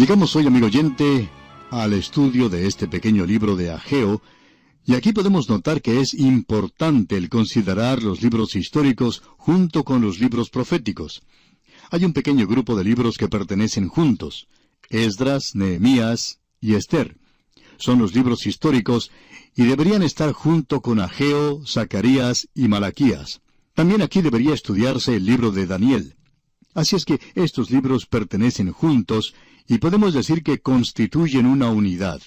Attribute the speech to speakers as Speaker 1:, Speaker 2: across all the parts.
Speaker 1: Llegamos hoy, amigo oyente, al estudio de este pequeño libro de Ageo, y aquí podemos notar que es importante el considerar los libros históricos junto con los libros proféticos. Hay un pequeño grupo de libros que pertenecen juntos, Esdras, Nehemías y Esther. Son los libros históricos y deberían estar junto con Ageo, Zacarías y Malaquías. También aquí debería estudiarse el libro de Daniel. Así es que estos libros pertenecen juntos y podemos decir que constituyen una unidad.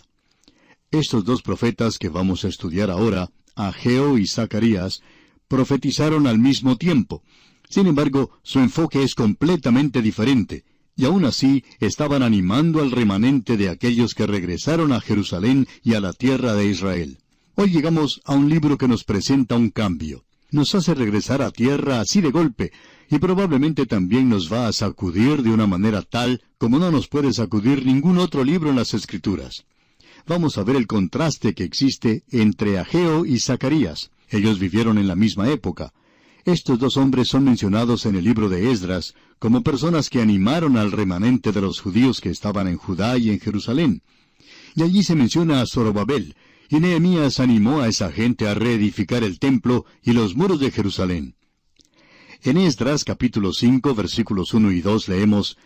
Speaker 1: Estos dos profetas que vamos a estudiar ahora, Ageo y Zacarías, profetizaron al mismo tiempo. Sin embargo, su enfoque es completamente diferente, y aún así estaban animando al remanente de aquellos que regresaron a Jerusalén y a la tierra de Israel. Hoy llegamos a un libro que nos presenta un cambio. Nos hace regresar a tierra así de golpe, y probablemente también nos va a sacudir de una manera tal como no nos puede sacudir ningún otro libro en las Escrituras vamos a ver el contraste que existe entre Ageo y Zacarías. Ellos vivieron en la misma época. Estos dos hombres son mencionados en el libro de Esdras como personas que animaron al remanente de los judíos que estaban en Judá y en Jerusalén. Y allí se menciona a Zorobabel, y Nehemías animó a esa gente a reedificar el templo y los muros de Jerusalén. En Esdras capítulo 5 versículos 1 y 2 leemos,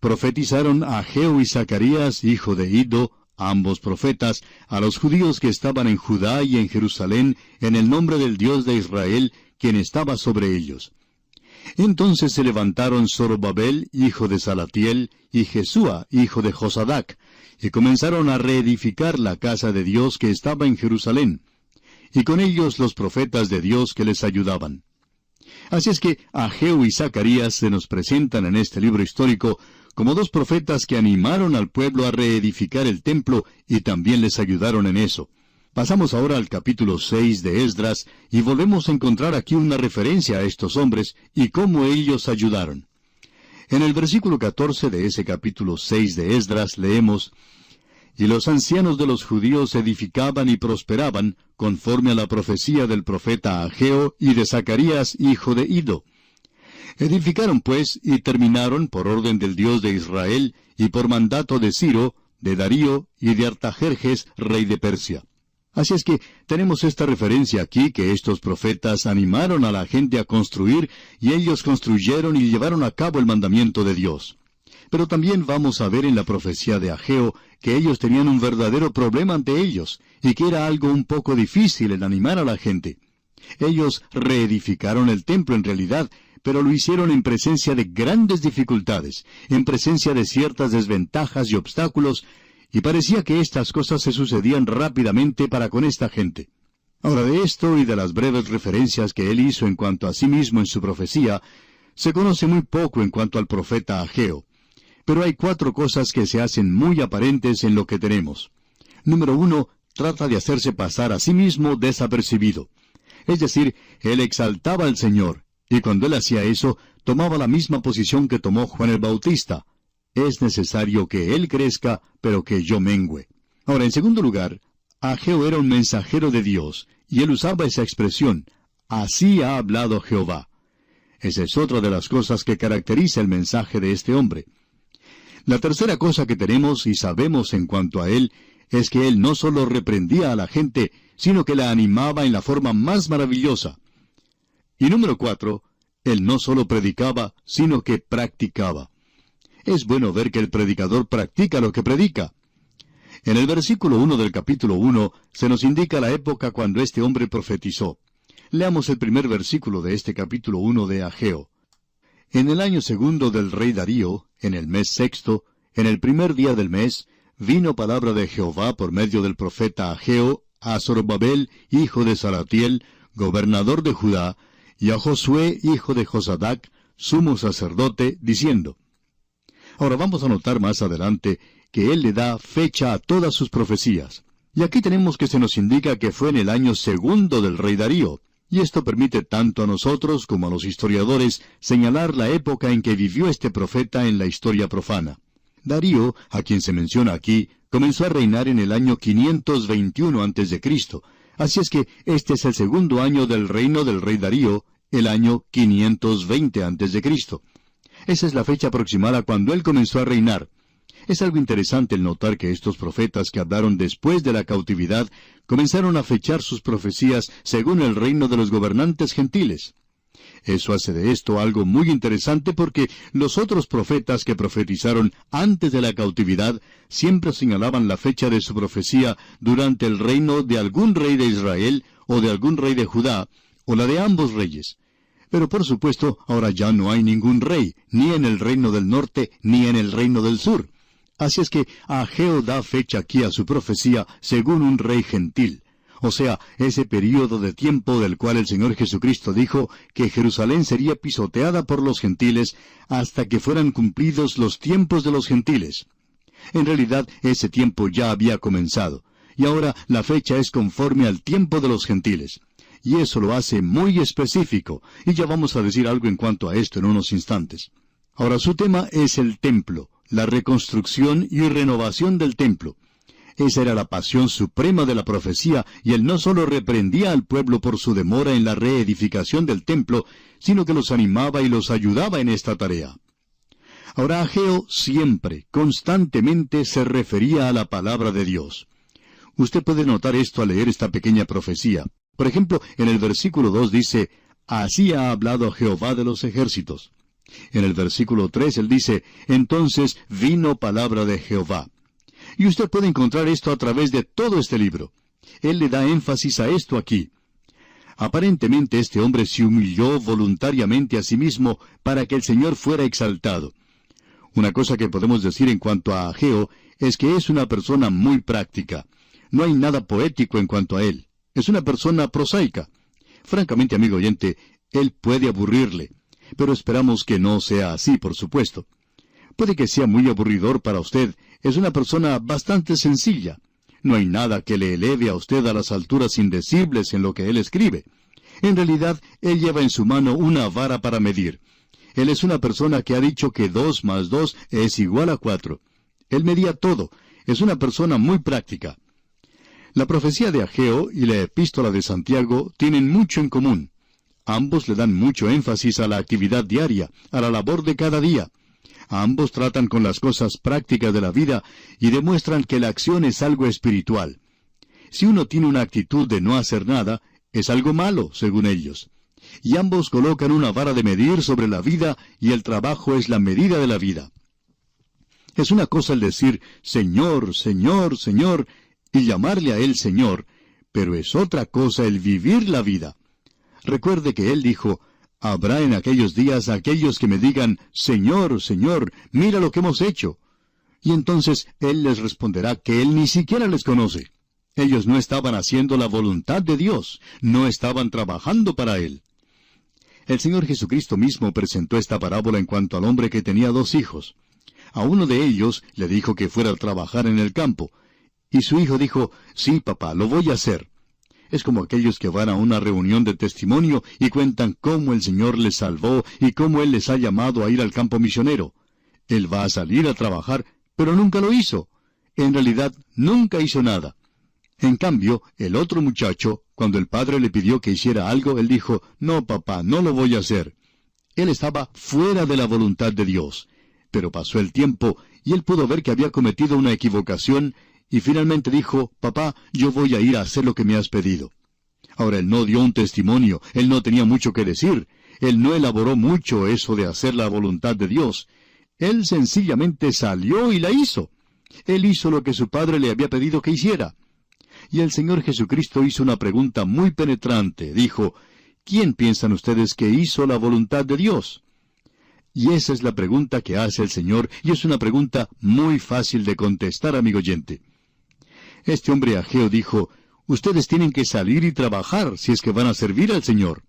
Speaker 1: Profetizaron a Ageo y Zacarías, hijo de Ido, ambos profetas, a los judíos que estaban en Judá y en Jerusalén, en el nombre del Dios de Israel, quien estaba sobre ellos. Entonces se levantaron Zorobabel, hijo de Salatiel, y Jesúa, hijo de Josadac, y comenzaron a reedificar la casa de Dios que estaba en Jerusalén, y con ellos los profetas de Dios que les ayudaban. Así es que Ageo y Zacarías se nos presentan en este libro histórico como dos profetas que animaron al pueblo a reedificar el templo y también les ayudaron en eso. Pasamos ahora al capítulo 6 de Esdras y volvemos a encontrar aquí una referencia a estos hombres y cómo ellos ayudaron. En el versículo 14 de ese capítulo 6 de Esdras leemos, Y los ancianos de los judíos edificaban y prosperaban, conforme a la profecía del profeta Ageo y de Zacarías, hijo de Ido Edificaron pues y terminaron por orden del Dios de Israel y por mandato de Ciro, de Darío y de Artajerjes, rey de Persia. Así es que tenemos esta referencia aquí que estos profetas animaron a la gente a construir y ellos construyeron y llevaron a cabo el mandamiento de Dios. Pero también vamos a ver en la profecía de Ageo que ellos tenían un verdadero problema ante ellos y que era algo un poco difícil en animar a la gente. Ellos reedificaron el templo en realidad pero lo hicieron en presencia de grandes dificultades, en presencia de ciertas desventajas y obstáculos, y parecía que estas cosas se sucedían rápidamente para con esta gente. Ahora de esto y de las breves referencias que él hizo en cuanto a sí mismo en su profecía, se conoce muy poco en cuanto al profeta Ageo. Pero hay cuatro cosas que se hacen muy aparentes en lo que tenemos. Número uno, trata de hacerse pasar a sí mismo desapercibido. Es decir, él exaltaba al Señor, y cuando él hacía eso, tomaba la misma posición que tomó Juan el Bautista. Es necesario que él crezca, pero que yo mengüe. Ahora, en segundo lugar, Ageo era un mensajero de Dios, y él usaba esa expresión, así ha hablado Jehová. Esa es otra de las cosas que caracteriza el mensaje de este hombre. La tercera cosa que tenemos y sabemos en cuanto a él es que él no solo reprendía a la gente, sino que la animaba en la forma más maravillosa. Y número cuatro, él no solo predicaba, sino que practicaba. Es bueno ver que el predicador practica lo que predica. En el versículo 1 del capítulo 1 se nos indica la época cuando este hombre profetizó. Leamos el primer versículo de este capítulo 1 de Ageo. En el año segundo del rey Darío, en el mes sexto, en el primer día del mes, vino palabra de Jehová por medio del profeta Ageo a Zorobabel, hijo de Salatiel, gobernador de Judá, y a Josué, hijo de Josadac, sumo sacerdote, diciendo. Ahora vamos a notar más adelante que él le da fecha a todas sus profecías. Y aquí tenemos que se nos indica que fue en el año segundo del rey Darío, y esto permite tanto a nosotros como a los historiadores señalar la época en que vivió este profeta en la historia profana. Darío, a quien se menciona aquí, comenzó a reinar en el año 521 a.C., Así es que este es el segundo año del reino del rey Darío, el año 520 a.C. Esa es la fecha aproximada cuando él comenzó a reinar. Es algo interesante el notar que estos profetas que hablaron después de la cautividad comenzaron a fechar sus profecías según el reino de los gobernantes gentiles. Eso hace de esto algo muy interesante porque los otros profetas que profetizaron antes de la cautividad siempre señalaban la fecha de su profecía durante el reino de algún rey de Israel o de algún rey de Judá, o la de ambos reyes. Pero por supuesto, ahora ya no hay ningún rey, ni en el reino del norte, ni en el reino del sur. Así es que Ageo da fecha aquí a su profecía según un rey gentil o sea, ese período de tiempo del cual el Señor Jesucristo dijo que Jerusalén sería pisoteada por los gentiles hasta que fueran cumplidos los tiempos de los gentiles. En realidad, ese tiempo ya había comenzado, y ahora la fecha es conforme al tiempo de los gentiles. Y eso lo hace muy específico, y ya vamos a decir algo en cuanto a esto en unos instantes. Ahora su tema es el templo, la reconstrucción y renovación del templo. Esa era la pasión suprema de la profecía, y él no solo reprendía al pueblo por su demora en la reedificación del templo, sino que los animaba y los ayudaba en esta tarea. Ahora Ageo siempre, constantemente se refería a la palabra de Dios. Usted puede notar esto al leer esta pequeña profecía. Por ejemplo, en el versículo 2 dice, Así ha hablado Jehová de los ejércitos. En el versículo 3 él dice, Entonces vino palabra de Jehová. Y usted puede encontrar esto a través de todo este libro. Él le da énfasis a esto aquí. Aparentemente este hombre se humilló voluntariamente a sí mismo para que el Señor fuera exaltado. Una cosa que podemos decir en cuanto a Ageo es que es una persona muy práctica. No hay nada poético en cuanto a él. Es una persona prosaica. Francamente, amigo oyente, él puede aburrirle. Pero esperamos que no sea así, por supuesto. Puede que sea muy aburridor para usted es una persona bastante sencilla. No hay nada que le eleve a usted a las alturas indecibles en lo que él escribe. En realidad, él lleva en su mano una vara para medir. Él es una persona que ha dicho que dos más dos es igual a cuatro. Él medía todo. Es una persona muy práctica. La profecía de Ageo y la epístola de Santiago tienen mucho en común. Ambos le dan mucho énfasis a la actividad diaria, a la labor de cada día. Ambos tratan con las cosas prácticas de la vida y demuestran que la acción es algo espiritual. Si uno tiene una actitud de no hacer nada, es algo malo, según ellos. Y ambos colocan una vara de medir sobre la vida y el trabajo es la medida de la vida. Es una cosa el decir Señor, Señor, Señor, y llamarle a Él Señor, pero es otra cosa el vivir la vida. Recuerde que Él dijo, Habrá en aquellos días aquellos que me digan, Señor, Señor, mira lo que hemos hecho. Y entonces Él les responderá que Él ni siquiera les conoce. Ellos no estaban haciendo la voluntad de Dios, no estaban trabajando para Él. El Señor Jesucristo mismo presentó esta parábola en cuanto al hombre que tenía dos hijos. A uno de ellos le dijo que fuera a trabajar en el campo, y su hijo dijo, Sí, papá, lo voy a hacer. Es como aquellos que van a una reunión de testimonio y cuentan cómo el Señor les salvó y cómo Él les ha llamado a ir al campo misionero. Él va a salir a trabajar, pero nunca lo hizo. En realidad, nunca hizo nada. En cambio, el otro muchacho, cuando el padre le pidió que hiciera algo, él dijo, No, papá, no lo voy a hacer. Él estaba fuera de la voluntad de Dios. Pero pasó el tiempo y él pudo ver que había cometido una equivocación y finalmente dijo, Papá, yo voy a ir a hacer lo que me has pedido. Ahora él no dio un testimonio, él no tenía mucho que decir, él no elaboró mucho eso de hacer la voluntad de Dios. Él sencillamente salió y la hizo. Él hizo lo que su padre le había pedido que hiciera. Y el Señor Jesucristo hizo una pregunta muy penetrante. Dijo, ¿quién piensan ustedes que hizo la voluntad de Dios? Y esa es la pregunta que hace el Señor, y es una pregunta muy fácil de contestar, amigo oyente. Este hombre Ageo dijo, Ustedes tienen que salir y trabajar si es que van a servir al Señor.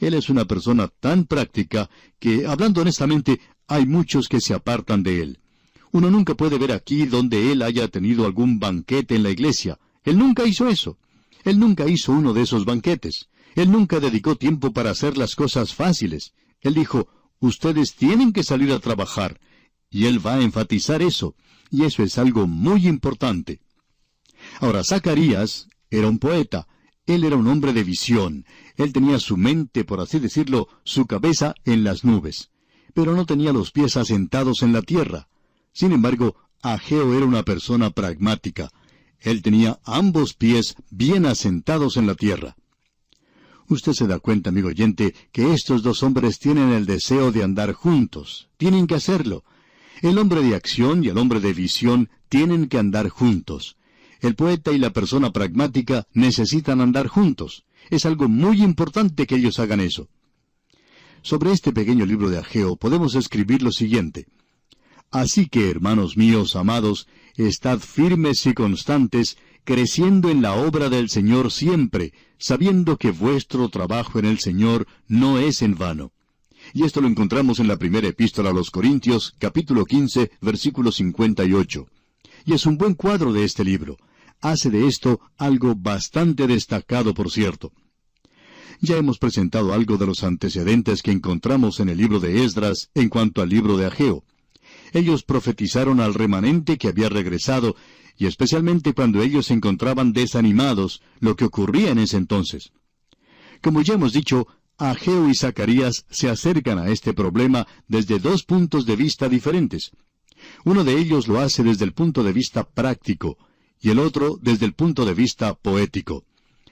Speaker 1: Él es una persona tan práctica que, hablando honestamente, hay muchos que se apartan de él. Uno nunca puede ver aquí donde él haya tenido algún banquete en la iglesia. Él nunca hizo eso. Él nunca hizo uno de esos banquetes. Él nunca dedicó tiempo para hacer las cosas fáciles. Él dijo, ustedes tienen que salir a trabajar. Y él va a enfatizar eso. Y eso es algo muy importante. Ahora, Zacarías era un poeta. Él era un hombre de visión. Él tenía su mente, por así decirlo, su cabeza en las nubes. Pero no tenía los pies asentados en la tierra. Sin embargo, Ageo era una persona pragmática. Él tenía ambos pies bien asentados en la tierra. Usted se da cuenta, amigo oyente, que estos dos hombres tienen el deseo de andar juntos. Tienen que hacerlo. El hombre de acción y el hombre de visión tienen que andar juntos. El poeta y la persona pragmática necesitan andar juntos. Es algo muy importante que ellos hagan eso. Sobre este pequeño libro de Ageo podemos escribir lo siguiente. Así que, hermanos míos amados, estad firmes y constantes, creciendo en la obra del Señor siempre, sabiendo que vuestro trabajo en el Señor no es en vano. Y esto lo encontramos en la primera epístola a los Corintios, capítulo 15, versículo 58. Y es un buen cuadro de este libro. Hace de esto algo bastante destacado, por cierto. Ya hemos presentado algo de los antecedentes que encontramos en el libro de Esdras en cuanto al libro de Ageo. Ellos profetizaron al remanente que había regresado y especialmente cuando ellos se encontraban desanimados, lo que ocurría en ese entonces. Como ya hemos dicho, Ageo y Zacarías se acercan a este problema desde dos puntos de vista diferentes. Uno de ellos lo hace desde el punto de vista práctico y el otro desde el punto de vista poético.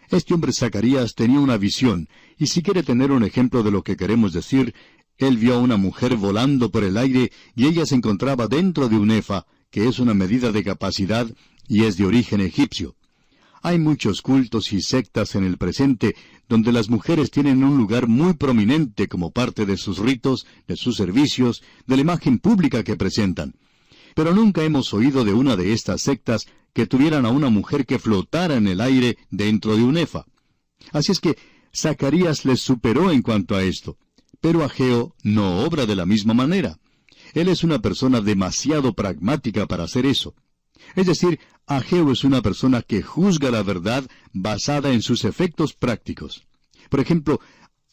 Speaker 1: Este hombre Zacarías tenía una visión, y si quiere tener un ejemplo de lo que queremos decir, él vio a una mujer volando por el aire y ella se encontraba dentro de un efa, que es una medida de capacidad y es de origen egipcio. Hay muchos cultos y sectas en el presente donde las mujeres tienen un lugar muy prominente como parte de sus ritos, de sus servicios, de la imagen pública que presentan. Pero nunca hemos oído de una de estas sectas que tuvieran a una mujer que flotara en el aire dentro de un efa. Así es que Zacarías les superó en cuanto a esto. Pero Ageo no obra de la misma manera. Él es una persona demasiado pragmática para hacer eso. Es decir, Ageo es una persona que juzga la verdad basada en sus efectos prácticos. Por ejemplo,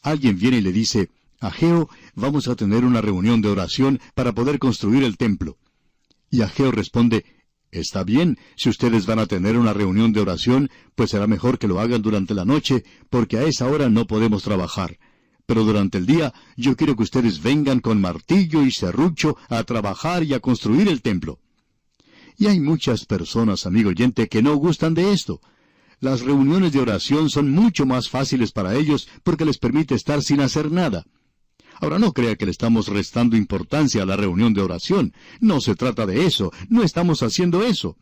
Speaker 1: alguien viene y le dice, Ageo, vamos a tener una reunión de oración para poder construir el templo. Y Ageo responde, Está bien, si ustedes van a tener una reunión de oración, pues será mejor que lo hagan durante la noche, porque a esa hora no podemos trabajar pero durante el día yo quiero que ustedes vengan con martillo y serrucho a trabajar y a construir el templo. Y hay muchas personas, amigo oyente, que no gustan de esto. Las reuniones de oración son mucho más fáciles para ellos porque les permite estar sin hacer nada. Ahora no crea que le estamos restando importancia a la reunión de oración. No se trata de eso, no estamos haciendo eso.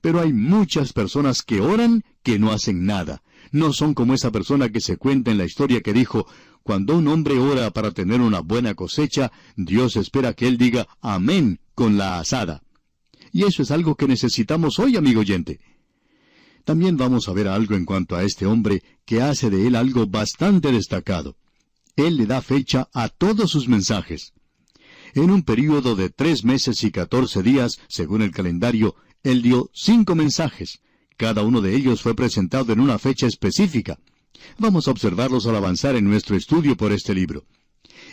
Speaker 1: Pero hay muchas personas que oran que no hacen nada. No son como esa persona que se cuenta en la historia que dijo, cuando un hombre ora para tener una buena cosecha, Dios espera que él diga amén con la asada. Y eso es algo que necesitamos hoy, amigo oyente. También vamos a ver algo en cuanto a este hombre que hace de él algo bastante destacado. Él le da fecha a todos sus mensajes. En un período de tres meses y catorce días, según el calendario, él dio cinco mensajes. Cada uno de ellos fue presentado en una fecha específica. Vamos a observarlos al avanzar en nuestro estudio por este libro.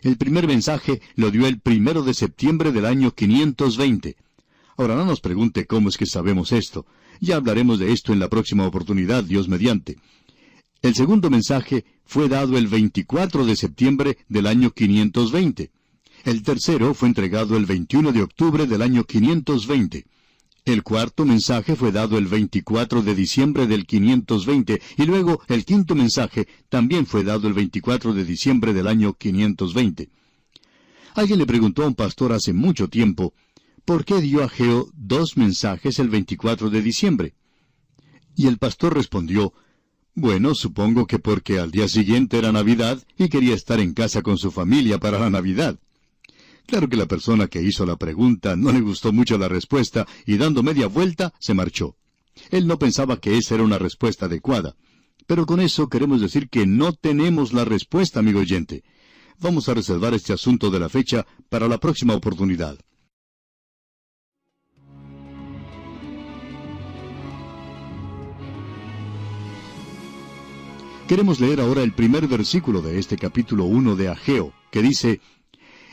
Speaker 1: El primer mensaje lo dio el primero de septiembre del año 520. Ahora no nos pregunte cómo es que sabemos esto. Ya hablaremos de esto en la próxima oportunidad, Dios mediante. El segundo mensaje fue dado el 24 de septiembre del año 520. El tercero fue entregado el 21 de octubre del año 520. El cuarto mensaje fue dado el 24 de diciembre del 520 y luego el quinto mensaje también fue dado el 24 de diciembre del año 520. Alguien le preguntó a un pastor hace mucho tiempo, ¿por qué dio a Geo dos mensajes el 24 de diciembre? Y el pastor respondió, bueno, supongo que porque al día siguiente era Navidad y quería estar en casa con su familia para la Navidad. Claro que la persona que hizo la pregunta no le gustó mucho la respuesta y dando media vuelta se marchó. Él no pensaba que esa era una respuesta adecuada. Pero con eso queremos decir que no tenemos la respuesta, amigo oyente. Vamos a reservar este asunto de la fecha para la próxima oportunidad. Queremos leer ahora el primer versículo de este capítulo 1 de Ageo, que dice,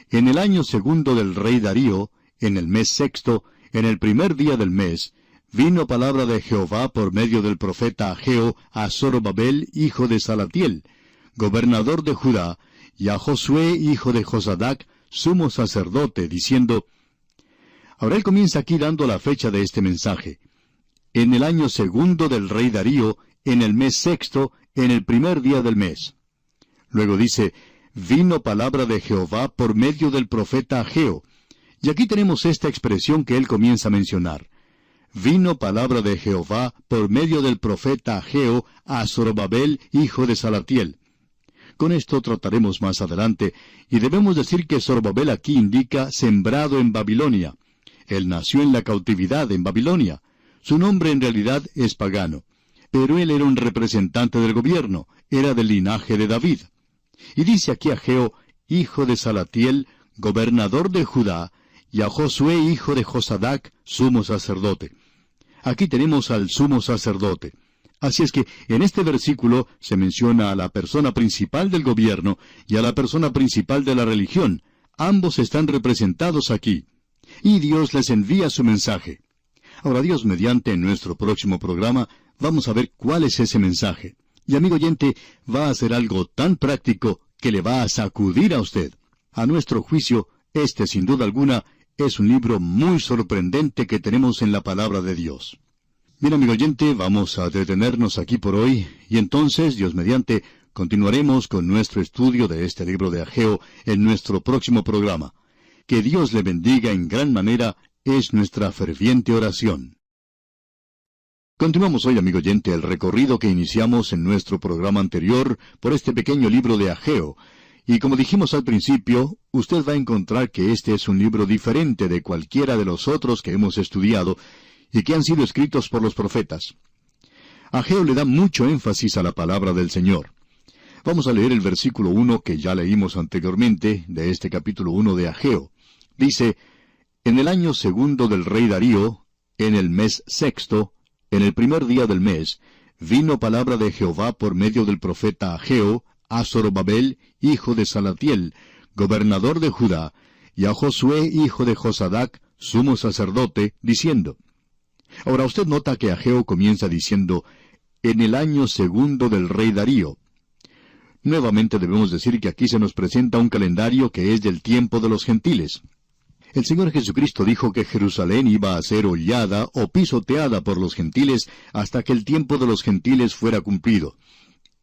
Speaker 1: en el año segundo del rey Darío, en el mes sexto, en el primer día del mes, vino palabra de Jehová por medio del profeta Ageo a Zorobabel, hijo de Salatiel, gobernador de Judá, y a Josué, hijo de Josadac, sumo sacerdote, diciendo, Ahora él comienza aquí dando la fecha de este mensaje. En el año segundo del rey Darío, en el mes sexto, en el primer día del mes. Luego dice, vino palabra de Jehová por medio del profeta Ageo. Y aquí tenemos esta expresión que él comienza a mencionar. Vino palabra de Jehová por medio del profeta Ageo a Zorobabel, hijo de Salatiel. Con esto trataremos más adelante, y debemos decir que Zorobabel aquí indica sembrado en Babilonia. Él nació en la cautividad en Babilonia. Su nombre en realidad es pagano. Pero él era un representante del gobierno, era del linaje de David. Y dice aquí a Geo, hijo de Salatiel, gobernador de Judá, y a Josué, hijo de Josadac, sumo sacerdote. Aquí tenemos al sumo sacerdote. Así es que en este versículo se menciona a la persona principal del gobierno y a la persona principal de la religión. Ambos están representados aquí. Y Dios les envía su mensaje. Ahora Dios mediante nuestro próximo programa vamos a ver cuál es ese mensaje. Y amigo oyente, va a ser algo tan práctico que le va a sacudir a usted. A nuestro juicio, este sin duda alguna es un libro muy sorprendente que tenemos en la palabra de Dios. Bien, amigo oyente, vamos a detenernos aquí por hoy y entonces, Dios mediante, continuaremos con nuestro estudio de este libro de Ageo en nuestro próximo programa. Que Dios le bendiga en gran manera es nuestra ferviente oración. Continuamos hoy, amigo oyente, el recorrido que iniciamos en nuestro programa anterior por este pequeño libro de Ageo. Y como dijimos al principio, usted va a encontrar que este es un libro diferente de cualquiera de los otros que hemos estudiado y que han sido escritos por los profetas. Ageo le da mucho énfasis a la palabra del Señor. Vamos a leer el versículo 1 que ya leímos anteriormente de este capítulo 1 de Ageo. Dice, En el año segundo del rey Darío, en el mes sexto, en el primer día del mes, vino palabra de Jehová por medio del profeta Ageo a Zorobabel, hijo de Salatiel, gobernador de Judá, y a Josué, hijo de Josadac, sumo sacerdote, diciendo. Ahora usted nota que Ageo comienza diciendo, en el año segundo del rey Darío. Nuevamente debemos decir que aquí se nos presenta un calendario que es del tiempo de los gentiles. El Señor Jesucristo dijo que Jerusalén iba a ser hollada o pisoteada por los gentiles hasta que el tiempo de los gentiles fuera cumplido.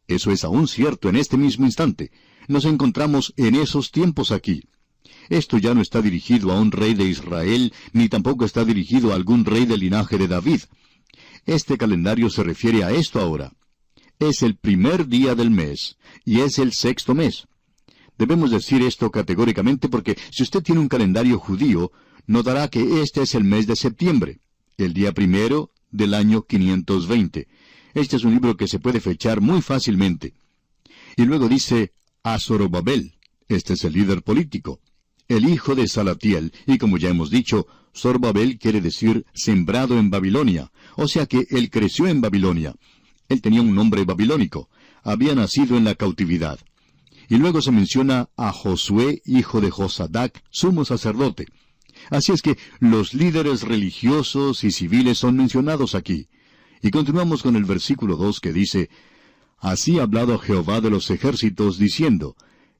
Speaker 1: Eso es aún cierto en este mismo instante. Nos encontramos en esos tiempos aquí. Esto ya no está dirigido a un rey de Israel, ni tampoco está dirigido a algún rey del linaje de David. Este calendario se refiere a esto ahora. Es el primer día del mes, y es el sexto mes. Debemos decir esto categóricamente porque si usted tiene un calendario judío, notará que este es el mes de septiembre, el día primero del año 520. Este es un libro que se puede fechar muy fácilmente. Y luego dice a Zorobabel, este es el líder político, el hijo de Salatiel, y como ya hemos dicho, Zorobabel quiere decir sembrado en Babilonia, o sea que él creció en Babilonia. Él tenía un nombre babilónico, había nacido en la cautividad. Y luego se menciona a Josué, hijo de Josadac, sumo sacerdote. Así es que los líderes religiosos y civiles son mencionados aquí. Y continuamos con el versículo 2 que dice, Así ha hablado Jehová de los ejércitos, diciendo,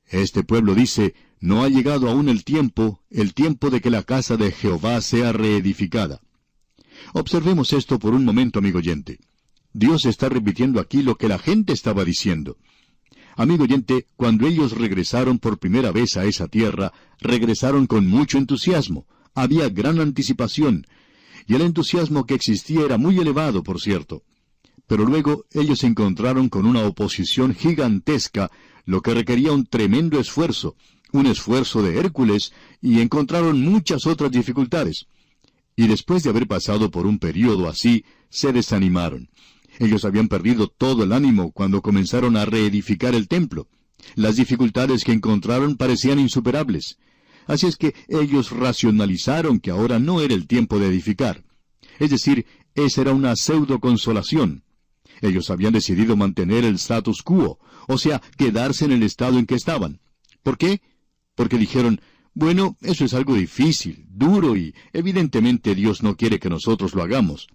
Speaker 1: Este pueblo dice, No ha llegado aún el tiempo, el tiempo de que la casa de Jehová sea reedificada. Observemos esto por un momento, amigo oyente. Dios está repitiendo aquí lo que la gente estaba diciendo. Amigo oyente, cuando ellos regresaron por primera vez a esa tierra, regresaron con mucho entusiasmo. Había gran anticipación. Y el entusiasmo que existía era muy elevado, por cierto. Pero luego ellos se encontraron con una oposición gigantesca, lo que requería un tremendo esfuerzo, un esfuerzo de Hércules, y encontraron muchas otras dificultades. Y después de haber pasado por un período así, se desanimaron. Ellos habían perdido todo el ánimo cuando comenzaron a reedificar el templo. Las dificultades que encontraron parecían insuperables. Así es que ellos racionalizaron que ahora no era el tiempo de edificar. Es decir, esa era una pseudo consolación. Ellos habían decidido mantener el status quo, o sea, quedarse en el estado en que estaban. ¿Por qué? Porque dijeron, bueno, eso es algo difícil, duro y evidentemente Dios no quiere que nosotros lo hagamos.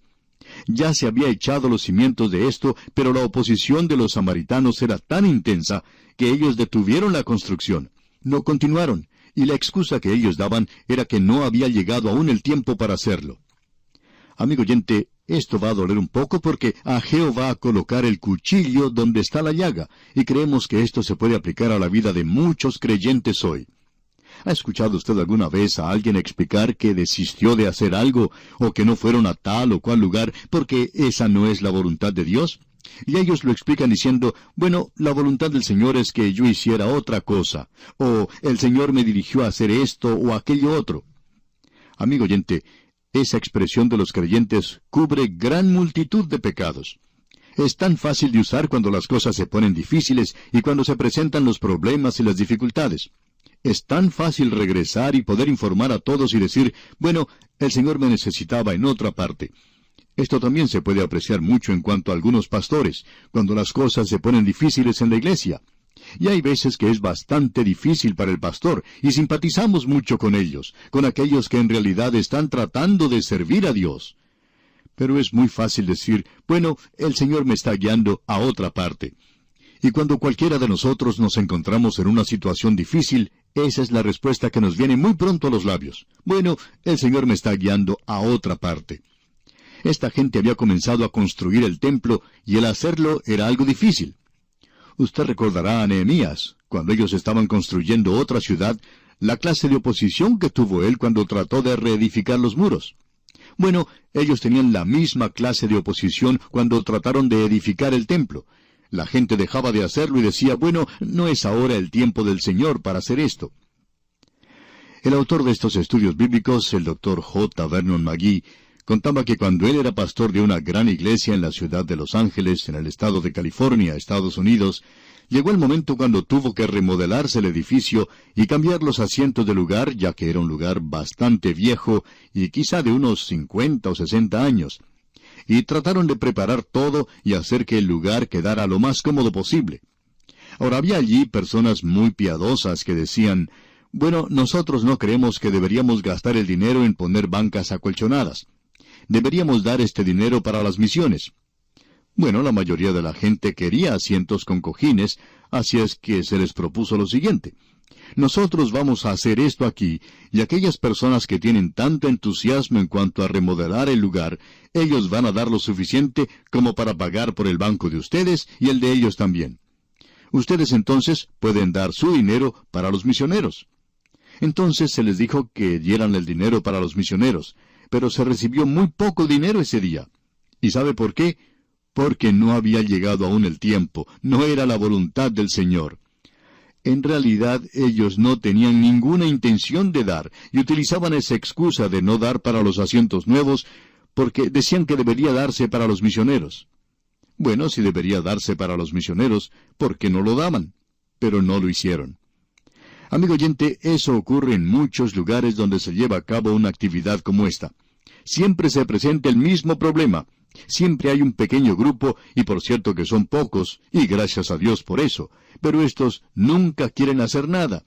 Speaker 1: Ya se había echado los cimientos de esto, pero la oposición de los samaritanos era tan intensa que ellos detuvieron la construcción. No continuaron, y la excusa que ellos daban era que no había llegado aún el tiempo para hacerlo. Amigo oyente, esto va a doler un poco porque Ageo va a colocar el cuchillo donde está la llaga, y creemos que esto se puede aplicar a la vida de muchos creyentes hoy. ¿Ha escuchado usted alguna vez a alguien explicar que desistió de hacer algo o que no fueron a tal o cual lugar porque esa no es la voluntad de Dios? Y ellos lo explican diciendo, bueno, la voluntad del Señor es que yo hiciera otra cosa, o el Señor me dirigió a hacer esto o aquello otro. Amigo oyente, esa expresión de los creyentes cubre gran multitud de pecados. Es tan fácil de usar cuando las cosas se ponen difíciles y cuando se presentan los problemas y las dificultades. Es tan fácil regresar y poder informar a todos y decir, bueno, el Señor me necesitaba en otra parte. Esto también se puede apreciar mucho en cuanto a algunos pastores, cuando las cosas se ponen difíciles en la iglesia. Y hay veces que es bastante difícil para el pastor, y simpatizamos mucho con ellos, con aquellos que en realidad están tratando de servir a Dios. Pero es muy fácil decir, bueno, el Señor me está guiando a otra parte. Y cuando cualquiera de nosotros nos encontramos en una situación difícil, esa es la respuesta que nos viene muy pronto a los labios. Bueno, el Señor me está guiando a otra parte. Esta gente había comenzado a construir el templo y el hacerlo era algo difícil. Usted recordará a Nehemías, cuando ellos estaban construyendo otra ciudad, la clase de oposición que tuvo él cuando trató de reedificar los muros. Bueno, ellos tenían la misma clase de oposición cuando trataron de edificar el templo. La gente dejaba de hacerlo y decía, bueno, no es ahora el tiempo del Señor para hacer esto. El autor de estos estudios bíblicos, el doctor J. Vernon McGee, contaba que cuando él era pastor de una gran iglesia en la ciudad de Los Ángeles, en el estado de California, Estados Unidos, llegó el momento cuando tuvo que remodelarse el edificio y cambiar los asientos del lugar, ya que era un lugar bastante viejo y quizá de unos cincuenta o sesenta años. Y trataron de preparar todo y hacer que el lugar quedara lo más cómodo posible. Ahora había allí personas muy piadosas que decían, bueno, nosotros no creemos que deberíamos gastar el dinero en poner bancas acolchonadas deberíamos dar este dinero para las misiones. Bueno, la mayoría de la gente quería asientos con cojines, así es que se les propuso lo siguiente. Nosotros vamos a hacer esto aquí, y aquellas personas que tienen tanto entusiasmo en cuanto a remodelar el lugar, ellos van a dar lo suficiente como para pagar por el banco de ustedes y el de ellos también. Ustedes entonces pueden dar su dinero para los misioneros. Entonces se les dijo que dieran el dinero para los misioneros, pero se recibió muy poco dinero ese día. ¿Y sabe por qué? Porque no había llegado aún el tiempo, no era la voluntad del Señor. En realidad ellos no tenían ninguna intención de dar, y utilizaban esa excusa de no dar para los asientos nuevos, porque decían que debería darse para los misioneros. Bueno, si debería darse para los misioneros, ¿por qué no lo daban? Pero no lo hicieron. Amigo oyente, eso ocurre en muchos lugares donde se lleva a cabo una actividad como esta. Siempre se presenta el mismo problema. Siempre hay un pequeño grupo, y por cierto que son pocos, y gracias a Dios por eso, pero estos nunca quieren hacer nada.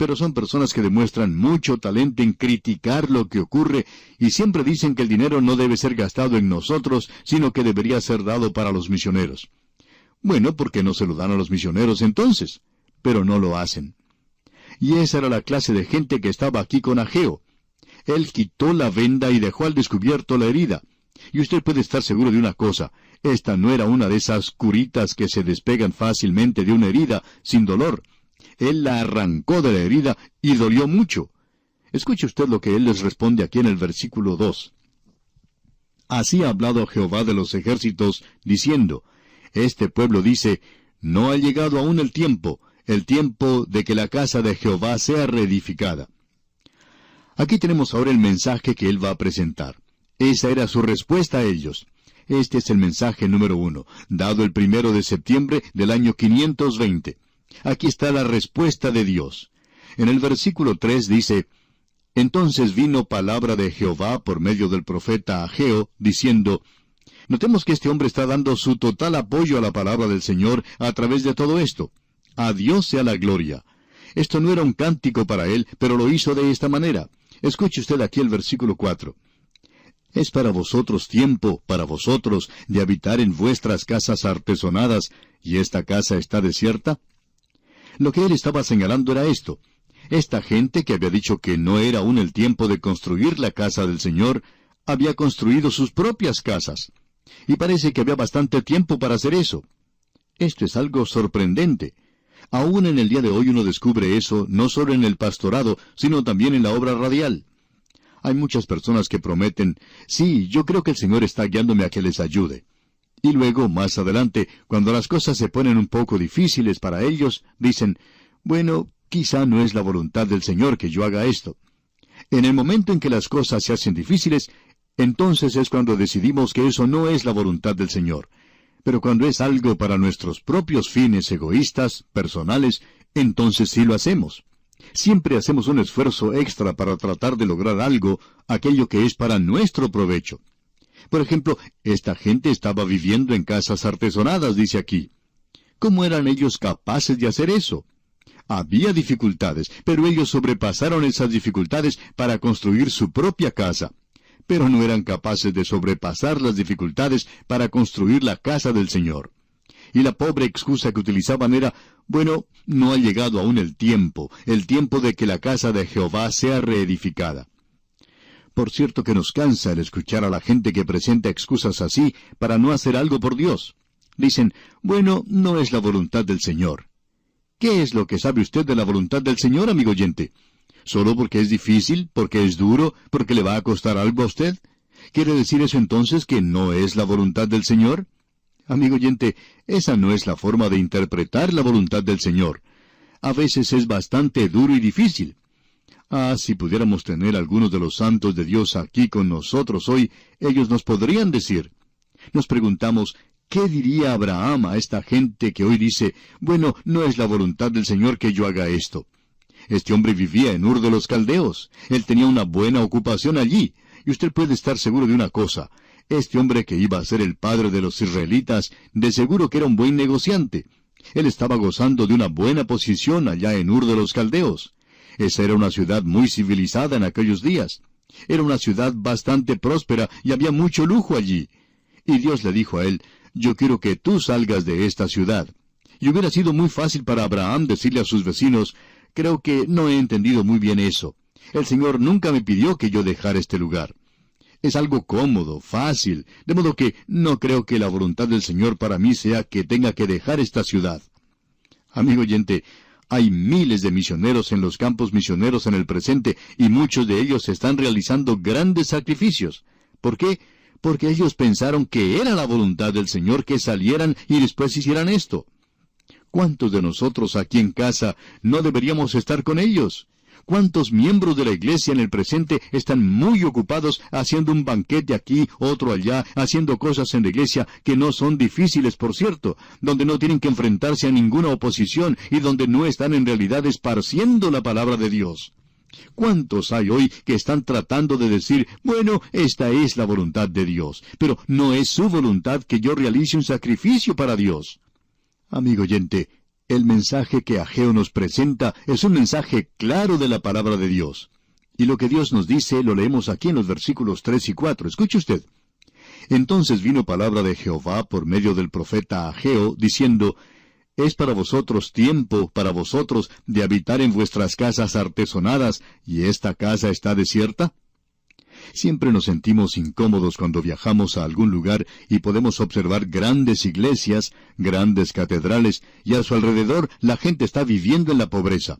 Speaker 1: Pero son personas que demuestran mucho talento en criticar lo que ocurre y siempre dicen que el dinero no debe ser gastado en nosotros, sino que debería ser dado para los misioneros. Bueno, ¿por qué no se lo dan a los misioneros entonces? Pero no lo hacen. Y esa era la clase de gente que estaba aquí con Ageo. Él quitó la venda y dejó al descubierto la herida. Y usted puede estar seguro de una cosa, esta no era una de esas curitas que se despegan fácilmente de una herida sin dolor. Él la arrancó de la herida y dolió mucho. Escuche usted lo que él les responde aquí en el versículo 2. Así ha hablado Jehová de los ejércitos, diciendo, Este pueblo dice, No ha llegado aún el tiempo, el tiempo de que la casa de Jehová sea reedificada. Aquí tenemos ahora el mensaje que él va a presentar. Esa era su respuesta a ellos. Este es el mensaje número uno, dado el primero de septiembre del año 520. Aquí está la respuesta de Dios. En el versículo 3 dice, Entonces vino palabra de Jehová por medio del profeta Ageo, diciendo, Notemos que este hombre está dando su total apoyo a la palabra del Señor a través de todo esto. A Dios sea la gloria. Esto no era un cántico para él, pero lo hizo de esta manera. Escuche usted aquí el versículo 4. ¿Es para vosotros tiempo, para vosotros, de habitar en vuestras casas artesonadas, y esta casa está desierta? Lo que él estaba señalando era esto. Esta gente que había dicho que no era aún el tiempo de construir la casa del Señor, había construido sus propias casas. Y parece que había bastante tiempo para hacer eso. Esto es algo sorprendente. Aún en el día de hoy uno descubre eso no solo en el pastorado, sino también en la obra radial. Hay muchas personas que prometen, sí, yo creo que el Señor está guiándome a que les ayude. Y luego, más adelante, cuando las cosas se ponen un poco difíciles para ellos, dicen, bueno, quizá no es la voluntad del Señor que yo haga esto. En el momento en que las cosas se hacen difíciles, entonces es cuando decidimos que eso no es la voluntad del Señor. Pero cuando es algo para nuestros propios fines egoístas, personales, entonces sí lo hacemos. Siempre hacemos un esfuerzo extra para tratar de lograr algo, aquello que es para nuestro provecho. Por ejemplo, esta gente estaba viviendo en casas artesonadas, dice aquí. ¿Cómo eran ellos capaces de hacer eso? Había dificultades, pero ellos sobrepasaron esas dificultades para construir su propia casa. Pero no eran capaces de sobrepasar las dificultades para construir la casa del Señor. Y la pobre excusa que utilizaban era, bueno, no ha llegado aún el tiempo, el tiempo de que la casa de Jehová sea reedificada. Por cierto que nos cansa el escuchar a la gente que presenta excusas así para no hacer algo por Dios. Dicen, bueno, no es la voluntad del Señor. ¿Qué es lo que sabe usted de la voluntad del Señor, amigo oyente? ¿Solo porque es difícil, porque es duro, porque le va a costar algo a usted? ¿Quiere decir eso entonces que no es la voluntad del Señor? Amigo oyente, esa no es la forma de interpretar la voluntad del Señor. A veces es bastante duro y difícil. Ah, si pudiéramos tener algunos de los santos de Dios aquí con nosotros hoy, ellos nos podrían decir. Nos preguntamos, ¿qué diría Abraham a esta gente que hoy dice, bueno, no es la voluntad del Señor que yo haga esto? Este hombre vivía en Ur de los Caldeos. Él tenía una buena ocupación allí. Y usted puede estar seguro de una cosa. Este hombre que iba a ser el padre de los israelitas, de seguro que era un buen negociante. Él estaba gozando de una buena posición allá en Ur de los Caldeos. Esa era una ciudad muy civilizada en aquellos días. Era una ciudad bastante próspera y había mucho lujo allí. Y Dios le dijo a él, yo quiero que tú salgas de esta ciudad. Y hubiera sido muy fácil para Abraham decirle a sus vecinos, creo que no he entendido muy bien eso. El Señor nunca me pidió que yo dejara este lugar. Es algo cómodo, fácil, de modo que no creo que la voluntad del Señor para mí sea que tenga que dejar esta ciudad. Amigo oyente, hay miles de misioneros en los campos misioneros en el presente y muchos de ellos están realizando grandes sacrificios. ¿Por qué? Porque ellos pensaron que era la voluntad del Señor que salieran y después hicieran esto. ¿Cuántos de nosotros aquí en casa no deberíamos estar con ellos? ¿Cuántos miembros de la iglesia en el presente están muy ocupados haciendo un banquete aquí, otro allá, haciendo cosas en la iglesia que no son difíciles, por cierto, donde no tienen que enfrentarse a ninguna oposición y donde no están en realidad esparciendo la palabra de Dios? ¿Cuántos hay hoy que están tratando de decir, bueno, esta es la voluntad de Dios, pero no es su voluntad que yo realice un sacrificio para Dios? Amigo oyente, el mensaje que Ageo nos presenta es un mensaje claro de la palabra de Dios. Y lo que Dios nos dice lo leemos aquí en los versículos 3 y 4. Escuche usted. Entonces vino palabra de Jehová por medio del profeta Ageo, diciendo, Es para vosotros tiempo, para vosotros, de habitar en vuestras casas artesonadas, y esta casa está desierta? Siempre nos sentimos incómodos cuando viajamos a algún lugar y podemos observar grandes iglesias, grandes catedrales, y a su alrededor la gente está viviendo en la pobreza.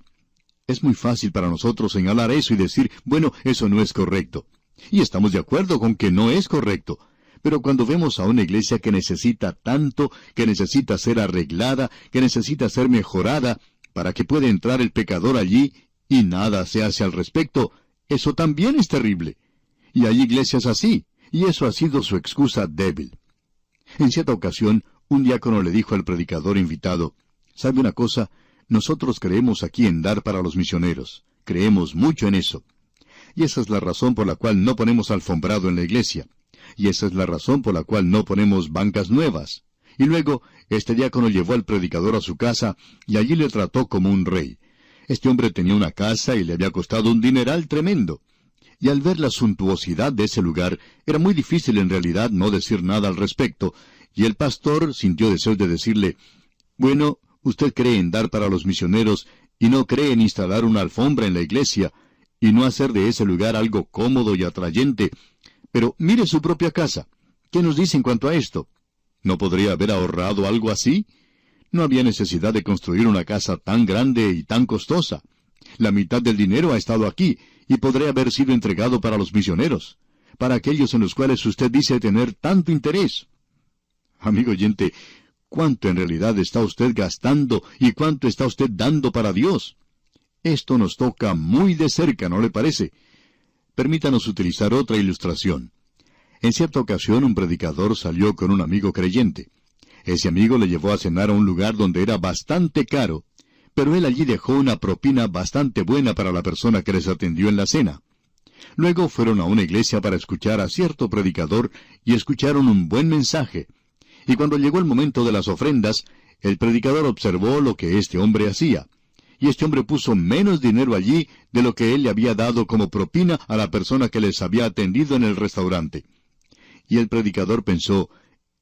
Speaker 1: Es muy fácil para nosotros señalar eso y decir, bueno, eso no es correcto. Y estamos de acuerdo con que no es correcto. Pero cuando vemos a una iglesia que necesita tanto, que necesita ser arreglada, que necesita ser mejorada, para que pueda entrar el pecador allí, y nada se hace al respecto, eso también es terrible. Y hay iglesias así, y eso ha sido su excusa débil. En cierta ocasión, un diácono le dijo al predicador invitado, ¿sabe una cosa? Nosotros creemos aquí en dar para los misioneros. Creemos mucho en eso. Y esa es la razón por la cual no ponemos alfombrado en la iglesia. Y esa es la razón por la cual no ponemos bancas nuevas. Y luego, este diácono llevó al predicador a su casa y allí le trató como un rey. Este hombre tenía una casa y le había costado un dineral tremendo y al ver la suntuosidad de ese lugar, era muy difícil en realidad no decir nada al respecto, y el pastor sintió deseo de decirle, Bueno, usted cree en dar para los misioneros, y no cree en instalar una alfombra en la iglesia, y no hacer de ese lugar algo cómodo y atrayente. Pero mire su propia casa. ¿Qué nos dice en cuanto a esto? ¿No podría haber ahorrado algo así? No había necesidad de construir una casa tan grande y tan costosa. La mitad del dinero ha estado aquí y podría haber sido entregado para los misioneros, para aquellos en los cuales usted dice tener tanto interés. Amigo oyente, ¿cuánto en realidad está usted gastando y cuánto está usted dando para Dios? Esto nos toca muy de cerca, ¿no le parece? Permítanos utilizar otra ilustración. En cierta ocasión un predicador salió con un amigo creyente. Ese amigo le llevó a cenar a un lugar donde era bastante caro, pero él allí dejó una propina bastante buena para la persona que les atendió en la cena. Luego fueron a una iglesia para escuchar a cierto predicador y escucharon un buen mensaje. Y cuando llegó el momento de las ofrendas, el predicador observó lo que este hombre hacía. Y este hombre puso menos dinero allí de lo que él le había dado como propina a la persona que les había atendido en el restaurante. Y el predicador pensó,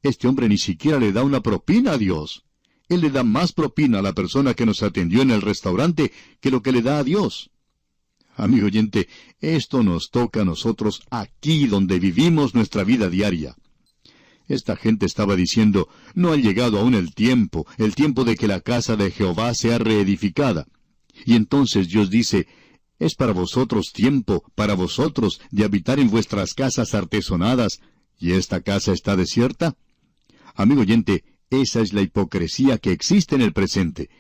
Speaker 1: este hombre ni siquiera le da una propina a Dios. Él le da más propina a la persona que nos atendió en el restaurante que lo que le da a Dios. Amigo oyente, esto nos toca a nosotros aquí donde vivimos nuestra vida diaria. Esta gente estaba diciendo, no ha llegado aún el tiempo, el tiempo de que la casa de Jehová sea reedificada. Y entonces Dios dice, es para vosotros tiempo, para vosotros, de habitar en vuestras casas artesonadas, y esta casa está desierta. Amigo oyente, esa es la hipocresía que existe en el presente.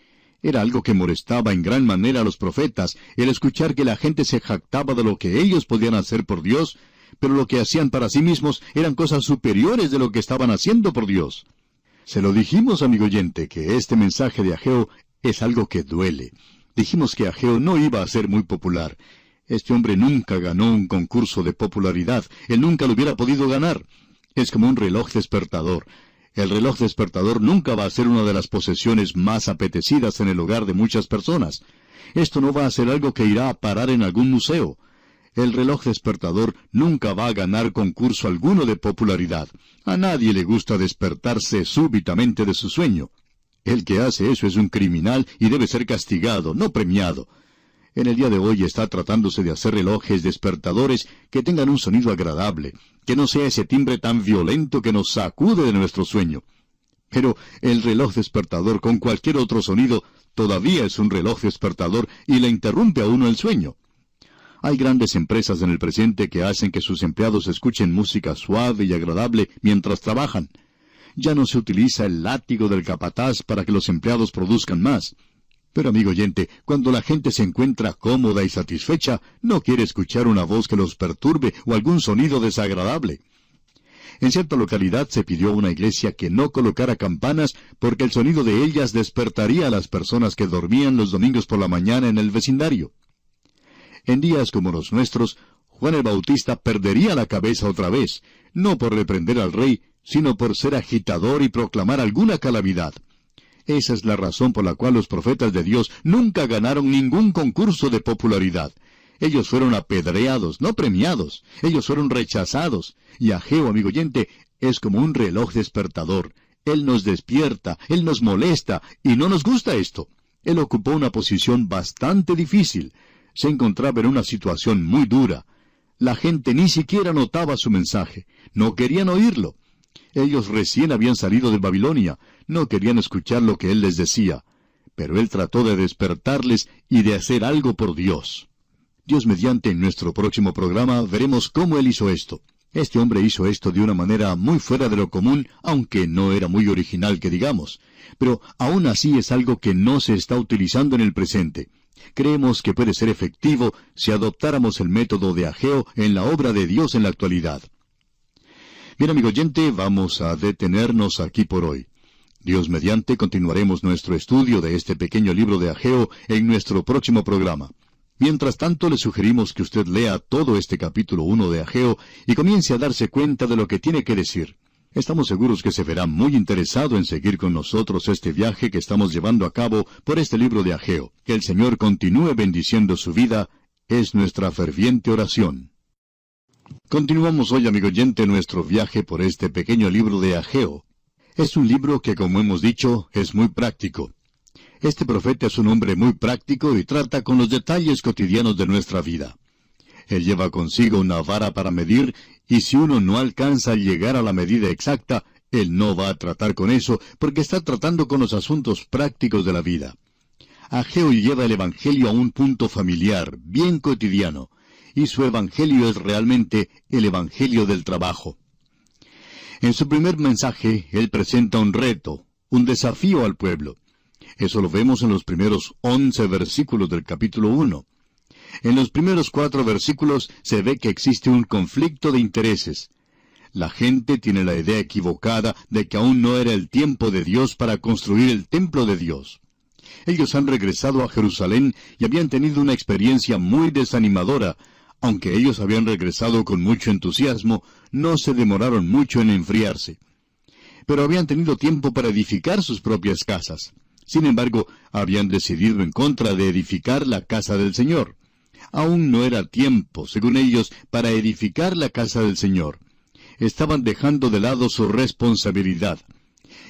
Speaker 1: Era algo que molestaba en gran manera a los profetas, el escuchar que la gente se jactaba de lo que ellos podían hacer por Dios, pero lo que hacían para sí mismos eran cosas superiores de lo que estaban haciendo por Dios. Se lo dijimos, amigo oyente, que este mensaje de Ageo es algo que duele. Dijimos que Ageo no iba a ser muy popular. Este hombre nunca ganó un concurso de popularidad. Él nunca lo hubiera podido ganar. Es como un reloj despertador. El reloj despertador nunca va a ser una de las posesiones más apetecidas en el hogar de muchas personas. Esto no va a ser algo que irá a parar en algún museo. El reloj despertador nunca va a ganar concurso alguno de popularidad. A nadie le gusta despertarse súbitamente de su sueño. El que hace eso es un criminal y debe ser castigado, no premiado. En el día de hoy está tratándose de hacer relojes despertadores que tengan un sonido agradable, que no sea ese timbre tan violento que nos sacude de nuestro sueño. Pero el reloj despertador con cualquier otro sonido todavía es un reloj despertador y le interrumpe a uno el sueño. Hay grandes empresas en el presente que hacen que sus empleados escuchen música suave y agradable mientras trabajan. Ya no se utiliza el látigo del capataz para que los empleados produzcan más. Pero amigo oyente, cuando la gente se encuentra cómoda y satisfecha, no quiere escuchar una voz que los perturbe o algún sonido desagradable. En cierta localidad se pidió a una iglesia que no colocara campanas porque el sonido de ellas despertaría a las personas que dormían los domingos por la mañana en el vecindario. En días como los nuestros, Juan el Bautista perdería la cabeza otra vez, no por reprender al rey, sino por ser agitador y proclamar alguna calamidad. Esa es la razón por la cual los profetas de Dios nunca ganaron ningún concurso de popularidad. Ellos fueron apedreados, no premiados. Ellos fueron rechazados. Y Ageo, amigo oyente, es como un reloj despertador. Él nos despierta, Él nos molesta, y no nos gusta esto. Él ocupó una posición bastante difícil. Se encontraba en una situación muy dura. La gente ni siquiera notaba su mensaje. No querían oírlo. Ellos recién habían salido de Babilonia, no querían escuchar lo que él les decía, pero él trató de despertarles y de hacer algo por Dios. Dios mediante en nuestro próximo programa veremos cómo él hizo esto. Este hombre hizo esto de una manera muy fuera de lo común, aunque no era muy original que digamos. Pero aún así es algo que no se está utilizando en el presente. Creemos que puede ser efectivo si adoptáramos el método de Ageo en la obra de Dios en la actualidad. Bien, amigo oyente, vamos a detenernos aquí por hoy. Dios mediante continuaremos nuestro estudio de este pequeño libro de Ageo en nuestro próximo programa. Mientras tanto, le sugerimos que usted lea todo este capítulo 1 de Ageo y comience a darse cuenta de lo que tiene que decir. Estamos seguros que se verá muy interesado en seguir con nosotros este viaje que estamos llevando a cabo por este libro de Ageo. Que el Señor continúe bendiciendo su vida es nuestra ferviente oración. Continuamos hoy, amigo oyente, nuestro viaje por este pequeño libro de Ageo. Es un libro que, como hemos dicho, es muy práctico. Este profeta es un hombre muy práctico y trata con los detalles cotidianos de nuestra vida. Él lleva consigo una vara para medir, y si uno no alcanza a llegar a la medida exacta, él no va a tratar con eso, porque está tratando con los asuntos prácticos de la vida. Ageo lleva el Evangelio a un punto familiar, bien cotidiano, y su Evangelio es realmente el Evangelio del trabajo. En su primer mensaje, él presenta un reto, un desafío al pueblo. Eso lo vemos en los primeros once versículos del capítulo uno. En los primeros cuatro versículos se ve que existe un conflicto de intereses. La gente tiene la idea equivocada de que aún no era el tiempo de Dios para construir el templo de Dios. Ellos han regresado a Jerusalén y habían tenido una experiencia muy desanimadora. Aunque ellos habían regresado con mucho entusiasmo, no se demoraron mucho en enfriarse. Pero habían tenido tiempo para edificar sus propias casas. Sin embargo, habían decidido en contra de edificar la casa del Señor. Aún no era tiempo, según ellos, para edificar la casa del Señor. Estaban dejando de lado su responsabilidad.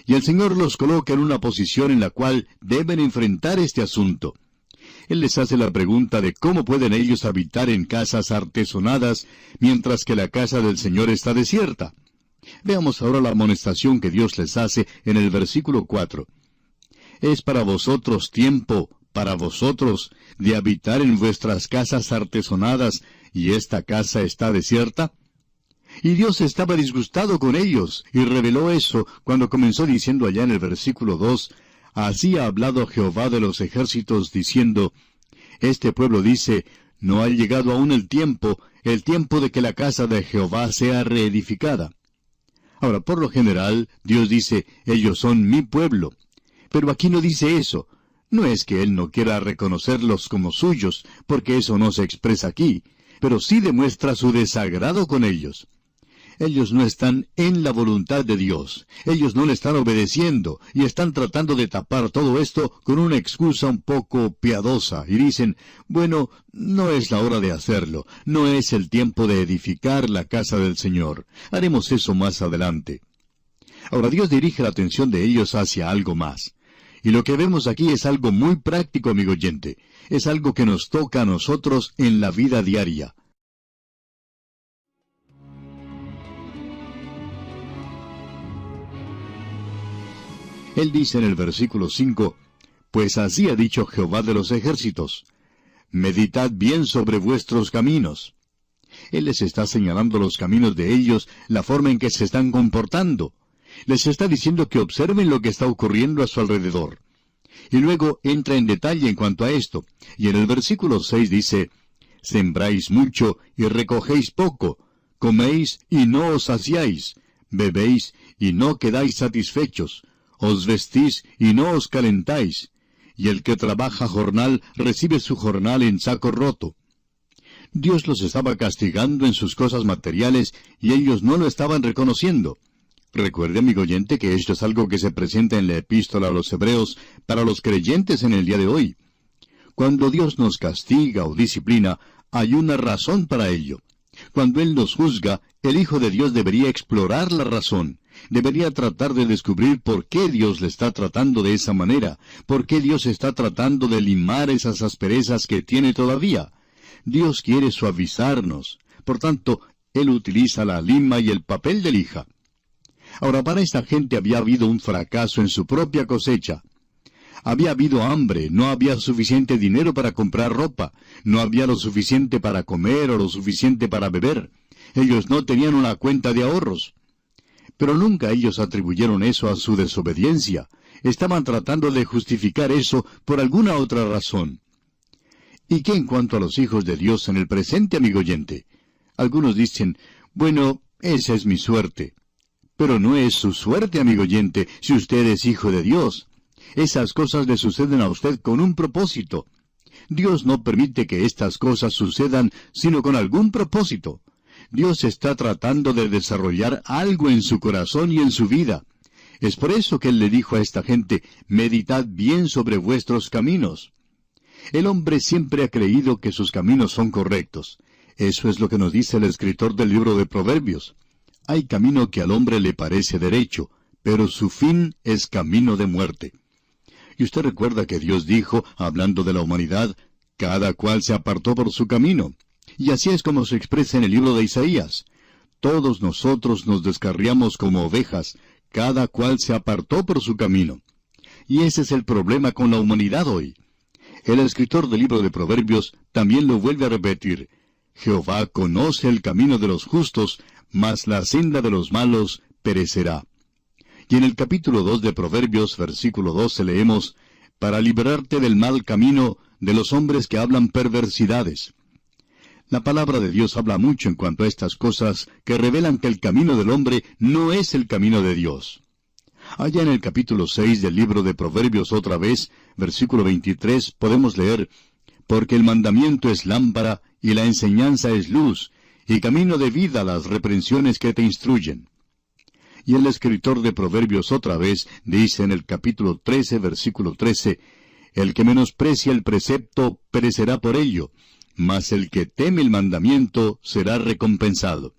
Speaker 1: Y el Señor los coloca en una posición en la cual deben enfrentar este asunto. Él les hace la pregunta de cómo pueden ellos habitar en casas artesonadas mientras que la casa del Señor está desierta. Veamos ahora la amonestación que Dios les hace en el versículo 4. Es para vosotros tiempo para vosotros de habitar en vuestras casas artesonadas, y esta casa está desierta? Y Dios estaba disgustado con ellos, y reveló eso cuando comenzó diciendo allá en el versículo 2, Así ha hablado Jehová de los ejércitos, diciendo, Este pueblo dice, No ha llegado aún el tiempo, el tiempo de que la casa de Jehová sea reedificada. Ahora, por lo general, Dios dice, Ellos son mi pueblo. Pero aquí no dice eso, no es que Él no quiera reconocerlos como suyos, porque eso no se expresa aquí, pero sí demuestra su desagrado con ellos. Ellos no están en la voluntad de Dios, ellos no le están obedeciendo, y están tratando de tapar todo esto con una excusa un poco piadosa, y dicen, bueno, no es la hora de hacerlo, no es el tiempo de edificar la casa del Señor, haremos eso más adelante. Ahora Dios dirige la atención de ellos hacia algo más. Y lo que vemos aquí es algo muy práctico, amigo oyente. Es algo que nos toca a nosotros en la vida diaria. Él dice en el versículo 5, Pues así ha dicho Jehová de los ejércitos, Meditad bien sobre vuestros caminos. Él les está señalando los caminos de ellos, la forma en que se están comportando les está diciendo que observen lo que está ocurriendo a su alrededor. Y luego entra en detalle en cuanto a esto, y en el versículo 6 dice, Sembráis mucho y recogéis poco, coméis y no os saciáis, bebéis y no quedáis satisfechos, os vestís y no os calentáis, y el que trabaja jornal recibe su jornal en saco roto. Dios los estaba castigando en sus cosas materiales y ellos no lo estaban reconociendo. Recuerde, amigo oyente, que esto es algo que se presenta en la epístola a los hebreos para los creyentes en el día de hoy. Cuando Dios nos castiga o disciplina, hay una razón para ello. Cuando Él nos juzga, el Hijo de Dios debería explorar la razón, debería tratar de descubrir por qué Dios le está tratando de esa manera, por qué Dios está tratando de limar esas asperezas que tiene todavía. Dios quiere suavizarnos. Por tanto, Él utiliza la lima y el papel de lija. Ahora, para esta gente había habido un fracaso en su propia cosecha. Había habido hambre, no había suficiente dinero para comprar ropa, no había lo suficiente para comer o lo suficiente para beber. Ellos no tenían una cuenta de ahorros. Pero nunca ellos atribuyeron eso a su desobediencia. Estaban tratando de justificar eso por alguna otra razón. ¿Y qué en cuanto a los hijos de Dios en el presente, amigo oyente? Algunos dicen, bueno, esa es mi suerte. Pero no es su suerte, amigo oyente, si usted es hijo de Dios. Esas cosas le suceden a usted con un propósito. Dios no permite que estas cosas sucedan sino con algún propósito. Dios está tratando de desarrollar algo en su corazón y en su vida. Es por eso que Él le dijo a esta gente, meditad bien sobre vuestros caminos. El hombre siempre ha creído que sus caminos son correctos. Eso es lo que nos dice el escritor del libro de Proverbios. Hay camino que al hombre le parece derecho, pero su fin es camino de muerte. Y usted recuerda que Dios dijo, hablando de la humanidad, cada cual se apartó por su camino. Y así es como se expresa en el libro de Isaías. Todos nosotros nos descarriamos como ovejas, cada cual se apartó por su camino. Y ese es el problema con la humanidad hoy. El escritor del libro de Proverbios también lo vuelve a repetir. Jehová conoce el camino de los justos, mas la senda de los malos perecerá. Y en el capítulo 2 de Proverbios, versículo 12, leemos, Para librarte del mal camino de los hombres que hablan perversidades. La palabra de Dios habla mucho en cuanto a estas cosas que revelan que el camino del hombre no es el camino de Dios. Allá en el capítulo 6 del libro de Proverbios otra vez, versículo 23, podemos leer, Porque el mandamiento es lámpara y la enseñanza es luz, y camino de vida las reprensiones que te instruyen. Y el escritor de Proverbios otra vez dice en el capítulo 13, versículo 13, El que menosprecia el precepto perecerá por ello, mas el que teme el mandamiento será recompensado.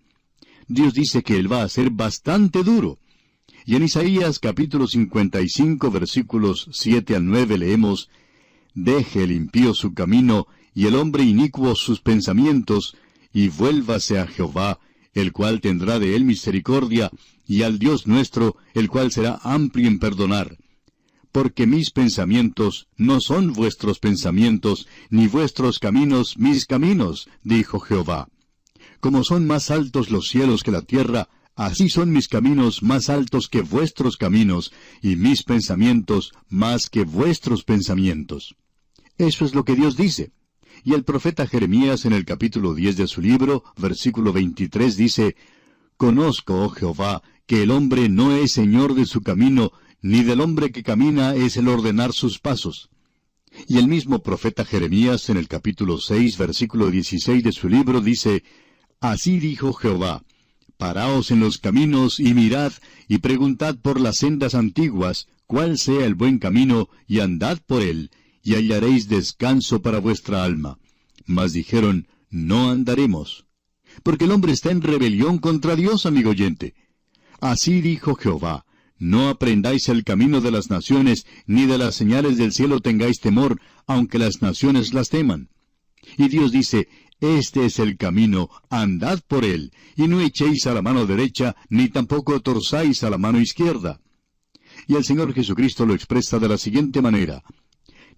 Speaker 1: Dios dice que Él va a ser bastante duro. Y en Isaías capítulo 55 versículos 7 al 9 leemos, Deje el impío su camino y el hombre inicuo sus pensamientos, y vuélvase a Jehová, el cual tendrá de él misericordia, y al Dios nuestro, el cual será amplio en perdonar. Porque mis pensamientos no son vuestros pensamientos, ni vuestros caminos mis caminos, dijo Jehová. Como son más altos los cielos que la tierra, así son mis caminos más altos que vuestros caminos, y mis pensamientos más que vuestros pensamientos. Eso es lo que Dios dice. Y el profeta Jeremías en el capítulo 10 de su libro, versículo 23 dice, Conozco, oh Jehová, que el hombre no es señor de su camino, ni del hombre que camina es el ordenar sus pasos. Y el mismo profeta Jeremías en el capítulo 6, versículo 16 de su libro dice, Así dijo Jehová, Paraos en los caminos y mirad, y preguntad por las sendas antiguas, cuál sea el buen camino, y andad por él, y hallaréis descanso para vuestra alma. Mas dijeron, No andaremos. Porque el hombre está en rebelión contra Dios, amigo oyente. Así dijo Jehová, no aprendáis el camino de las naciones, ni de las señales del cielo tengáis temor, aunque las naciones las teman. Y Dios dice, Este es el camino, andad por él, y no echéis a la mano derecha, ni tampoco torzáis a la mano izquierda. Y el Señor Jesucristo lo expresa de la siguiente manera,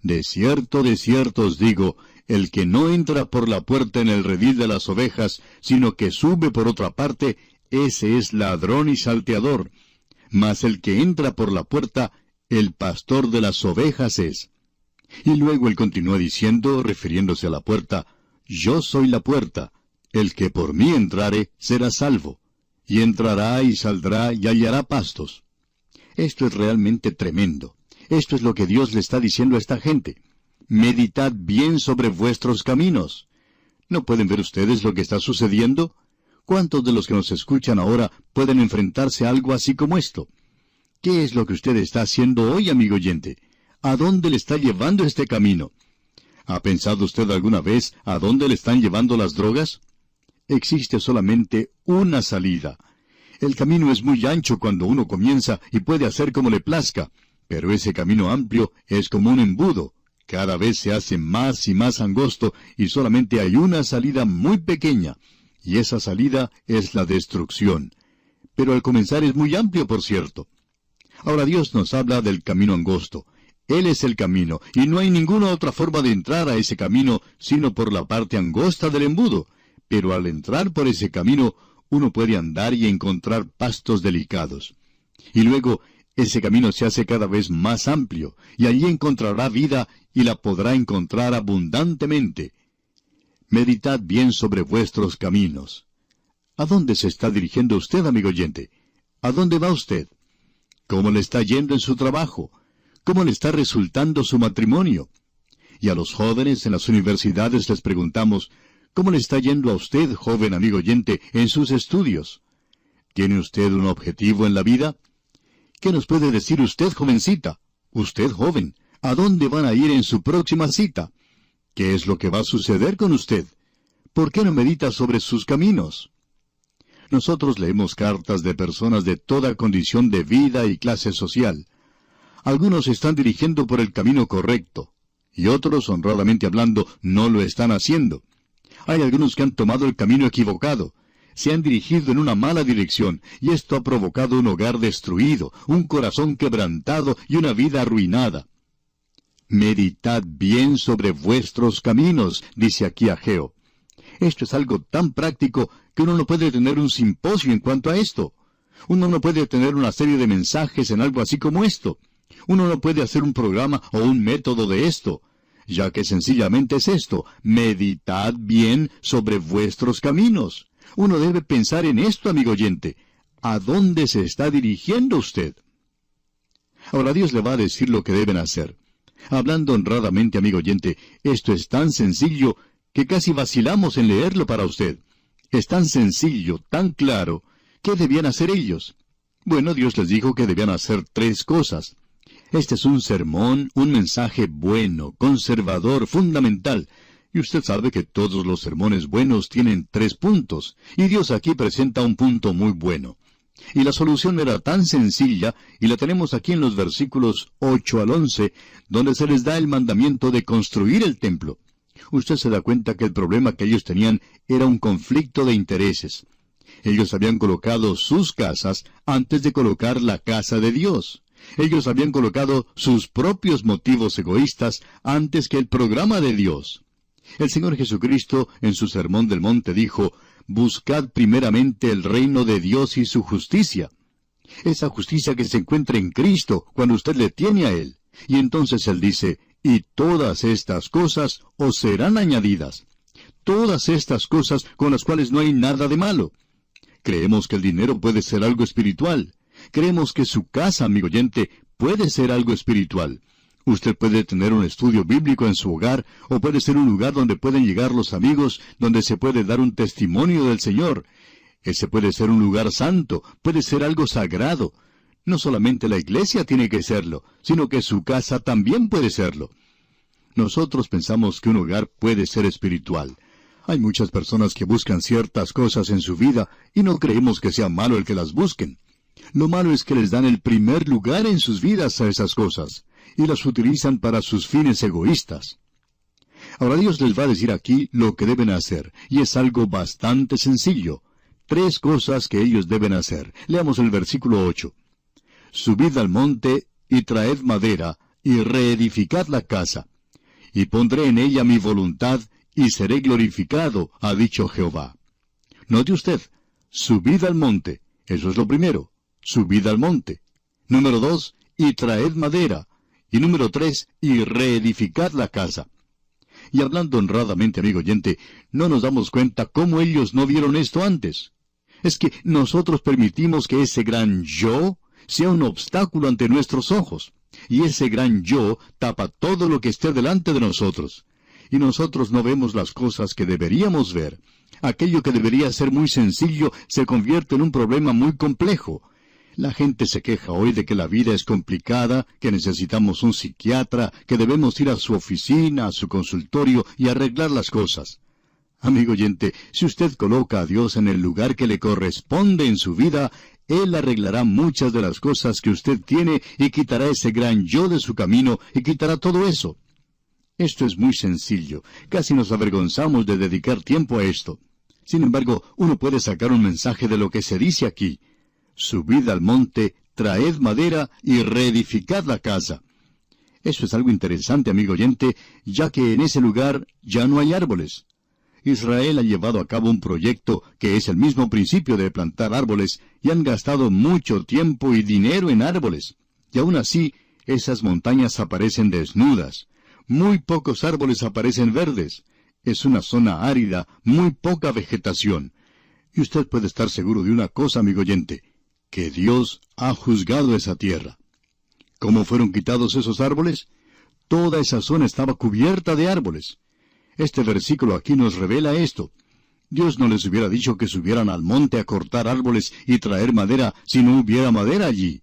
Speaker 1: De cierto, de cierto os digo, el que no entra por la puerta en el redil de las ovejas, sino que sube por otra parte, ese es ladrón y salteador. Mas el que entra por la puerta, el pastor de las ovejas es. Y luego él continúa diciendo, refiriéndose a la puerta, Yo soy la puerta, el que por mí entrare será salvo, y entrará y saldrá y hallará pastos. Esto es realmente tremendo. Esto es lo que Dios le está diciendo a esta gente. Meditad bien sobre vuestros caminos. ¿No pueden ver ustedes lo que está sucediendo? ¿Cuántos de los que nos escuchan ahora pueden enfrentarse a algo así como esto? ¿Qué es lo que usted está haciendo hoy, amigo oyente? ¿A dónde le está llevando este camino? ¿Ha pensado usted alguna vez a dónde le están llevando las drogas? Existe solamente una salida. El camino es muy ancho cuando uno comienza y puede hacer como le plazca, pero ese camino amplio es como un embudo. Cada vez se hace más y más angosto y solamente hay una salida muy pequeña y esa salida es la destrucción. Pero al comenzar es muy amplio, por cierto. Ahora Dios nos habla del camino angosto. Él es el camino, y no hay ninguna otra forma de entrar a ese camino sino por la parte angosta del embudo. Pero al entrar por ese camino, uno puede andar y encontrar pastos delicados. Y luego, ese camino se hace cada vez más amplio, y allí encontrará vida y la podrá encontrar abundantemente meditad bien sobre vuestros caminos. ¿A dónde se está dirigiendo usted, amigo oyente? ¿A dónde va usted? ¿Cómo le está yendo en su trabajo? ¿Cómo le está resultando su matrimonio? Y a los jóvenes en las universidades les preguntamos, ¿cómo le está yendo a usted, joven amigo oyente, en sus estudios? ¿Tiene usted un objetivo en la vida? ¿Qué nos puede decir usted, jovencita? Usted, joven, ¿a dónde van a ir en su próxima cita? ¿Qué es lo que va a suceder con usted? ¿Por qué no medita sobre sus caminos? Nosotros leemos cartas de personas de toda condición de vida y clase social. Algunos están dirigiendo por el camino correcto, y otros, honradamente hablando, no lo están haciendo. Hay algunos que han tomado el camino equivocado, se han dirigido en una mala dirección, y esto ha provocado un hogar destruido, un corazón quebrantado y una vida arruinada. Meditad bien sobre vuestros caminos, dice aquí Ageo. Esto es algo tan práctico que uno no puede tener un simposio en cuanto a esto. Uno no puede tener una serie de mensajes en algo así como esto. Uno no puede hacer un programa o un método de esto, ya que sencillamente es esto, meditad bien sobre vuestros caminos. Uno debe pensar en esto, amigo oyente. ¿A dónde se está dirigiendo usted? Ahora Dios le va a decir lo que deben hacer. Hablando honradamente, amigo oyente, esto es tan sencillo que casi vacilamos en leerlo para usted. Es tan sencillo, tan claro. ¿Qué debían hacer ellos? Bueno, Dios les dijo que debían hacer tres cosas. Este es un sermón, un mensaje bueno, conservador, fundamental. Y usted sabe que todos los sermones buenos tienen tres puntos, y Dios aquí presenta un punto muy bueno. Y la solución era tan sencilla, y la tenemos aquí en los versículos 8 al 11, donde se les da el mandamiento de construir el templo. Usted se da cuenta que el problema que ellos tenían era un conflicto de intereses. Ellos habían colocado sus casas antes de colocar la casa de Dios. Ellos habían colocado sus propios motivos egoístas antes que el programa de Dios. El Señor Jesucristo en su Sermón del Monte dijo, Buscad primeramente el reino de Dios y su justicia. Esa justicia que se encuentra en Cristo cuando usted le tiene a Él. Y entonces Él dice, y todas estas cosas os serán añadidas. Todas estas cosas con las cuales no hay nada de malo. Creemos que el dinero puede ser algo espiritual. Creemos que su casa, amigo oyente, puede ser algo espiritual. Usted puede tener un estudio bíblico en su hogar, o puede ser un lugar donde pueden llegar los amigos, donde se puede dar un testimonio del Señor. Ese puede ser un lugar santo, puede ser algo sagrado. No solamente la iglesia tiene que serlo, sino que su casa también puede serlo. Nosotros pensamos que un hogar puede ser espiritual. Hay muchas personas que buscan ciertas cosas en su vida y no creemos que sea malo el que las busquen. Lo malo es que les dan el primer lugar en sus vidas a esas cosas y las utilizan para sus fines egoístas. Ahora Dios les va a decir aquí lo que deben hacer, y es algo bastante sencillo. Tres cosas que ellos deben hacer. Leamos el versículo 8. Subid al monte y traed madera, y reedificad la casa. Y pondré en ella mi voluntad, y seré glorificado, ha dicho Jehová. Note usted, subid al monte, eso es lo primero subid al monte. Número dos, y traed madera. Y número tres, y reedificad la casa. Y hablando honradamente, amigo oyente, no nos damos cuenta cómo ellos no vieron esto antes. Es que nosotros permitimos que ese gran yo sea un obstáculo ante nuestros ojos. Y ese gran yo tapa todo lo que esté delante de nosotros. Y nosotros no vemos las cosas que deberíamos ver. Aquello que debería ser muy sencillo se convierte en un problema muy complejo. La gente se queja hoy de que la vida es complicada, que necesitamos un psiquiatra, que debemos ir a su oficina, a su consultorio y arreglar las cosas. Amigo oyente, si usted coloca a Dios en el lugar que le corresponde en su vida, Él arreglará muchas de las cosas que usted tiene y quitará ese gran yo de su camino y quitará todo eso. Esto es muy sencillo. Casi nos avergonzamos de dedicar tiempo a esto. Sin embargo, uno puede sacar un mensaje de lo que se dice aquí subid al monte, traed madera y reedificad la casa. Eso es algo interesante, amigo oyente, ya que en ese lugar ya no hay árboles. Israel ha llevado a cabo un proyecto que es el mismo principio de plantar árboles y han gastado mucho tiempo y dinero en árboles. Y aún así, esas montañas aparecen desnudas. Muy pocos árboles aparecen verdes. Es una zona árida, muy poca vegetación. Y usted puede estar seguro de una cosa, amigo oyente que Dios ha juzgado esa tierra. ¿Cómo fueron quitados esos árboles? Toda esa zona estaba cubierta de árboles. Este versículo aquí nos revela esto. Dios no les hubiera dicho que subieran al monte a cortar árboles y traer madera si no hubiera madera allí.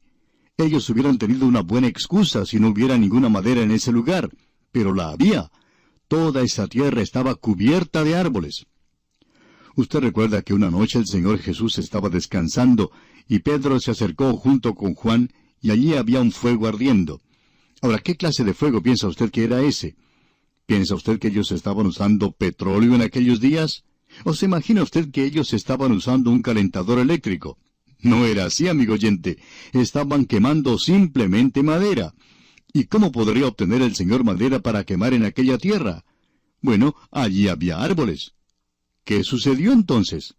Speaker 1: Ellos hubieran tenido una buena excusa si no hubiera ninguna madera en ese lugar, pero la había. Toda esa tierra estaba cubierta de árboles. Usted recuerda que una noche el Señor Jesús estaba descansando y Pedro se acercó junto con Juan y allí había un fuego ardiendo. Ahora, ¿qué clase de fuego piensa usted que era ese? ¿Piensa usted que ellos estaban usando petróleo en aquellos días? ¿O se imagina usted que ellos estaban usando un calentador eléctrico? No era así, amigo oyente. Estaban quemando simplemente madera. ¿Y cómo podría obtener el Señor madera para quemar en aquella tierra? Bueno, allí había árboles. ¿Qué sucedió entonces?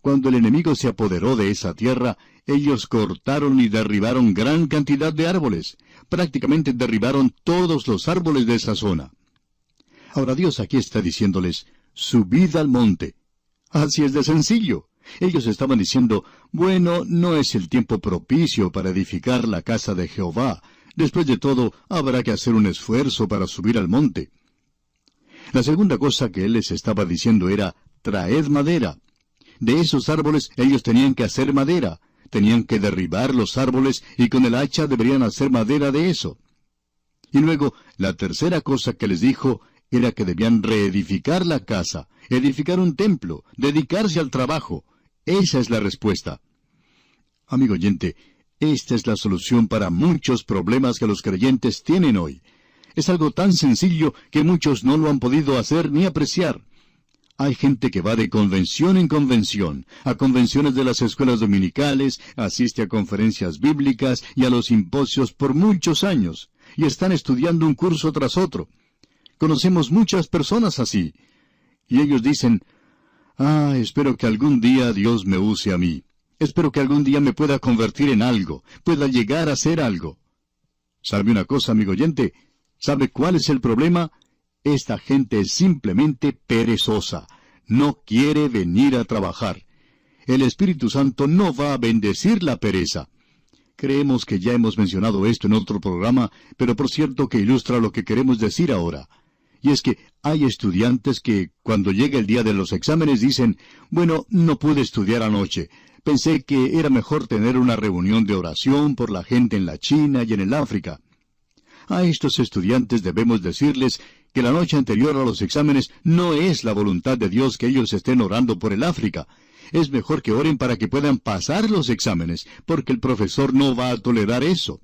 Speaker 1: Cuando el enemigo se apoderó de esa tierra, ellos cortaron y derribaron gran cantidad de árboles. Prácticamente derribaron todos los árboles de esa zona. Ahora Dios aquí está diciéndoles, subid al monte. Así es de sencillo. Ellos estaban diciendo, bueno, no es el tiempo propicio para edificar la casa de Jehová. Después de todo, habrá que hacer un esfuerzo para subir al monte. La segunda cosa que él les estaba diciendo era, traed madera. De esos árboles ellos tenían que hacer madera, tenían que derribar los árboles y con el hacha deberían hacer madera de eso. Y luego, la tercera cosa que les dijo era que debían reedificar la casa, edificar un templo, dedicarse al trabajo. Esa es la respuesta. Amigo oyente, esta es la solución para muchos problemas que los creyentes tienen hoy. Es algo tan sencillo que muchos no lo han podido hacer ni apreciar. Hay gente que va de convención en convención, a convenciones de las escuelas dominicales, asiste a conferencias bíblicas y a los simposios por muchos años, y están estudiando un curso tras otro. Conocemos muchas personas así. Y ellos dicen, ah, espero que algún día Dios me use a mí. Espero que algún día me pueda convertir en algo, pueda llegar a ser algo. ¿Sabe una cosa, amigo oyente? ¿Sabe cuál es el problema? Esta gente es simplemente perezosa. No quiere venir a trabajar. El Espíritu Santo no va a bendecir la pereza. Creemos que ya hemos mencionado esto en otro programa, pero por cierto que ilustra lo que queremos decir ahora. Y es que hay estudiantes que, cuando llega el día de los exámenes, dicen, bueno, no pude estudiar anoche. Pensé que era mejor tener una reunión de oración por la gente en la China y en el África. A estos estudiantes debemos decirles que la noche anterior a los exámenes no es la voluntad de Dios que ellos estén orando por el África. Es mejor que oren para que puedan pasar los exámenes, porque el profesor no va a tolerar eso.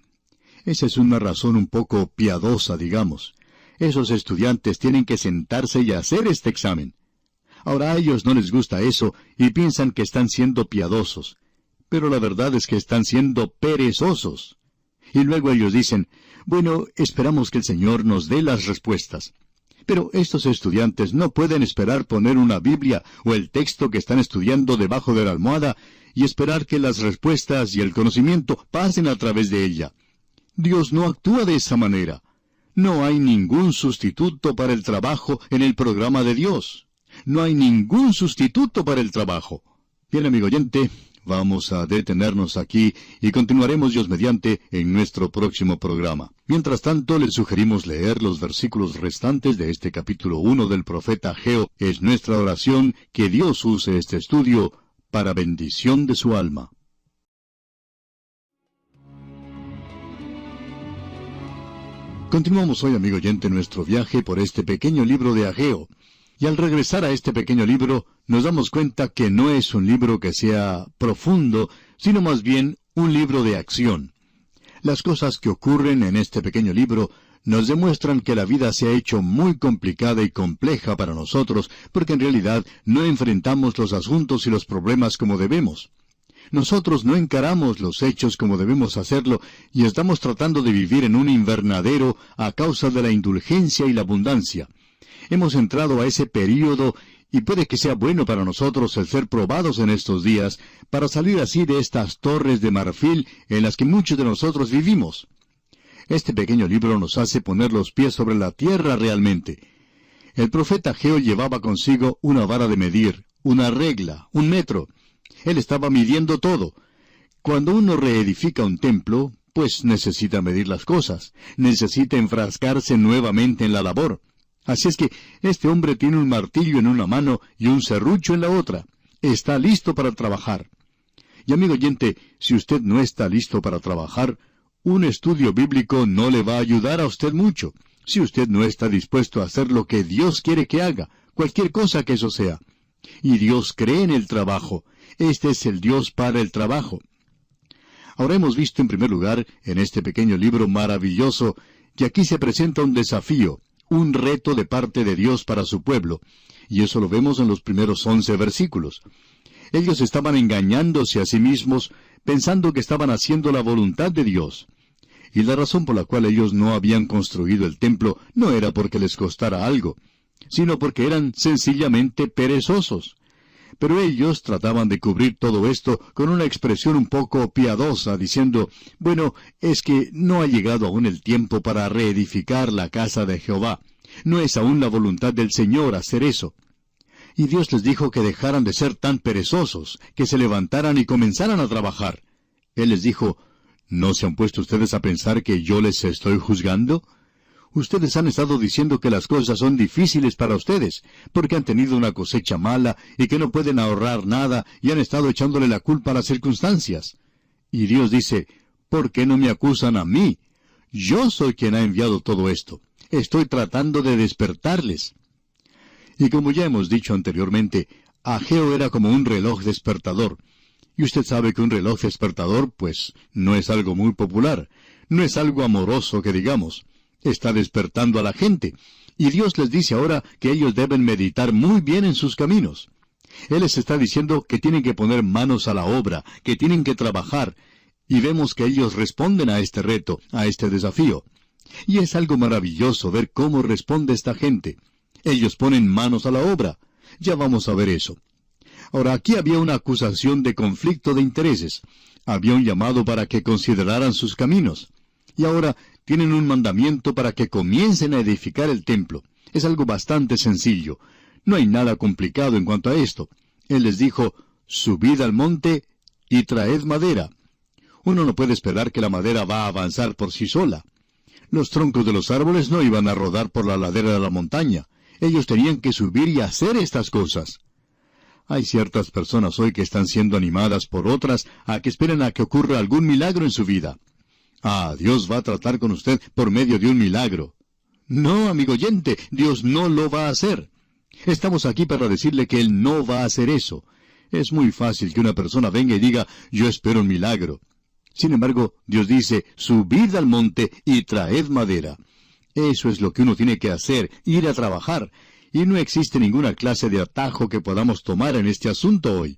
Speaker 1: Esa es una razón un poco piadosa, digamos. Esos estudiantes tienen que sentarse y hacer este examen. Ahora a ellos no les gusta eso y piensan que están siendo piadosos. Pero la verdad es que están siendo perezosos. Y luego ellos dicen, bueno, esperamos que el Señor nos dé las respuestas. Pero estos estudiantes no pueden esperar poner una Biblia o el texto que están estudiando debajo de la almohada y esperar que las respuestas y el conocimiento pasen a través de ella. Dios no actúa de esa manera. No hay ningún sustituto para el trabajo en el programa de Dios. No hay ningún sustituto para el trabajo. Bien, amigo oyente, vamos a detenernos aquí y continuaremos Dios mediante en nuestro próximo programa. Mientras tanto, le sugerimos leer los versículos restantes de este capítulo 1 del profeta Geo. Es nuestra oración que Dios use este estudio para bendición de su alma. Continuamos hoy, amigo oyente, nuestro viaje por este pequeño libro de Ageo. Y al regresar a este pequeño libro, nos damos cuenta que no es un libro que sea profundo, sino más bien un libro de acción. Las cosas que ocurren en este pequeño libro nos demuestran que la vida se ha hecho muy complicada y compleja para nosotros, porque en realidad no enfrentamos los asuntos y los problemas como debemos. Nosotros no encaramos los hechos como debemos hacerlo y estamos tratando de vivir en un invernadero a causa de la indulgencia y la abundancia. Hemos entrado a ese período y puede que sea bueno para nosotros el ser probados en estos días para salir así de estas torres de marfil en las que muchos de nosotros vivimos. Este pequeño libro nos hace poner los pies sobre la tierra realmente. El profeta Geo llevaba consigo una vara de medir, una regla, un metro, él estaba midiendo todo. Cuando uno reedifica un templo, pues necesita medir las cosas, necesita enfrascarse nuevamente en la labor. Así es que este hombre tiene un martillo en una mano y un serrucho en la otra. Está listo para trabajar. Y amigo oyente, si usted no está listo para trabajar, un estudio bíblico no le va a ayudar a usted mucho, si usted no está dispuesto a hacer lo que Dios quiere que haga, cualquier cosa que eso sea. Y Dios cree en el trabajo, este es el Dios para el trabajo. Ahora hemos visto en primer lugar, en este pequeño libro maravilloso, que aquí se presenta un desafío, un reto de parte de Dios para su pueblo, y eso lo vemos en los primeros once versículos. Ellos estaban engañándose a sí mismos, pensando que estaban haciendo la voluntad de Dios. Y la razón por la cual ellos no habían construido el templo no era porque les costara algo, sino porque eran sencillamente perezosos. Pero ellos trataban de cubrir todo esto con una expresión un poco piadosa, diciendo, bueno, es que no ha llegado aún el tiempo para reedificar la casa de Jehová. No es aún la voluntad del Señor hacer eso. Y Dios les dijo que dejaran de ser tan perezosos, que se levantaran y comenzaran a trabajar. Él les dijo, ¿no se han puesto ustedes a pensar que yo les estoy juzgando? Ustedes han estado diciendo que las cosas son difíciles para ustedes, porque han tenido una cosecha mala y que no pueden ahorrar nada y han estado echándole la culpa a las circunstancias. Y Dios dice, ¿por qué no me acusan a mí? Yo soy quien ha enviado todo esto. Estoy tratando de despertarles. Y como ya hemos dicho anteriormente, Ageo era como un reloj despertador. Y usted sabe que un reloj despertador, pues, no es algo muy popular, no es algo amoroso que digamos está despertando a la gente. Y Dios les dice ahora que ellos deben meditar muy bien en sus caminos. Él les está diciendo que tienen que poner manos a la obra, que tienen que trabajar, y vemos que ellos responden a este reto, a este desafío. Y es algo maravilloso ver cómo responde esta gente. Ellos ponen manos a la obra. Ya vamos a ver eso. Ahora, aquí había una acusación de conflicto de intereses. Había un llamado para que consideraran sus caminos. Y ahora tienen un mandamiento para que comiencen a edificar el templo. Es algo bastante sencillo. No hay nada complicado en cuanto a esto. Él les dijo, subid al monte y traed madera. Uno no puede esperar que la madera va a avanzar por sí sola. Los troncos de los árboles no iban a rodar por la ladera de la montaña. Ellos tenían que subir y hacer estas cosas. Hay ciertas personas hoy que están siendo animadas por otras a que esperen a que ocurra algún milagro en su vida. Ah, Dios va a tratar con usted por medio de un milagro. No, amigo oyente, Dios no lo va a hacer. Estamos aquí para decirle que Él no va a hacer eso. Es muy fácil que una persona venga y diga, yo espero un milagro. Sin embargo, Dios dice, subid al monte y traed madera. Eso es lo que uno tiene que hacer, ir a trabajar. Y no existe ninguna clase de atajo que podamos tomar en este asunto hoy.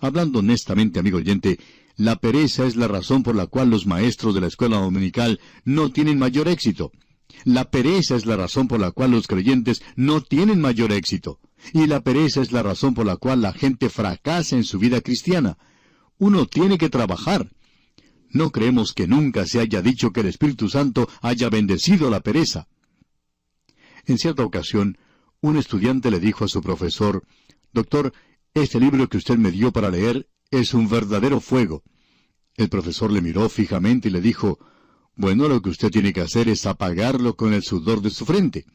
Speaker 1: Hablando honestamente, amigo oyente, la pereza es la razón por la cual los maestros de la escuela dominical no tienen mayor éxito. La pereza es la razón por la cual los creyentes no tienen mayor éxito. Y la pereza es la razón por la cual la gente fracasa en su vida cristiana. Uno tiene que trabajar. No creemos que nunca se haya dicho que el Espíritu Santo haya bendecido la pereza. En cierta ocasión, un estudiante le dijo a su profesor, Doctor, este libro que usted me dio para leer es un verdadero fuego. El profesor le miró fijamente y le dijo, Bueno, lo que usted tiene que hacer es apagarlo con el sudor de su frente.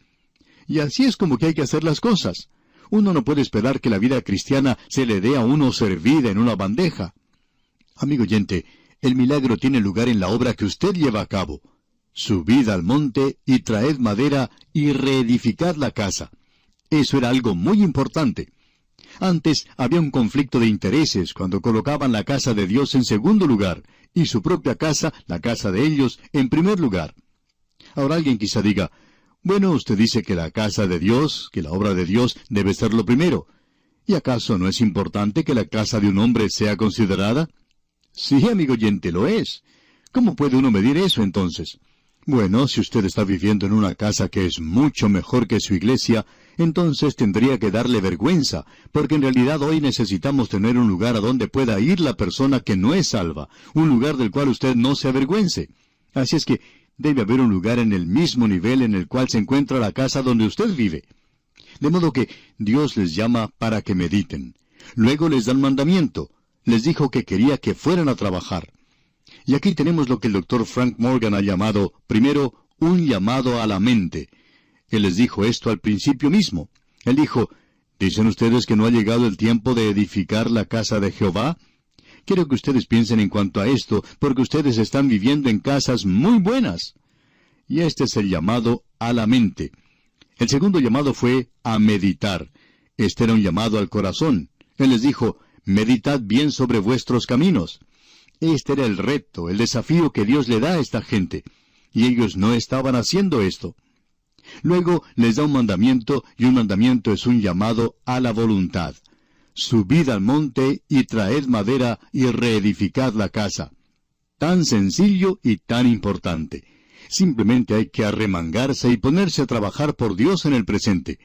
Speaker 1: Y así es como que hay que hacer las cosas. Uno no puede esperar que la vida cristiana se le dé a uno servida en una bandeja. Amigo oyente, el milagro tiene lugar en la obra que usted lleva a cabo. Subid al monte y traed madera y reedificad la casa. Eso era algo muy importante. Antes había un conflicto de intereses cuando colocaban la casa de Dios en segundo lugar y su propia casa, la casa de ellos, en primer lugar. Ahora alguien quizá diga, bueno, usted dice que la casa de Dios, que la obra de Dios debe ser lo primero. ¿Y acaso no es importante que la casa de un hombre sea considerada? Sí, amigo oyente, lo es. ¿Cómo puede uno medir eso entonces? Bueno, si usted está viviendo en una casa que es mucho mejor que su iglesia, entonces tendría que darle vergüenza, porque en realidad hoy necesitamos tener un lugar a donde pueda ir la persona que no es salva, un lugar del cual usted no se avergüence. Así es que debe haber un lugar en el mismo nivel en el cual se encuentra la casa donde usted vive. De modo que Dios les llama para que mediten. Luego les dan mandamiento. Les dijo que quería que fueran a trabajar. Y aquí tenemos lo que el doctor Frank Morgan ha llamado, primero, un llamado a la mente. Él les dijo esto al principio mismo. Él dijo, ¿dicen ustedes que no ha llegado el tiempo de edificar la casa de Jehová? Quiero que ustedes piensen en cuanto a esto, porque ustedes están viviendo en casas muy buenas. Y este es el llamado a la mente. El segundo llamado fue a meditar. Este era un llamado al corazón. Él les dijo, meditad bien sobre vuestros caminos. Este era el reto, el desafío que Dios le da a esta gente. y ellos no estaban haciendo esto. Luego les da un mandamiento, y un mandamiento es un llamado a la voluntad. Subid al monte y traed madera y reedificad la casa. Tan sencillo y tan importante. Simplemente hay que arremangarse y ponerse a trabajar por Dios en el presente.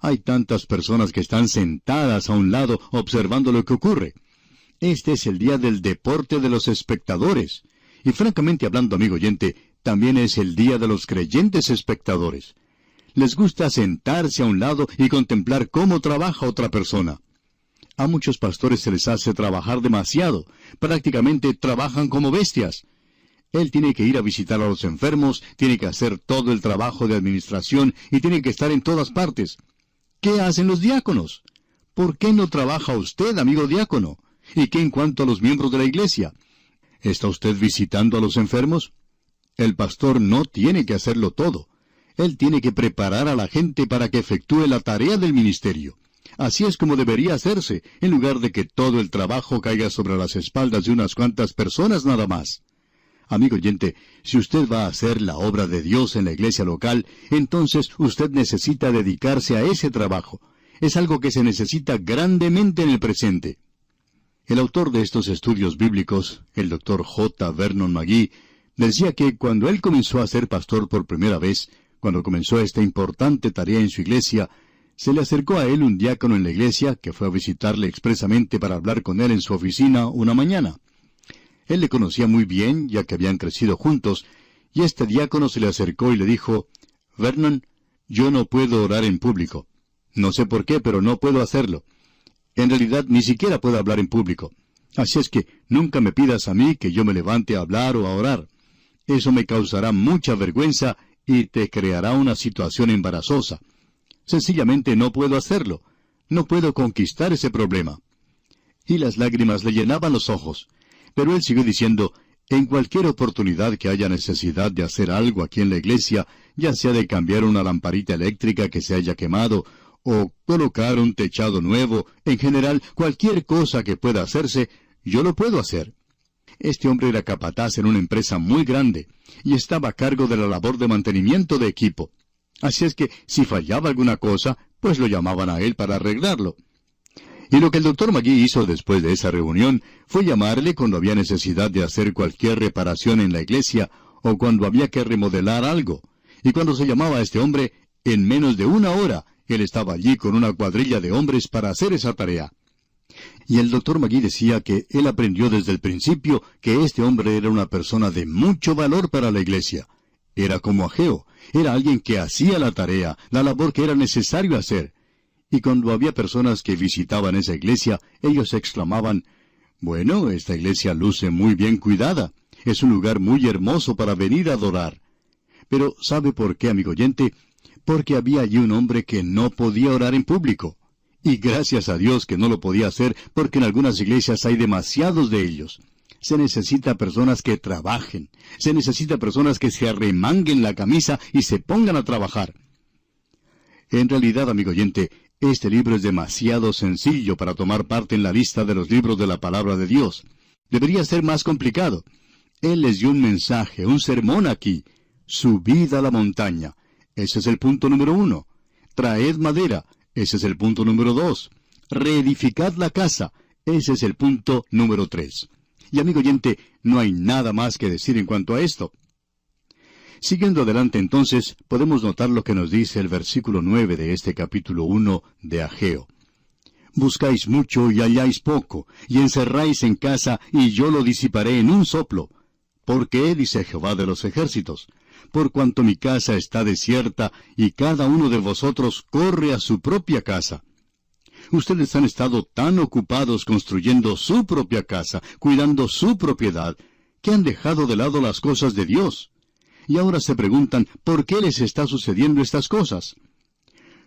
Speaker 1: Hay tantas personas que están sentadas a un lado observando lo que ocurre. Este es el día del deporte de los espectadores. Y francamente hablando, amigo oyente, también es el día de los creyentes espectadores. Les gusta sentarse a un lado y contemplar cómo trabaja otra persona. A muchos pastores se les hace trabajar demasiado. Prácticamente trabajan como bestias. Él tiene que ir a visitar a los enfermos, tiene que hacer todo el trabajo de administración y tiene que estar en todas partes. ¿Qué hacen los diáconos? ¿Por qué no trabaja usted, amigo diácono? ¿Y qué en cuanto a los miembros de la iglesia? ¿Está usted visitando a los enfermos? El pastor no tiene que hacerlo todo. Él tiene que preparar a la gente para que efectúe la tarea del ministerio. Así es como debería hacerse, en lugar de que todo el trabajo caiga sobre las espaldas de unas cuantas personas nada más. Amigo oyente, si usted va a hacer la obra de Dios en la iglesia local, entonces usted necesita dedicarse a ese trabajo. Es algo que se necesita grandemente en el presente. El autor de estos estudios bíblicos, el doctor J. Vernon McGee, decía que cuando él comenzó a ser pastor por primera vez, cuando comenzó esta importante tarea en su iglesia, se le acercó a él un diácono en la iglesia que fue a visitarle expresamente para hablar con él en su oficina una mañana. Él le conocía muy bien, ya que habían crecido juntos, y este diácono se le acercó y le dijo, Vernon, yo no puedo orar en público. No sé por qué, pero no puedo hacerlo. En realidad ni siquiera puedo hablar en público. Así es que nunca me pidas a mí que yo me levante a hablar o a orar. Eso me causará mucha vergüenza y te creará una situación embarazosa. Sencillamente no puedo hacerlo. No puedo conquistar ese problema. Y las lágrimas le llenaban los ojos. Pero él siguió diciendo, en cualquier oportunidad que haya necesidad de hacer algo aquí en la iglesia, ya sea de cambiar una lamparita eléctrica que se haya quemado, o colocar un techado nuevo, en general, cualquier cosa que pueda hacerse, yo lo puedo hacer. Este hombre era capataz en una empresa muy grande, y estaba a cargo de la labor de mantenimiento de equipo. Así es que si fallaba alguna cosa, pues lo llamaban a él para arreglarlo. Y lo que el doctor Magui hizo después de esa reunión fue llamarle cuando había necesidad de hacer cualquier reparación en la iglesia o cuando había que remodelar algo. Y cuando se llamaba a este hombre, en menos de una hora, él estaba allí con una cuadrilla de hombres para hacer esa tarea. Y el doctor Magui decía que él aprendió desde el principio que este hombre era una persona de mucho valor para la iglesia. Era como Ageo, era alguien que hacía la tarea, la labor que era necesario hacer. Y cuando había personas que visitaban esa iglesia, ellos exclamaban, Bueno, esta iglesia luce muy bien cuidada. Es un lugar muy hermoso para venir a adorar. Pero ¿sabe por qué, amigo oyente? Porque había allí un hombre que no podía orar en público. Y gracias a Dios que no lo podía hacer, porque en algunas iglesias hay demasiados de ellos. Se necesita personas que trabajen. Se necesita personas que se arremanguen la camisa y se pongan a trabajar. En realidad, amigo oyente, este libro es demasiado sencillo para tomar parte en la lista de los libros de la palabra de Dios. Debería ser más complicado. Él les dio un mensaje, un sermón aquí. Subid a la montaña. Ese es el punto número uno. Traed madera. Ese es el punto número dos. Reedificad la casa. Ese es el punto número tres. Y amigo oyente, no hay nada más que decir en cuanto a esto. Siguiendo adelante entonces, podemos notar lo que nos dice el versículo nueve de este capítulo uno de Ageo. Buscáis mucho y halláis poco, y encerráis en casa, y yo lo disiparé en un soplo. ¿Por qué? dice Jehová de los ejércitos. Por cuanto mi casa está desierta, y cada uno de vosotros corre a su propia casa. Ustedes han estado tan ocupados construyendo su propia casa, cuidando su propiedad, que han dejado de lado las cosas de Dios y ahora se preguntan por qué les está sucediendo estas cosas.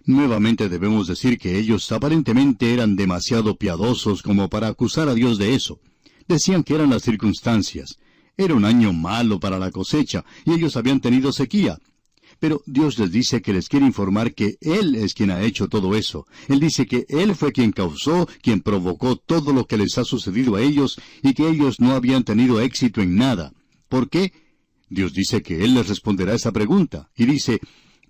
Speaker 1: Nuevamente debemos decir que ellos aparentemente eran demasiado piadosos como para acusar a Dios de eso. Decían que eran las circunstancias. Era un año malo para la cosecha, y ellos habían tenido sequía. Pero Dios les dice que les quiere informar que Él es quien ha hecho todo eso. Él dice que Él fue quien causó, quien provocó todo lo que les ha sucedido a ellos, y que ellos no habían tenido éxito en nada. ¿Por qué? Dios dice que Él les responderá esa pregunta, y dice,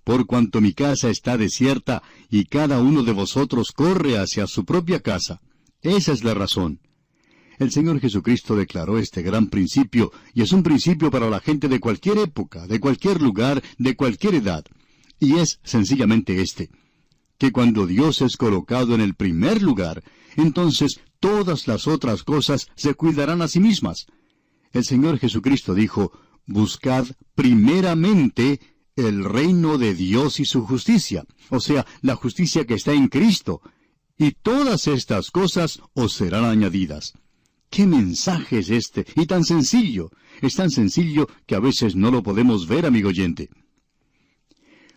Speaker 1: Por cuanto mi casa está desierta, y cada uno de vosotros corre hacia su propia casa. Esa es la razón. El Señor Jesucristo declaró este gran principio, y es un principio para la gente de cualquier época, de cualquier lugar, de cualquier edad. Y es sencillamente este, que cuando Dios es colocado en el primer lugar, entonces todas las otras cosas se cuidarán a sí mismas. El Señor Jesucristo dijo, Buscad primeramente el reino de Dios y su justicia, o sea, la justicia que está en Cristo, y todas estas cosas os serán añadidas. ¿Qué mensaje es este? Y tan sencillo. Es tan sencillo que a veces no lo podemos ver, amigo oyente.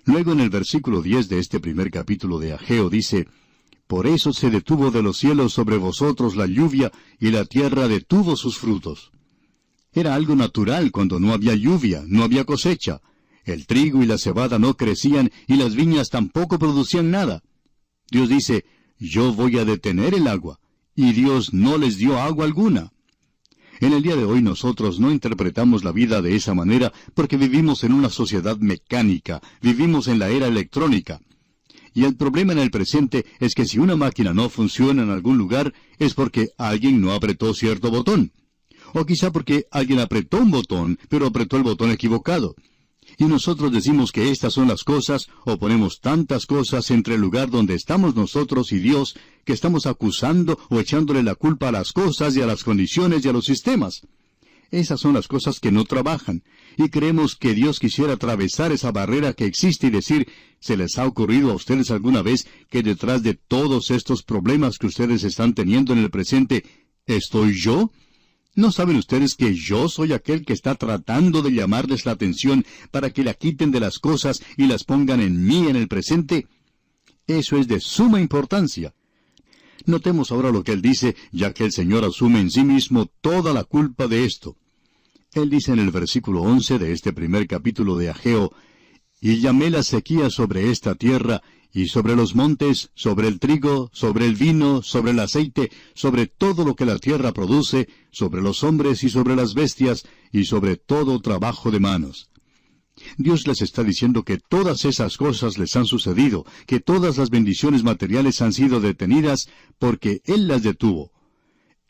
Speaker 1: Luego en el versículo 10 de este primer capítulo de Ageo dice, Por eso se detuvo de los cielos sobre vosotros la lluvia, y la tierra detuvo sus frutos. Era algo natural cuando no había lluvia, no había cosecha. El trigo y la cebada no crecían y las viñas tampoco producían nada. Dios dice, Yo voy a detener el agua y Dios no les dio agua alguna. En el día de hoy nosotros no interpretamos la vida de esa manera porque vivimos en una sociedad mecánica, vivimos en la era electrónica. Y el problema en el presente es que si una máquina no funciona en algún lugar es porque alguien no apretó cierto botón. O quizá porque alguien apretó un botón, pero apretó el botón equivocado y nosotros decimos que estas son las cosas, o ponemos tantas cosas entre el lugar donde estamos nosotros y Dios, que estamos acusando o echándole la culpa a las cosas y a las condiciones y a los sistemas. Esas son las cosas que no trabajan, y creemos que Dios quisiera atravesar esa barrera que existe y decir, ¿se les ha ocurrido a ustedes alguna vez que detrás de todos estos problemas que ustedes están teniendo en el presente, estoy yo? ¿No saben ustedes que yo soy aquel que está tratando de llamarles la atención para que la quiten de las cosas y las pongan en mí en el presente? Eso es de suma importancia. Notemos ahora lo que él dice, ya que el Señor asume en sí mismo toda la culpa de esto. Él dice en el versículo once de este primer capítulo de Ageo, Y llamé la sequía sobre esta tierra, y sobre los montes, sobre el trigo, sobre el vino, sobre el aceite, sobre todo lo que la tierra produce, sobre los hombres y sobre las bestias, y sobre todo trabajo de manos. Dios les está diciendo que todas esas cosas les han sucedido, que todas las bendiciones materiales han sido detenidas porque Él las detuvo.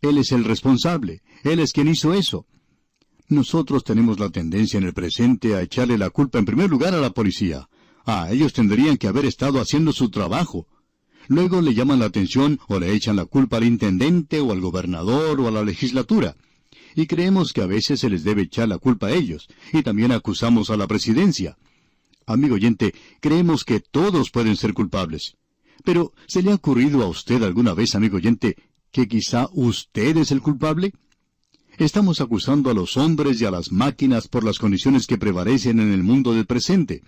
Speaker 1: Él es el responsable, Él es quien hizo eso. Nosotros tenemos la tendencia en el presente a echarle la culpa en primer lugar a la policía. Ah, ellos tendrían que haber estado haciendo su trabajo. Luego le llaman la atención o le echan la culpa al intendente o al gobernador o a la legislatura. Y creemos que a veces se les debe echar la culpa a ellos, y también acusamos a la presidencia. Amigo oyente, creemos que todos pueden ser culpables. Pero, ¿se le ha ocurrido a usted alguna vez, amigo oyente, que quizá usted es el culpable? Estamos acusando a los hombres y a las máquinas por las condiciones que prevalecen en el mundo del presente.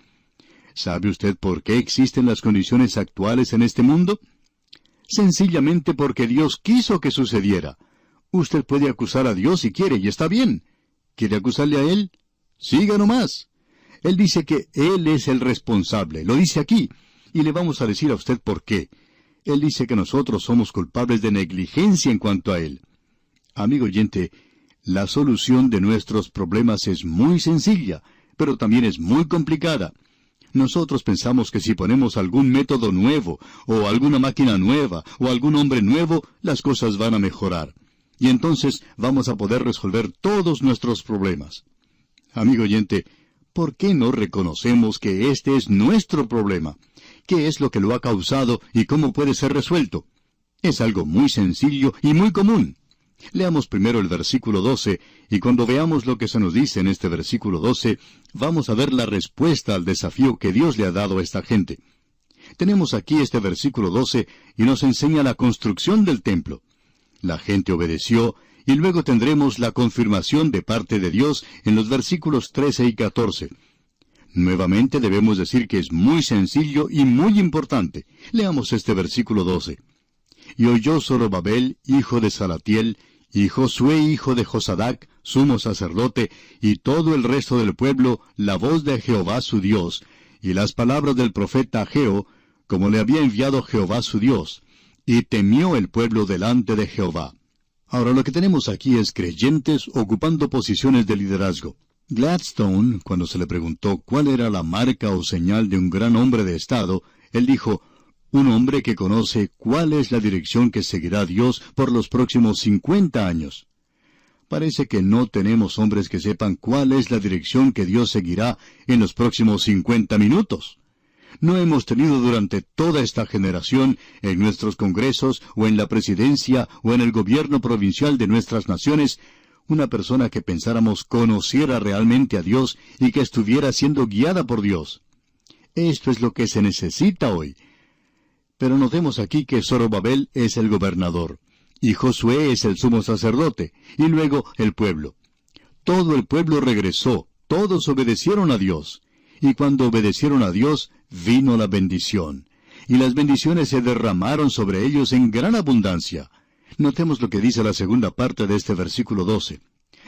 Speaker 1: ¿Sabe usted por qué existen las condiciones actuales en este mundo? Sencillamente porque Dios quiso que sucediera. Usted puede acusar a Dios si quiere, y está bien. ¿Quiere acusarle a Él? Siga nomás. Él dice que Él es el responsable, lo dice aquí, y le vamos a decir a usted por qué. Él dice que nosotros somos culpables de negligencia en cuanto a Él. Amigo oyente, la solución de nuestros problemas es muy sencilla, pero también es muy complicada. Nosotros pensamos que si ponemos algún método nuevo, o alguna máquina nueva, o algún hombre nuevo, las cosas van a mejorar. Y entonces vamos a poder resolver todos nuestros problemas. Amigo oyente, ¿por qué no reconocemos que este es nuestro problema? ¿Qué es lo que lo ha causado y cómo puede ser resuelto? Es algo muy sencillo y muy común. Leamos primero el versículo 12, y cuando veamos lo que se nos dice en este versículo 12, vamos a ver la respuesta al desafío que Dios le ha dado a esta gente. Tenemos aquí este versículo 12 y nos enseña la construcción del templo. La gente obedeció, y luego tendremos la confirmación de parte de Dios en los versículos 13 y 14. Nuevamente debemos decir que es muy sencillo y muy importante. Leamos este versículo 12. Y oyó Zorobabel, hijo de Salatiel, y Josué hijo de Josadac, sumo sacerdote, y todo el resto del pueblo, la voz de Jehová su Dios, y las palabras del profeta Ageo, como le había enviado Jehová su Dios, y temió el pueblo delante de Jehová. Ahora lo que tenemos aquí es creyentes ocupando posiciones de liderazgo. Gladstone, cuando se le preguntó cuál era la marca o señal de un gran hombre de Estado, él dijo, un hombre que conoce cuál es la dirección que seguirá Dios por los próximos cincuenta años. Parece que no tenemos hombres que sepan cuál es la dirección que Dios seguirá en los próximos cincuenta minutos. No hemos tenido durante toda esta generación en nuestros congresos o en la presidencia o en el gobierno provincial de nuestras naciones una persona que pensáramos conociera realmente a Dios y que estuviera siendo guiada por Dios. Esto es lo que se necesita hoy. Pero notemos aquí que Zorobabel es el gobernador y Josué es el sumo sacerdote, y luego el pueblo. Todo el pueblo regresó, todos obedecieron a Dios, y cuando obedecieron a Dios, vino la bendición, y las bendiciones se derramaron sobre ellos en gran abundancia. Notemos lo que dice la segunda parte de este versículo 12.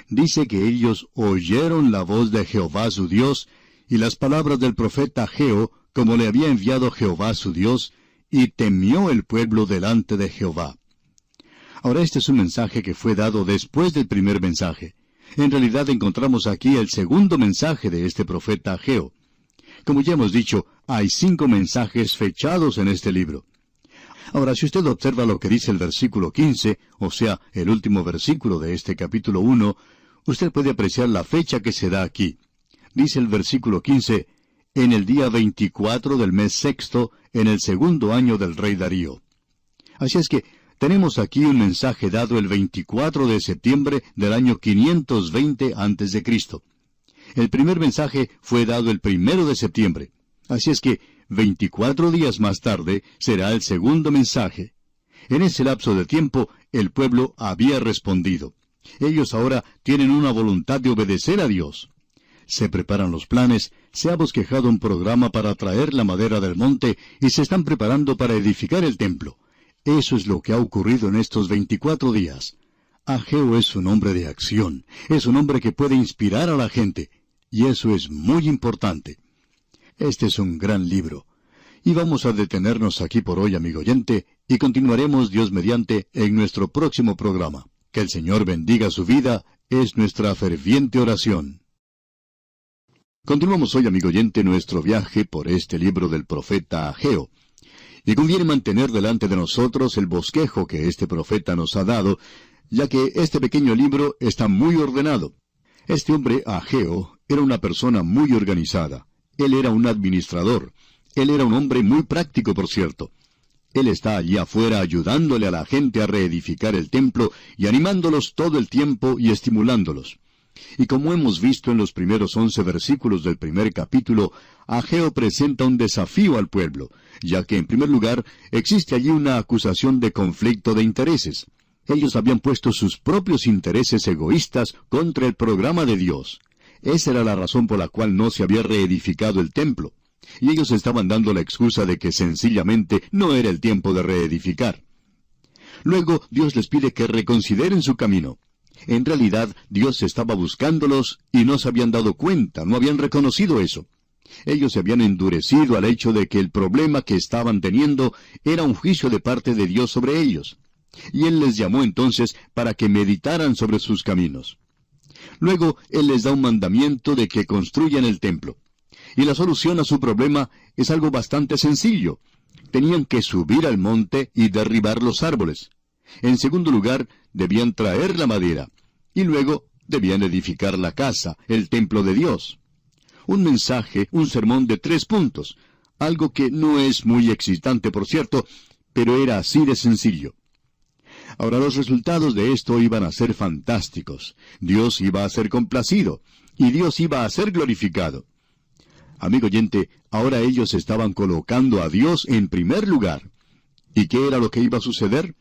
Speaker 1: Dice que ellos oyeron la voz de Jehová su Dios, y las palabras del profeta Geo, como le había enviado Jehová su Dios, y temió el pueblo delante de Jehová. Ahora este es un mensaje que fue dado después del primer mensaje. En realidad encontramos aquí el segundo mensaje de este profeta Ageo. Como ya hemos dicho, hay cinco mensajes fechados en este libro. Ahora, si usted observa lo que dice el versículo 15, o sea, el último versículo de este capítulo 1, usted puede apreciar la fecha que se da aquí. Dice el versículo 15, en el día 24 del mes sexto, en el segundo año del rey Darío. Así es que tenemos aquí un mensaje dado el 24 de septiembre del año 520 a.C. El primer mensaje fue dado el primero de septiembre. Así es que 24 días más tarde será el segundo mensaje. En ese lapso de tiempo el pueblo había respondido. Ellos ahora tienen una voluntad de obedecer a Dios. Se preparan los planes, se ha bosquejado un programa para traer la madera del monte y se están preparando para edificar el templo. Eso es lo que ha ocurrido en estos veinticuatro días. Ageo es un hombre de acción, es un hombre que puede inspirar a la gente, y eso es muy importante. Este es un gran libro. Y vamos a detenernos aquí por hoy, amigo oyente, y continuaremos Dios mediante en nuestro próximo programa. Que el Señor bendiga su vida, es nuestra ferviente oración. Continuamos hoy, amigo oyente, nuestro viaje por este libro del profeta Ageo. Y conviene mantener delante de nosotros el bosquejo que este profeta nos ha dado, ya que este pequeño libro está muy ordenado. Este hombre, Ageo, era una persona muy organizada. Él era un administrador. Él era un hombre muy práctico, por cierto. Él está allí afuera ayudándole a la gente a reedificar el templo y animándolos todo el tiempo y estimulándolos. Y como hemos visto en los primeros once versículos del primer capítulo, Ageo presenta un desafío al pueblo, ya que en primer lugar existe allí una acusación de conflicto de intereses. Ellos habían puesto sus propios intereses egoístas contra el programa de Dios. Esa era la razón por la cual no se había reedificado el templo. Y ellos estaban dando la excusa de que sencillamente no era el tiempo de reedificar. Luego Dios les pide que reconsideren su camino. En realidad, Dios estaba buscándolos y no se habían dado cuenta, no habían reconocido eso. Ellos se habían endurecido al hecho de que el problema que estaban teniendo era un juicio de parte de Dios sobre ellos. Y Él les llamó entonces para que meditaran sobre sus caminos. Luego Él les da un mandamiento de que construyan el templo. Y la solución a su problema es algo bastante sencillo. Tenían que subir al monte y derribar los árboles. En segundo lugar, debían traer la madera. Y luego debían edificar la casa, el templo de Dios. Un mensaje, un sermón de tres puntos. Algo que no es muy excitante, por cierto, pero era así de sencillo. Ahora los resultados de esto iban a ser fantásticos. Dios iba a ser complacido y Dios iba a ser glorificado. Amigo oyente, ahora ellos estaban colocando a Dios en primer lugar. ¿Y qué era lo que iba a suceder?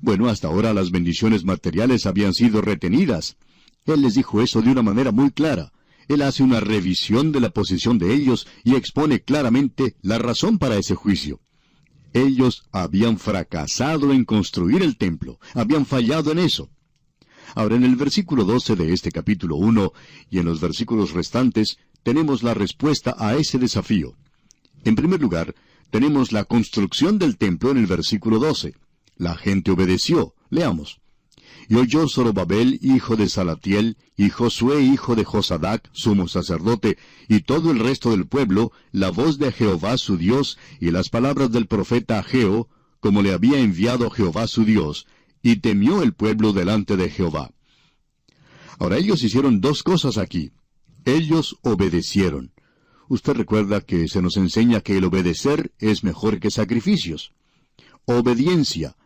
Speaker 1: Bueno, hasta ahora las bendiciones materiales habían sido retenidas. Él les dijo eso de una manera muy clara. Él hace una revisión de la posición de ellos y expone claramente la razón para ese juicio. Ellos habían fracasado en construir el templo, habían fallado en eso. Ahora en el versículo 12 de este capítulo 1 y en los versículos restantes tenemos la respuesta a ese desafío. En primer lugar, tenemos la construcción del templo en el versículo 12. La gente obedeció. Leamos. Y oyó Zorobabel, hijo de Salatiel, y Josué, hijo de Josadac, sumo sacerdote, y todo el resto del pueblo, la voz de Jehová su Dios, y las palabras del profeta Ageo, como le había enviado Jehová su Dios, y temió el pueblo delante de Jehová. Ahora ellos hicieron dos cosas aquí. Ellos obedecieron. Usted recuerda que se nos enseña que el obedecer es mejor que sacrificios. Obediencia.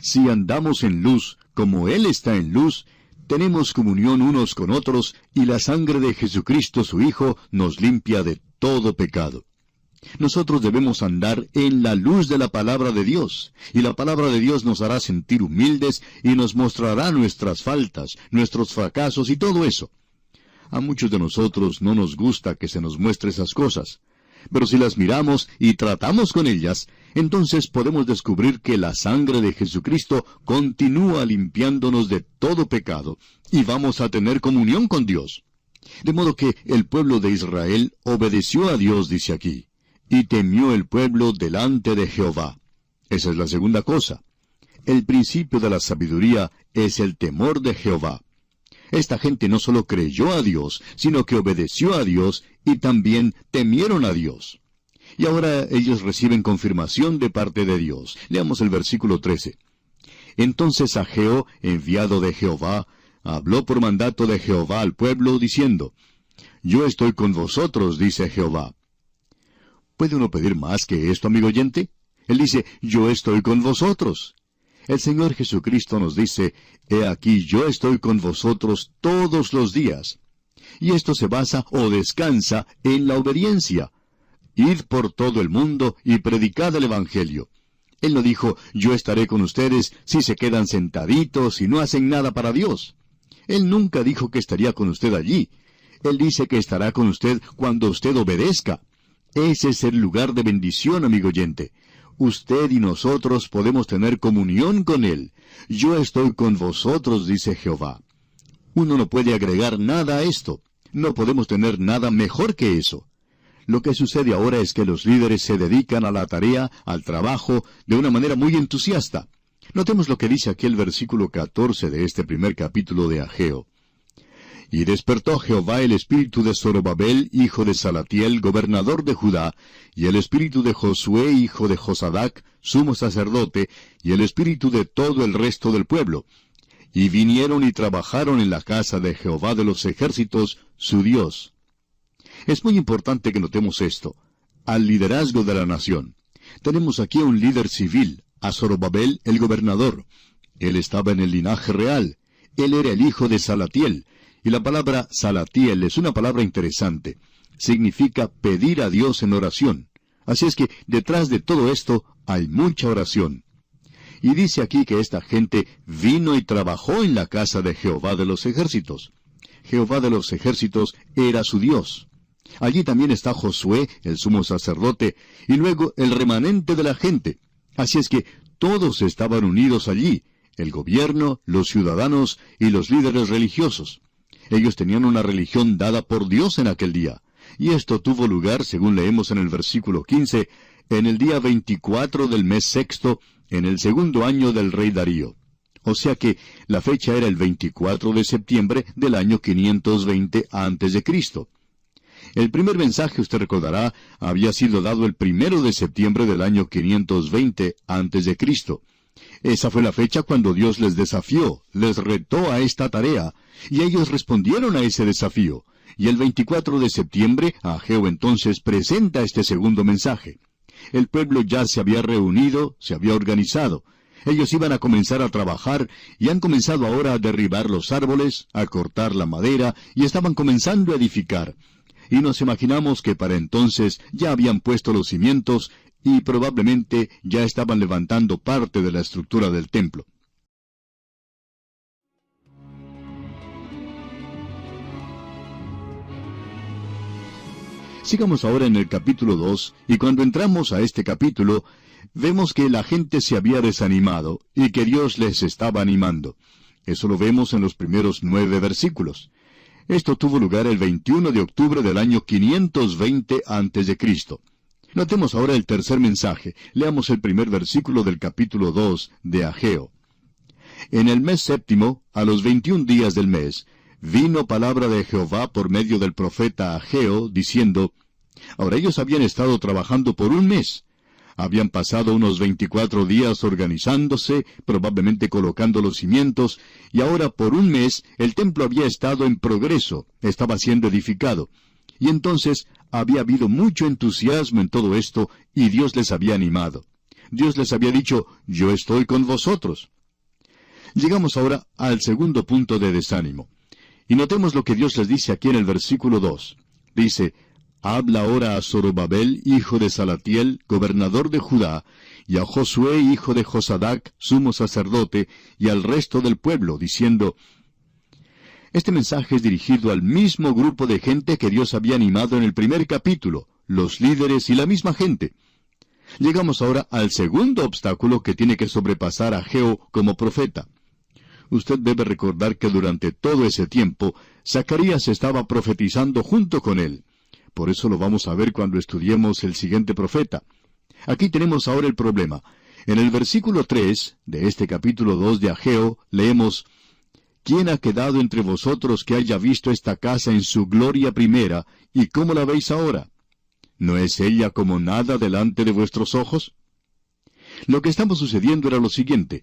Speaker 1: Si andamos en luz, como Él está en luz, tenemos comunión unos con otros y la sangre de Jesucristo su Hijo nos limpia de todo pecado. Nosotros debemos andar en la luz de la palabra de Dios, y la palabra de Dios nos hará sentir humildes y nos mostrará nuestras faltas, nuestros fracasos y todo eso. A muchos de nosotros no nos gusta que se nos muestre esas cosas, pero si las miramos y tratamos con ellas, entonces podemos descubrir que la sangre de Jesucristo continúa limpiándonos de todo pecado, y vamos a tener comunión con Dios. De modo que el pueblo de Israel obedeció a Dios, dice aquí, y temió el pueblo delante de Jehová. Esa es la segunda cosa. El principio de la sabiduría es el temor de Jehová. Esta gente no solo creyó a Dios, sino que obedeció a Dios y también temieron a Dios. Y ahora ellos reciben confirmación de parte de Dios. Leamos el versículo 13. Entonces Ageo, enviado de Jehová, habló por mandato de Jehová al pueblo, diciendo, Yo estoy con vosotros, dice Jehová. ¿Puede uno pedir más que esto, amigo oyente? Él dice, Yo estoy con vosotros. El Señor Jesucristo nos dice, He aquí yo estoy con vosotros todos los días. Y esto se basa o descansa en la obediencia. Id por todo el mundo y predicad el Evangelio. Él no dijo, yo estaré con ustedes si se quedan sentaditos y no hacen nada para Dios. Él nunca dijo que estaría con usted allí. Él dice que estará con usted cuando usted obedezca. Ese es el lugar de bendición, amigo oyente. Usted y nosotros podemos tener comunión con Él. Yo estoy con vosotros, dice Jehová. Uno no puede agregar nada a esto. No podemos tener nada mejor que eso. Lo que sucede ahora es que los líderes se dedican a la tarea, al trabajo, de una manera muy entusiasta. Notemos lo que dice aquí el versículo 14 de este primer capítulo de Ageo. Y despertó Jehová el espíritu de Zorobabel, hijo de Salatiel, gobernador de Judá, y el espíritu de Josué, hijo de Josadac, sumo sacerdote, y el espíritu de todo el resto del pueblo. Y vinieron y trabajaron en la casa de Jehová de los ejércitos, su Dios. Es muy importante que notemos esto. Al liderazgo de la nación. Tenemos aquí a un líder civil, a Zorobabel, el gobernador. Él estaba en el linaje real. Él era el hijo de Salatiel, y la palabra salatiel es una palabra interesante. Significa pedir a Dios en oración. Así es que detrás de todo esto hay mucha oración. Y dice aquí que esta gente vino y trabajó en la casa de Jehová de los ejércitos. Jehová de los ejércitos era su Dios. Allí también está Josué, el sumo sacerdote, y luego el remanente de la gente. Así es que todos estaban unidos allí, el gobierno, los ciudadanos y los líderes religiosos. Ellos tenían una religión dada por Dios en aquel día. Y esto tuvo lugar, según leemos en el versículo 15, en el día 24 del mes sexto, en el segundo año del rey Darío. O sea que la fecha era el 24 de septiembre del año 520 antes de Cristo. El primer mensaje, usted recordará, había sido dado el primero de septiembre del año 520 antes de Cristo. Esa fue la fecha cuando Dios les desafió, les retó a esta tarea, y ellos respondieron a ese desafío. Y el 24 de septiembre, Ageo entonces presenta este segundo mensaje. El pueblo ya se había reunido, se había organizado. Ellos iban a comenzar a trabajar y han comenzado ahora a derribar los árboles, a cortar la madera y estaban comenzando a edificar. Y nos imaginamos que para entonces ya habían puesto los cimientos y probablemente ya estaban levantando parte de la estructura del templo. Sigamos ahora en el capítulo 2, y cuando entramos a este capítulo, vemos que la gente se había desanimado y que Dios les estaba animando. Eso lo vemos en los primeros nueve versículos. Esto tuvo lugar el 21 de octubre del año 520 a.C. Notemos ahora el tercer mensaje. Leamos el primer versículo del capítulo 2 de Ageo. En el mes séptimo, a los veintiún días del mes, vino palabra de Jehová por medio del profeta Ageo, diciendo, Ahora ellos habían estado trabajando por un mes. Habían pasado unos veinticuatro días organizándose, probablemente colocando los cimientos, y ahora por un mes el templo había estado en progreso, estaba siendo edificado. Y entonces había habido mucho entusiasmo en todo esto, y Dios les había animado. Dios les había dicho, yo estoy con vosotros. Llegamos ahora al segundo punto de desánimo. Y notemos lo que Dios les dice aquí en el versículo 2. Dice, Habla ahora a Zorobabel, hijo de Salatiel, gobernador de Judá, y a Josué, hijo de Josadac, sumo sacerdote, y al resto del pueblo, diciendo, Este mensaje es dirigido al mismo grupo de gente que Dios había animado en el primer capítulo, los líderes y la misma gente. Llegamos ahora al segundo obstáculo que tiene que sobrepasar a Geo como profeta. Usted debe recordar que durante todo ese tiempo, Zacarías estaba profetizando junto con él. Por eso lo vamos a ver cuando estudiemos el siguiente profeta. Aquí tenemos ahora el problema. En el versículo 3 de este capítulo 2 de Ageo leemos, ¿Quién ha quedado entre vosotros que haya visto esta casa en su gloria primera, y cómo la veis ahora? ¿No es ella como nada delante de vuestros ojos? Lo que estaba sucediendo era lo siguiente.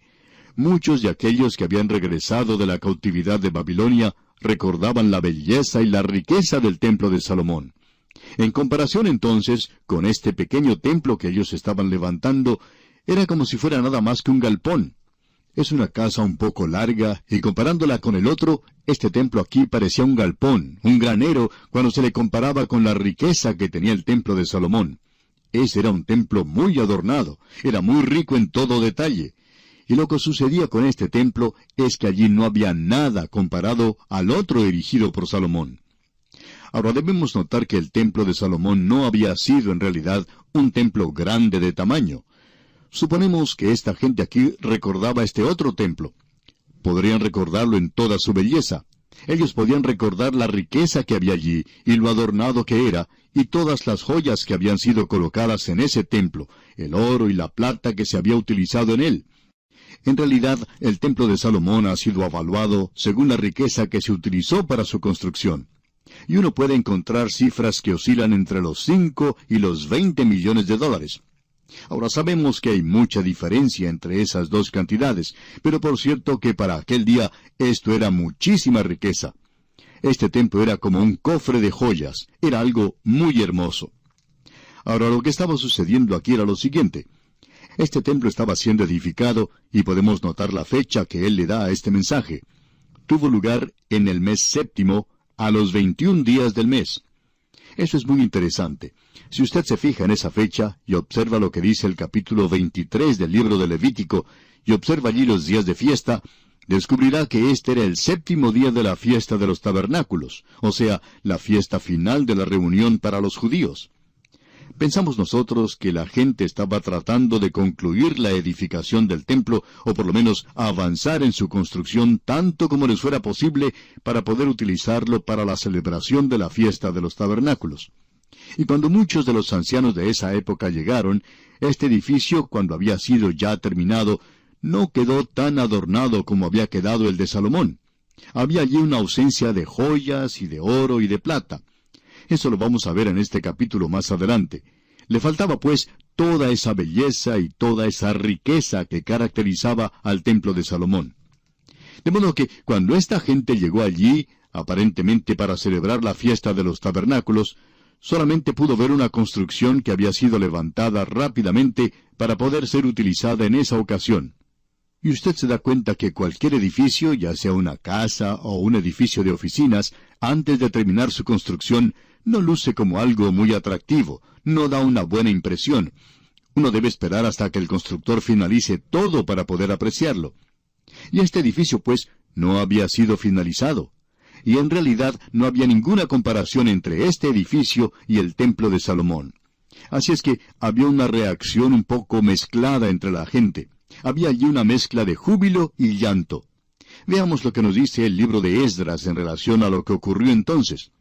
Speaker 1: Muchos de aquellos que habían regresado de la cautividad de Babilonia recordaban la belleza y la riqueza del templo de Salomón. En comparación entonces con este pequeño templo que ellos estaban levantando, era como si fuera nada más que un galpón. Es una casa un poco larga, y comparándola con el otro, este templo aquí parecía un galpón, un granero, cuando se le comparaba con la riqueza que tenía el templo de Salomón. Ese era un templo muy adornado, era muy rico en todo detalle. Y lo que sucedía con este templo es que allí no había nada comparado al otro erigido por Salomón. Ahora debemos notar que el templo de Salomón no había sido en realidad un templo grande de tamaño. Suponemos que esta gente aquí recordaba este otro templo. Podrían recordarlo en toda su belleza. Ellos podían recordar la riqueza que había allí y lo adornado que era, y todas las joyas que habían sido colocadas en ese templo, el oro y la plata que se había utilizado en él. En realidad, el templo de Salomón ha sido evaluado según la riqueza que se utilizó para su construcción y uno puede encontrar cifras que oscilan entre los 5 y los 20 millones de dólares. Ahora sabemos que hay mucha diferencia entre esas dos cantidades, pero por cierto que para aquel día esto era muchísima riqueza. Este templo era como un cofre de joyas, era algo muy hermoso. Ahora lo que estaba sucediendo aquí era lo siguiente. Este templo estaba siendo edificado y podemos notar la fecha que él le da a este mensaje. Tuvo lugar en el mes séptimo a los 21 días del mes. Eso es muy interesante. Si usted se fija en esa fecha y observa lo que dice el capítulo 23 del libro de Levítico y observa allí los días de fiesta, descubrirá que este era el séptimo día de la fiesta de los tabernáculos, o sea, la fiesta final de la reunión para los judíos. Pensamos nosotros que la gente estaba tratando de concluir la edificación del templo, o por lo menos avanzar en su construcción tanto como les fuera posible para poder utilizarlo para la celebración de la fiesta de los tabernáculos. Y cuando muchos de los ancianos de esa época llegaron, este edificio, cuando había sido ya terminado, no quedó tan adornado como había quedado el de Salomón. Había allí una ausencia de joyas y de oro y de plata. Eso lo vamos a ver en este capítulo más adelante. Le faltaba, pues, toda esa belleza y toda esa riqueza que caracterizaba al templo de Salomón. De modo que cuando esta gente llegó allí, aparentemente para celebrar la fiesta de los tabernáculos, solamente pudo ver una construcción que había sido levantada rápidamente para poder ser utilizada en esa ocasión. Y usted se da cuenta que cualquier edificio, ya sea una casa o un edificio de oficinas, antes de terminar su construcción, no luce como algo muy atractivo, no da una buena impresión. Uno debe esperar hasta que el constructor finalice todo para poder apreciarlo. Y este edificio, pues, no había sido finalizado. Y en realidad no había ninguna comparación entre este edificio y el templo de Salomón. Así es que había una reacción un poco mezclada entre la gente. Había allí una mezcla de júbilo y llanto. Veamos lo que nos dice el libro de Esdras en relación a lo que ocurrió entonces.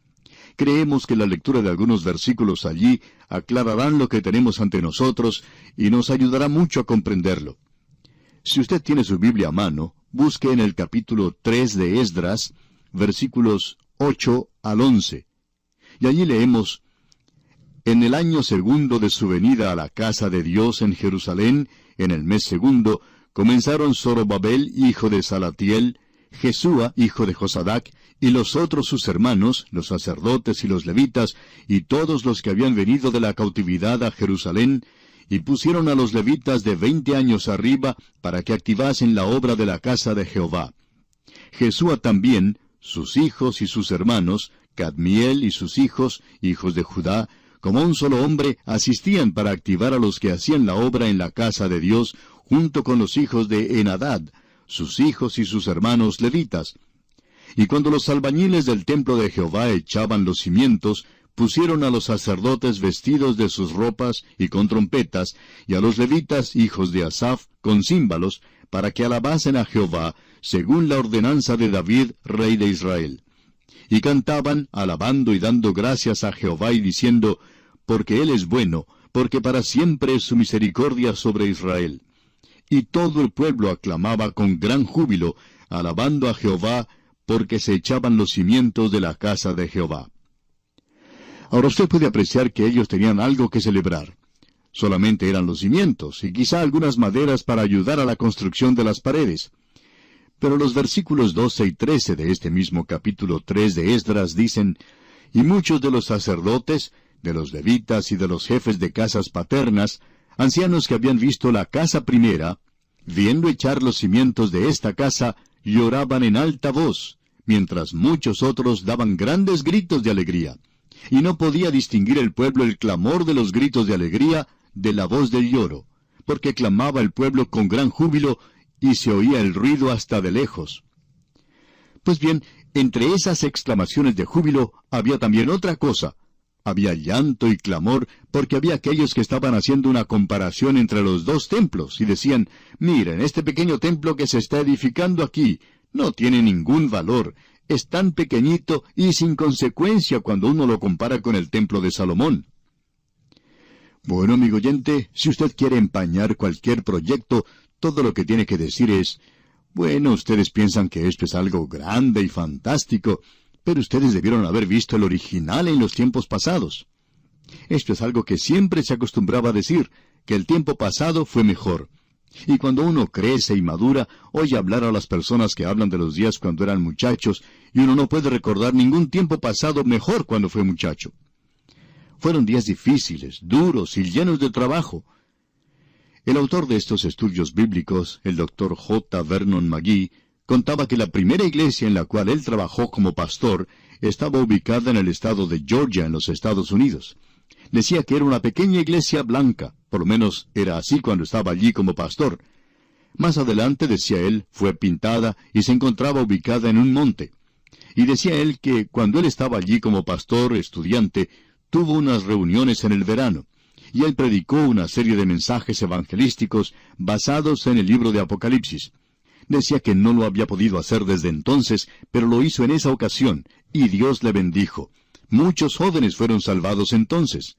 Speaker 1: Creemos que la lectura de algunos versículos allí aclararán lo que tenemos ante nosotros y nos ayudará mucho a comprenderlo. Si usted tiene su Biblia a mano, busque en el capítulo 3 de Esdras, versículos 8 al 11. Y allí leemos, En el año segundo de su venida a la casa de Dios en Jerusalén, en el mes segundo, comenzaron Zorobabel, hijo de Salatiel, Jesúa, hijo de Josadac, y los otros sus hermanos, los sacerdotes y los levitas, y todos los que habían venido de la cautividad a Jerusalén, y pusieron a los levitas de veinte años arriba para que activasen la obra de la casa de Jehová. Jesúa también, sus hijos y sus hermanos, Cadmiel y sus hijos, hijos de Judá, como un solo hombre, asistían para activar a los que hacían la obra en la casa de Dios, junto con los hijos de Enadad, sus hijos y sus hermanos levitas. Y cuando los albañiles del templo de Jehová echaban los cimientos, pusieron a los sacerdotes vestidos de sus ropas y con trompetas, y a los levitas, hijos de Asaph, con címbalos, para que alabasen a Jehová, según la ordenanza de David, rey de Israel. Y cantaban, alabando y dando gracias a Jehová y diciendo, porque Él es bueno, porque para siempre es su misericordia sobre Israel. Y todo el pueblo aclamaba con gran júbilo, alabando a Jehová, porque se echaban los cimientos de la casa de Jehová. Ahora usted puede apreciar que ellos tenían algo que celebrar. Solamente eran los cimientos y quizá algunas maderas para ayudar a la construcción de las paredes. Pero los versículos 12 y 13 de este mismo capítulo 3 de Esdras dicen, Y muchos de los sacerdotes, de los levitas y de los jefes de casas paternas, ancianos que habían visto la casa primera, viendo echar los cimientos de esta casa, lloraban en alta voz, mientras muchos otros daban grandes gritos de alegría. Y no podía distinguir el pueblo el clamor de los gritos de alegría de la voz del lloro, porque clamaba el pueblo con gran júbilo y se oía el ruido hasta de lejos. Pues bien, entre esas exclamaciones de júbilo había también otra cosa. Había llanto y clamor porque había aquellos que estaban haciendo una comparación entre los dos templos y decían, miren, este pequeño templo que se está edificando aquí no tiene ningún valor, es tan pequeñito y sin consecuencia cuando uno lo compara con el templo de Salomón. Bueno, amigo oyente, si usted quiere empañar cualquier proyecto, todo lo que tiene que decir es, bueno, ustedes piensan que esto es algo grande y fantástico, ustedes debieron haber visto el original en los tiempos pasados. Esto es algo que siempre se acostumbraba a decir, que el tiempo pasado fue mejor. Y cuando uno crece y madura, oye hablar a las personas que hablan de los días cuando eran muchachos, y uno no puede recordar ningún tiempo pasado mejor cuando fue muchacho. Fueron días difíciles, duros y llenos de trabajo. El autor de estos estudios bíblicos, el doctor J. Vernon McGee, contaba que la primera iglesia en la cual él trabajó como pastor estaba ubicada en el estado de Georgia, en los Estados Unidos. Decía que era una pequeña iglesia blanca, por lo menos era así cuando estaba allí como pastor. Más adelante, decía él, fue pintada y se encontraba ubicada en un monte. Y decía él que cuando él estaba allí como pastor estudiante, tuvo unas reuniones en el verano, y él predicó una serie de mensajes evangelísticos basados en el libro de Apocalipsis. Decía que no lo había podido hacer desde entonces, pero lo hizo en esa ocasión, y Dios le bendijo. Muchos jóvenes fueron salvados entonces.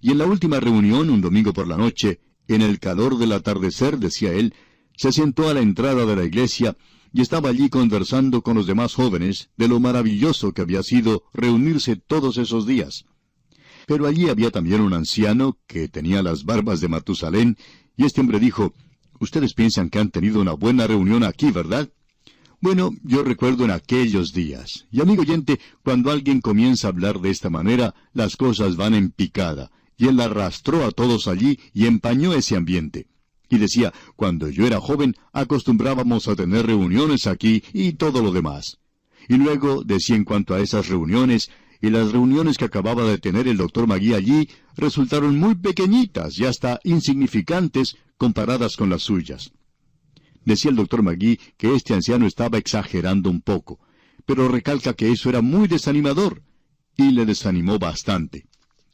Speaker 1: Y en la última reunión, un domingo por la noche, en el calor del atardecer, decía él, se sentó a la entrada de la iglesia y estaba allí conversando con los demás jóvenes de lo maravilloso que había sido reunirse todos esos días. Pero allí había también un anciano que tenía las barbas de Matusalén, y este hombre dijo, Ustedes piensan que han tenido una buena reunión aquí, ¿verdad? Bueno, yo recuerdo en aquellos días. Y amigo oyente, cuando alguien comienza a hablar de esta manera, las cosas van en picada. Y él arrastró a todos allí y empañó ese ambiente. Y decía, cuando yo era joven, acostumbrábamos a tener reuniones aquí y todo lo demás. Y luego decía en cuanto a esas reuniones, y las reuniones que acababa de tener el doctor Magui allí resultaron muy pequeñitas y hasta insignificantes comparadas con las suyas. Decía el doctor Magui que este anciano estaba exagerando un poco, pero recalca que eso era muy desanimador, y le desanimó bastante.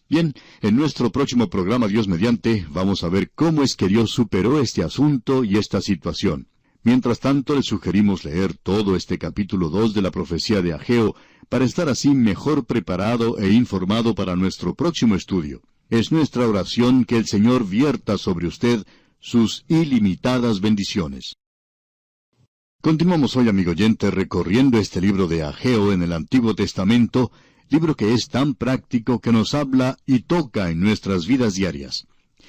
Speaker 1: Bien, en nuestro próximo programa Dios mediante vamos a ver cómo es que Dios superó este asunto y esta situación. Mientras tanto, le sugerimos leer todo este capítulo 2 de la profecía de Ageo para estar así mejor preparado e informado para nuestro próximo estudio. Es nuestra oración que el Señor vierta sobre usted sus ilimitadas bendiciones. Continuamos hoy, amigo oyente, recorriendo este libro de Ageo en el Antiguo Testamento, libro que es tan práctico que nos habla y toca en nuestras vidas diarias.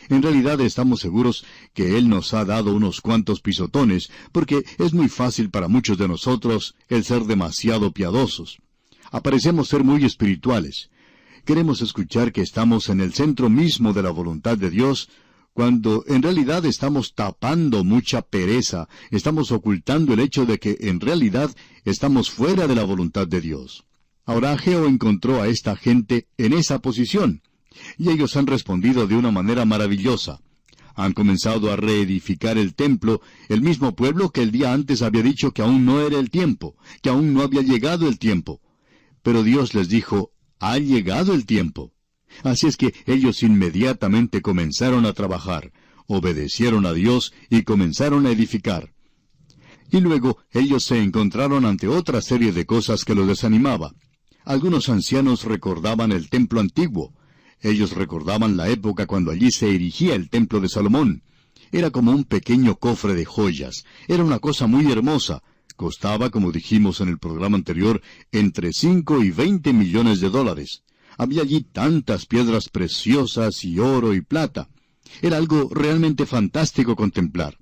Speaker 1: En realidad estamos seguros que Él nos ha dado unos cuantos pisotones, porque es muy fácil para muchos de nosotros el ser demasiado piadosos. Aparecemos ser muy espirituales. Queremos escuchar que estamos en el centro mismo de la voluntad de Dios, cuando en realidad estamos tapando mucha pereza, estamos ocultando el hecho de que en realidad estamos fuera de la voluntad de Dios. Ahora Ageo encontró a esta gente en esa posición, y ellos han respondido de una manera maravillosa. Han comenzado a reedificar el templo, el mismo pueblo que el día antes había dicho que aún no era el tiempo, que aún no había llegado el tiempo. Pero Dios les dijo, ha llegado el tiempo. Así es que ellos inmediatamente comenzaron a trabajar, obedecieron a Dios y comenzaron a edificar. Y luego ellos se encontraron ante otra serie de cosas que los desanimaba. Algunos ancianos recordaban el templo antiguo. Ellos recordaban la época cuando allí se erigía el templo de Salomón. Era como un pequeño cofre de joyas. Era una cosa muy hermosa. Costaba, como dijimos en el programa anterior, entre cinco y veinte millones de dólares. Había allí tantas piedras preciosas y oro y plata. Era algo realmente fantástico contemplar.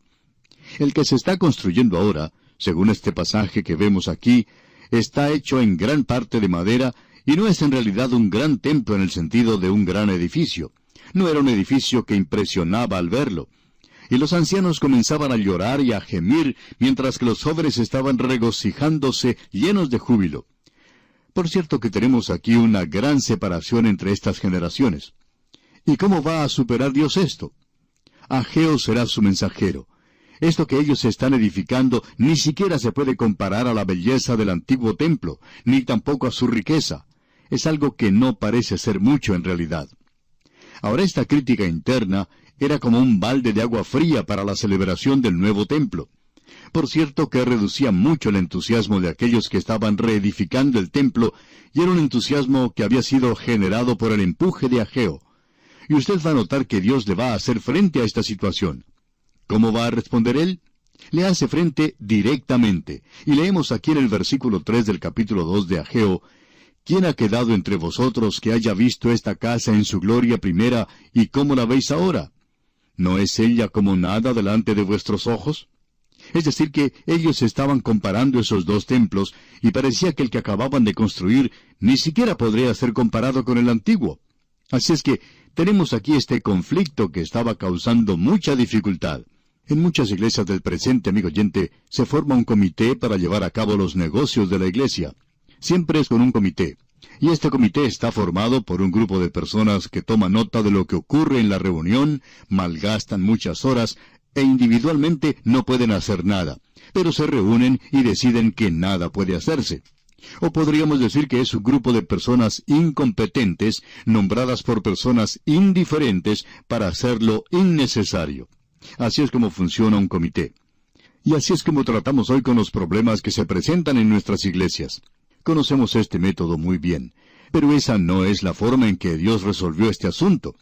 Speaker 1: El que se está construyendo ahora, según este pasaje que vemos aquí, está hecho en gran parte de madera y no es en realidad un gran templo en el sentido de un gran edificio. No era un edificio que impresionaba al verlo. Y los ancianos comenzaban a llorar y a gemir mientras que los jóvenes estaban regocijándose llenos de júbilo. Por cierto que tenemos aquí una gran separación entre estas generaciones. ¿Y cómo va a superar Dios esto? Ageo será su mensajero. Esto que ellos están edificando ni siquiera se puede comparar a la belleza del antiguo templo, ni tampoco a su riqueza. Es algo que no parece ser mucho en realidad. Ahora esta crítica interna era como un balde de agua fría para la celebración del nuevo templo. Por cierto que reducía mucho el entusiasmo de aquellos que estaban reedificando el templo, y era un entusiasmo que había sido generado por el empuje de Ageo. Y usted va a notar que Dios le va a hacer frente a esta situación. ¿Cómo va a responder él? Le hace frente directamente. Y leemos aquí en el versículo 3 del capítulo 2 de Ageo, ¿Quién ha quedado entre vosotros que haya visto esta casa en su gloria primera y cómo la veis ahora? ¿No es ella como nada delante de vuestros ojos? Es decir, que ellos estaban comparando esos dos templos y parecía que el que acababan de construir ni siquiera podría ser comparado con el antiguo. Así es que tenemos aquí este conflicto que estaba causando mucha dificultad. En muchas iglesias del presente, amigo oyente, se forma un comité para llevar a cabo los negocios de la iglesia. Siempre es con un comité. Y este comité está formado por un grupo de personas que toman nota de lo que ocurre en la reunión, malgastan muchas horas e individualmente no pueden hacer nada, pero se reúnen y deciden que nada puede hacerse. O podríamos decir que es un grupo de personas incompetentes, nombradas por personas indiferentes para hacer lo innecesario. Así es como funciona un comité. Y así es como tratamos hoy con los problemas que se presentan en nuestras iglesias. Conocemos este método muy bien, pero esa no es la forma en que Dios resolvió este asunto.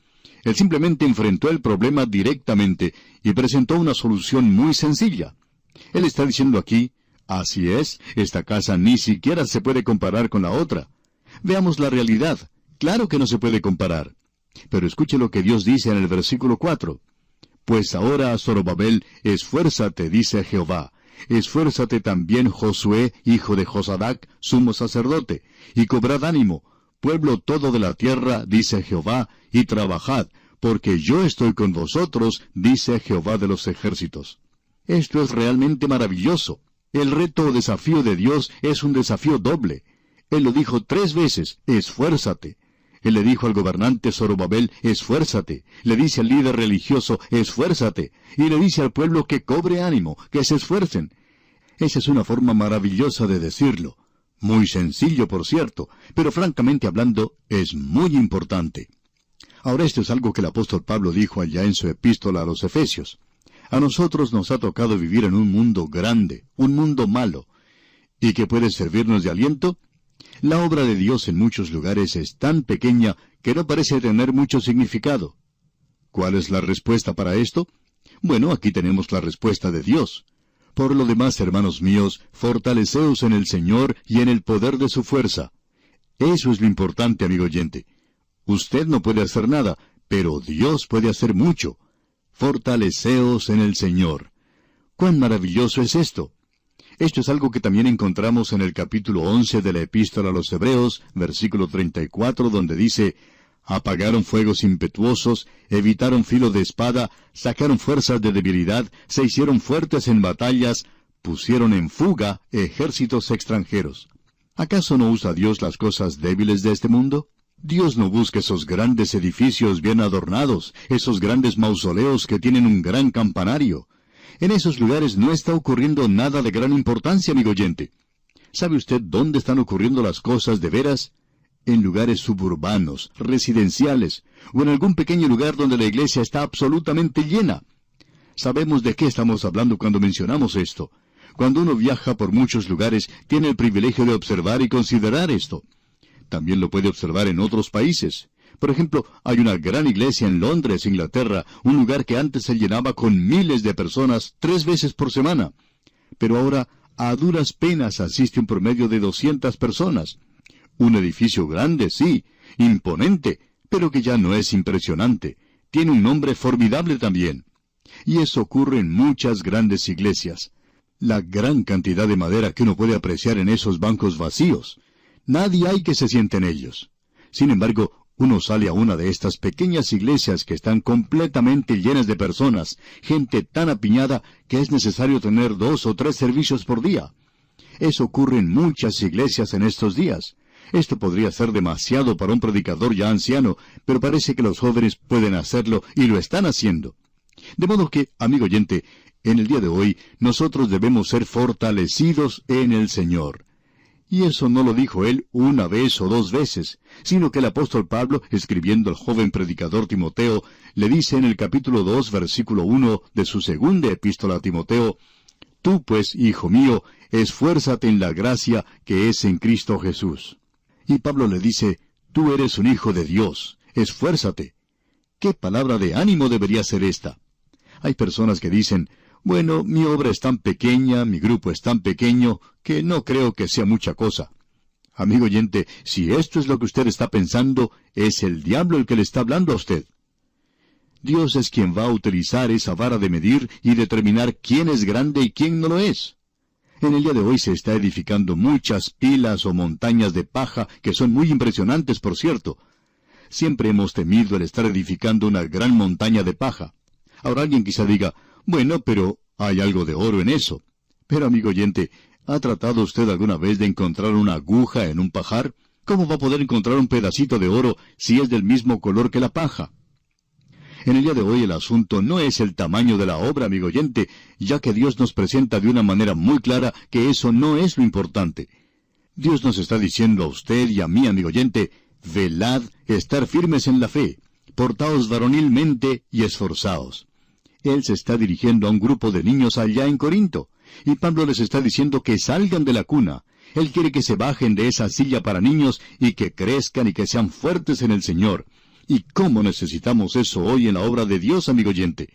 Speaker 1: Él simplemente enfrentó el problema directamente y presentó una solución muy sencilla. Él está diciendo aquí, así es, esta casa ni siquiera se puede comparar con la otra. Veamos la realidad. Claro que no se puede comparar. Pero escuche lo que Dios dice en el versículo 4. Pues ahora, Zorobabel, esfuérzate, dice Jehová. Esfuérzate también, Josué, hijo de Josadac, sumo sacerdote, y cobrad ánimo, pueblo todo de la tierra, dice Jehová, y trabajad, porque yo estoy con vosotros, dice Jehová de los ejércitos. Esto es realmente maravilloso. El reto o desafío de Dios es un desafío doble. Él lo dijo tres veces, esfuérzate. Él le dijo al gobernante Zorobabel, esfuérzate. Le dice al líder religioso, esfuérzate. Y le dice al pueblo que cobre ánimo, que se esfuercen. Esa es una forma maravillosa de decirlo. Muy sencillo, por cierto, pero francamente hablando, es muy importante. Ahora esto es algo que el apóstol Pablo dijo allá en su epístola a los Efesios. A nosotros nos ha tocado vivir en un mundo grande, un mundo malo. ¿Y que puede servirnos de aliento? La obra de Dios en muchos lugares es tan pequeña que no parece tener mucho significado. ¿Cuál es la respuesta para esto? Bueno, aquí tenemos la respuesta de Dios Por lo demás, hermanos míos, fortaleceos en el Señor y en el poder de su fuerza. Eso es lo importante, amigo oyente. Usted no puede hacer nada, pero Dios puede hacer mucho. Fortaleceos en el Señor. ¡Cuán maravilloso es esto! Esto es algo que también encontramos en el capítulo 11 de la epístola a los Hebreos, versículo 34, donde dice, Apagaron fuegos impetuosos, evitaron filo de espada, sacaron fuerzas de debilidad, se hicieron fuertes en batallas, pusieron en fuga ejércitos extranjeros. ¿Acaso no usa Dios las cosas débiles de este mundo? Dios no busca esos grandes edificios bien adornados, esos grandes mausoleos que tienen un gran campanario. En esos lugares no está ocurriendo nada de gran importancia, amigo oyente. ¿Sabe usted dónde están ocurriendo las cosas de veras? en lugares suburbanos, residenciales, o en algún pequeño lugar donde la iglesia está absolutamente llena. Sabemos de qué estamos hablando cuando mencionamos esto. Cuando uno viaja por muchos lugares, tiene el privilegio de observar y considerar esto. También lo puede observar en otros países. Por ejemplo, hay una gran iglesia en Londres, Inglaterra, un lugar que antes se llenaba con miles de personas tres veces por semana. Pero ahora a duras penas asiste un promedio de doscientas personas. Un edificio grande, sí, imponente, pero que ya no es impresionante. Tiene un nombre formidable también. Y eso ocurre en muchas grandes iglesias. La gran cantidad de madera que uno puede apreciar en esos bancos vacíos. Nadie hay que se siente en ellos. Sin embargo, uno sale a una de estas pequeñas iglesias que están completamente llenas de personas, gente tan apiñada que es necesario tener dos o tres servicios por día. Eso ocurre en muchas iglesias en estos días. Esto podría ser demasiado para un predicador ya anciano, pero parece que los jóvenes pueden hacerlo y lo están haciendo. De modo que, amigo oyente, en el día de hoy nosotros debemos ser fortalecidos en el Señor. Y eso no lo dijo él una vez o dos veces, sino que el apóstol Pablo, escribiendo al joven predicador Timoteo, le dice en el capítulo dos, versículo uno de su segunda epístola a Timoteo, Tú pues, hijo mío, esfuérzate en la gracia que es en Cristo Jesús. Y Pablo le dice, Tú eres un hijo de Dios, esfuérzate. ¿Qué palabra de ánimo debería ser esta? Hay personas que dicen, bueno, mi obra es tan pequeña, mi grupo es tan pequeño, que no creo que sea mucha cosa. Amigo oyente, si esto es lo que usted está pensando, es el diablo el que le está hablando a usted. Dios es quien va a utilizar esa vara de medir y determinar quién es grande y quién no lo es. En el día de hoy se está edificando muchas pilas o montañas de paja que son muy impresionantes, por cierto. Siempre hemos temido el estar edificando una gran montaña de paja. Ahora alguien quizá diga, bueno, pero hay algo de oro en eso. Pero, amigo oyente, ¿ha tratado usted alguna vez de encontrar una aguja en un pajar? ¿Cómo va a poder encontrar un pedacito de oro si es del mismo color que la paja? En el día de hoy el asunto no es el tamaño de la obra, amigo oyente, ya que Dios nos presenta de una manera muy clara que eso no es lo importante. Dios nos está diciendo a usted y a mí, amigo oyente, velad, estar firmes en la fe, portaos varonilmente y esforzaos. Él se está dirigiendo a un grupo de niños allá en Corinto, y Pablo les está diciendo que salgan de la cuna. Él quiere que se bajen de esa silla para niños y que crezcan y que sean fuertes en el Señor. ¿Y cómo necesitamos eso hoy en la obra de Dios, amigo oyente?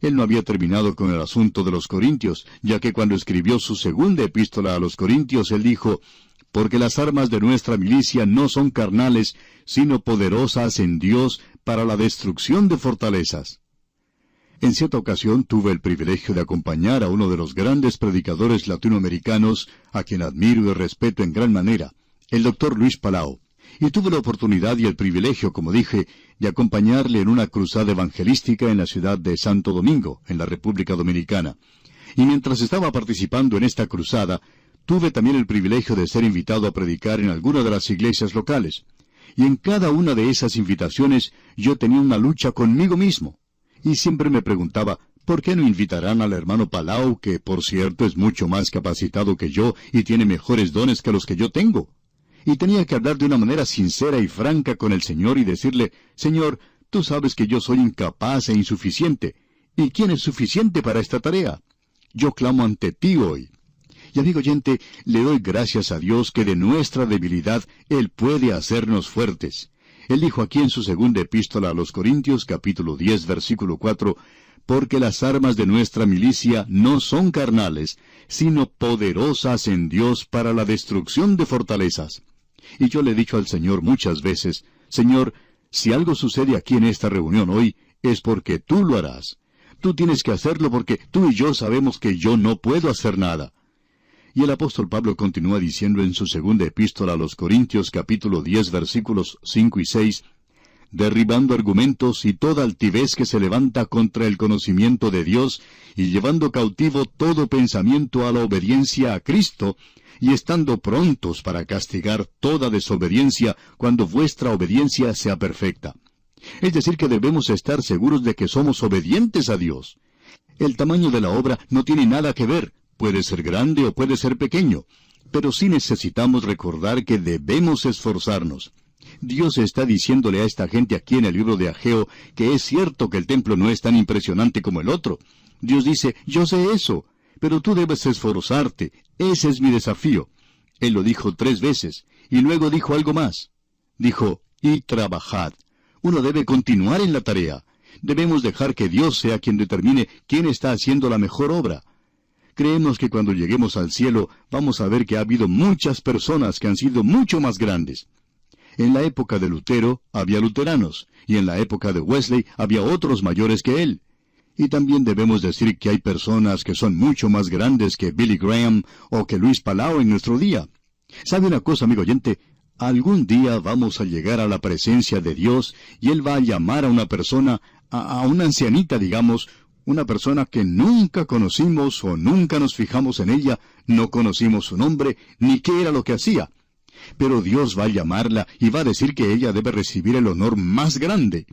Speaker 1: Él no había terminado con el asunto de los Corintios, ya que cuando escribió su segunda epístola a los Corintios, él dijo, Porque las armas de nuestra milicia no son carnales, sino poderosas en Dios para la destrucción de fortalezas. En cierta ocasión tuve el privilegio de acompañar a uno de los grandes predicadores latinoamericanos, a quien admiro y respeto en gran manera, el doctor Luis Palau y tuve la oportunidad y el privilegio, como dije, de acompañarle en una cruzada evangelística en la ciudad de Santo Domingo, en la República Dominicana. Y mientras estaba participando en esta cruzada, tuve también el privilegio de ser invitado a predicar en alguna de las iglesias locales. Y en cada una de esas invitaciones yo tenía una lucha conmigo mismo. Y siempre me preguntaba, ¿por qué no invitarán al hermano Palau, que por cierto es mucho más capacitado que yo y tiene mejores dones que los que yo tengo? y tenía que hablar de una manera sincera y franca con el Señor y decirle, Señor, tú sabes que yo soy incapaz e insuficiente. ¿Y quién es suficiente para esta tarea? Yo clamo ante ti hoy. Y amigo oyente, le doy gracias a Dios que de nuestra debilidad Él puede hacernos fuertes. Él dijo aquí en su segunda epístola a los Corintios capítulo 10 versículo 4, porque las armas de nuestra milicia no son carnales, sino poderosas en Dios para la destrucción de fortalezas. Y yo le he dicho al Señor muchas veces, Señor, si algo sucede aquí en esta reunión hoy, es porque tú lo harás. Tú tienes que hacerlo porque tú y yo sabemos que yo no puedo hacer nada. Y el apóstol Pablo continúa diciendo en su segunda epístola a los Corintios capítulo 10 versículos 5 y 6, derribando argumentos y toda altivez que se levanta contra el conocimiento de Dios, y llevando cautivo todo pensamiento a la obediencia a Cristo, y estando prontos para castigar toda desobediencia cuando vuestra obediencia sea perfecta. Es decir, que debemos estar seguros de que somos obedientes a Dios. El tamaño de la obra no tiene nada que ver, puede ser grande o puede ser pequeño, pero sí necesitamos recordar que debemos esforzarnos. Dios está diciéndole a esta gente aquí en el libro de Ageo que es cierto que el templo no es tan impresionante como el otro. Dios dice, yo sé eso, pero tú debes esforzarte, ese es mi desafío. Él lo dijo tres veces, y luego dijo algo más. Dijo, y trabajad. Uno debe continuar en la tarea. Debemos dejar que Dios sea quien determine quién está haciendo la mejor obra. Creemos que cuando lleguemos al cielo vamos a ver que ha habido muchas personas que han sido mucho más grandes. En la época de Lutero había luteranos, y en la época de Wesley había otros mayores que él. Y también debemos decir que hay personas que son mucho más grandes que Billy Graham o que Luis Palau en nuestro día. ¿Sabe una cosa, amigo oyente? Algún día vamos a llegar a la presencia de Dios y Él va a llamar a una persona, a, a una ancianita, digamos, una persona que nunca conocimos o nunca nos fijamos en ella, no conocimos su nombre, ni qué era lo que hacía pero Dios va a llamarla y va a decir que ella debe recibir el honor más grande.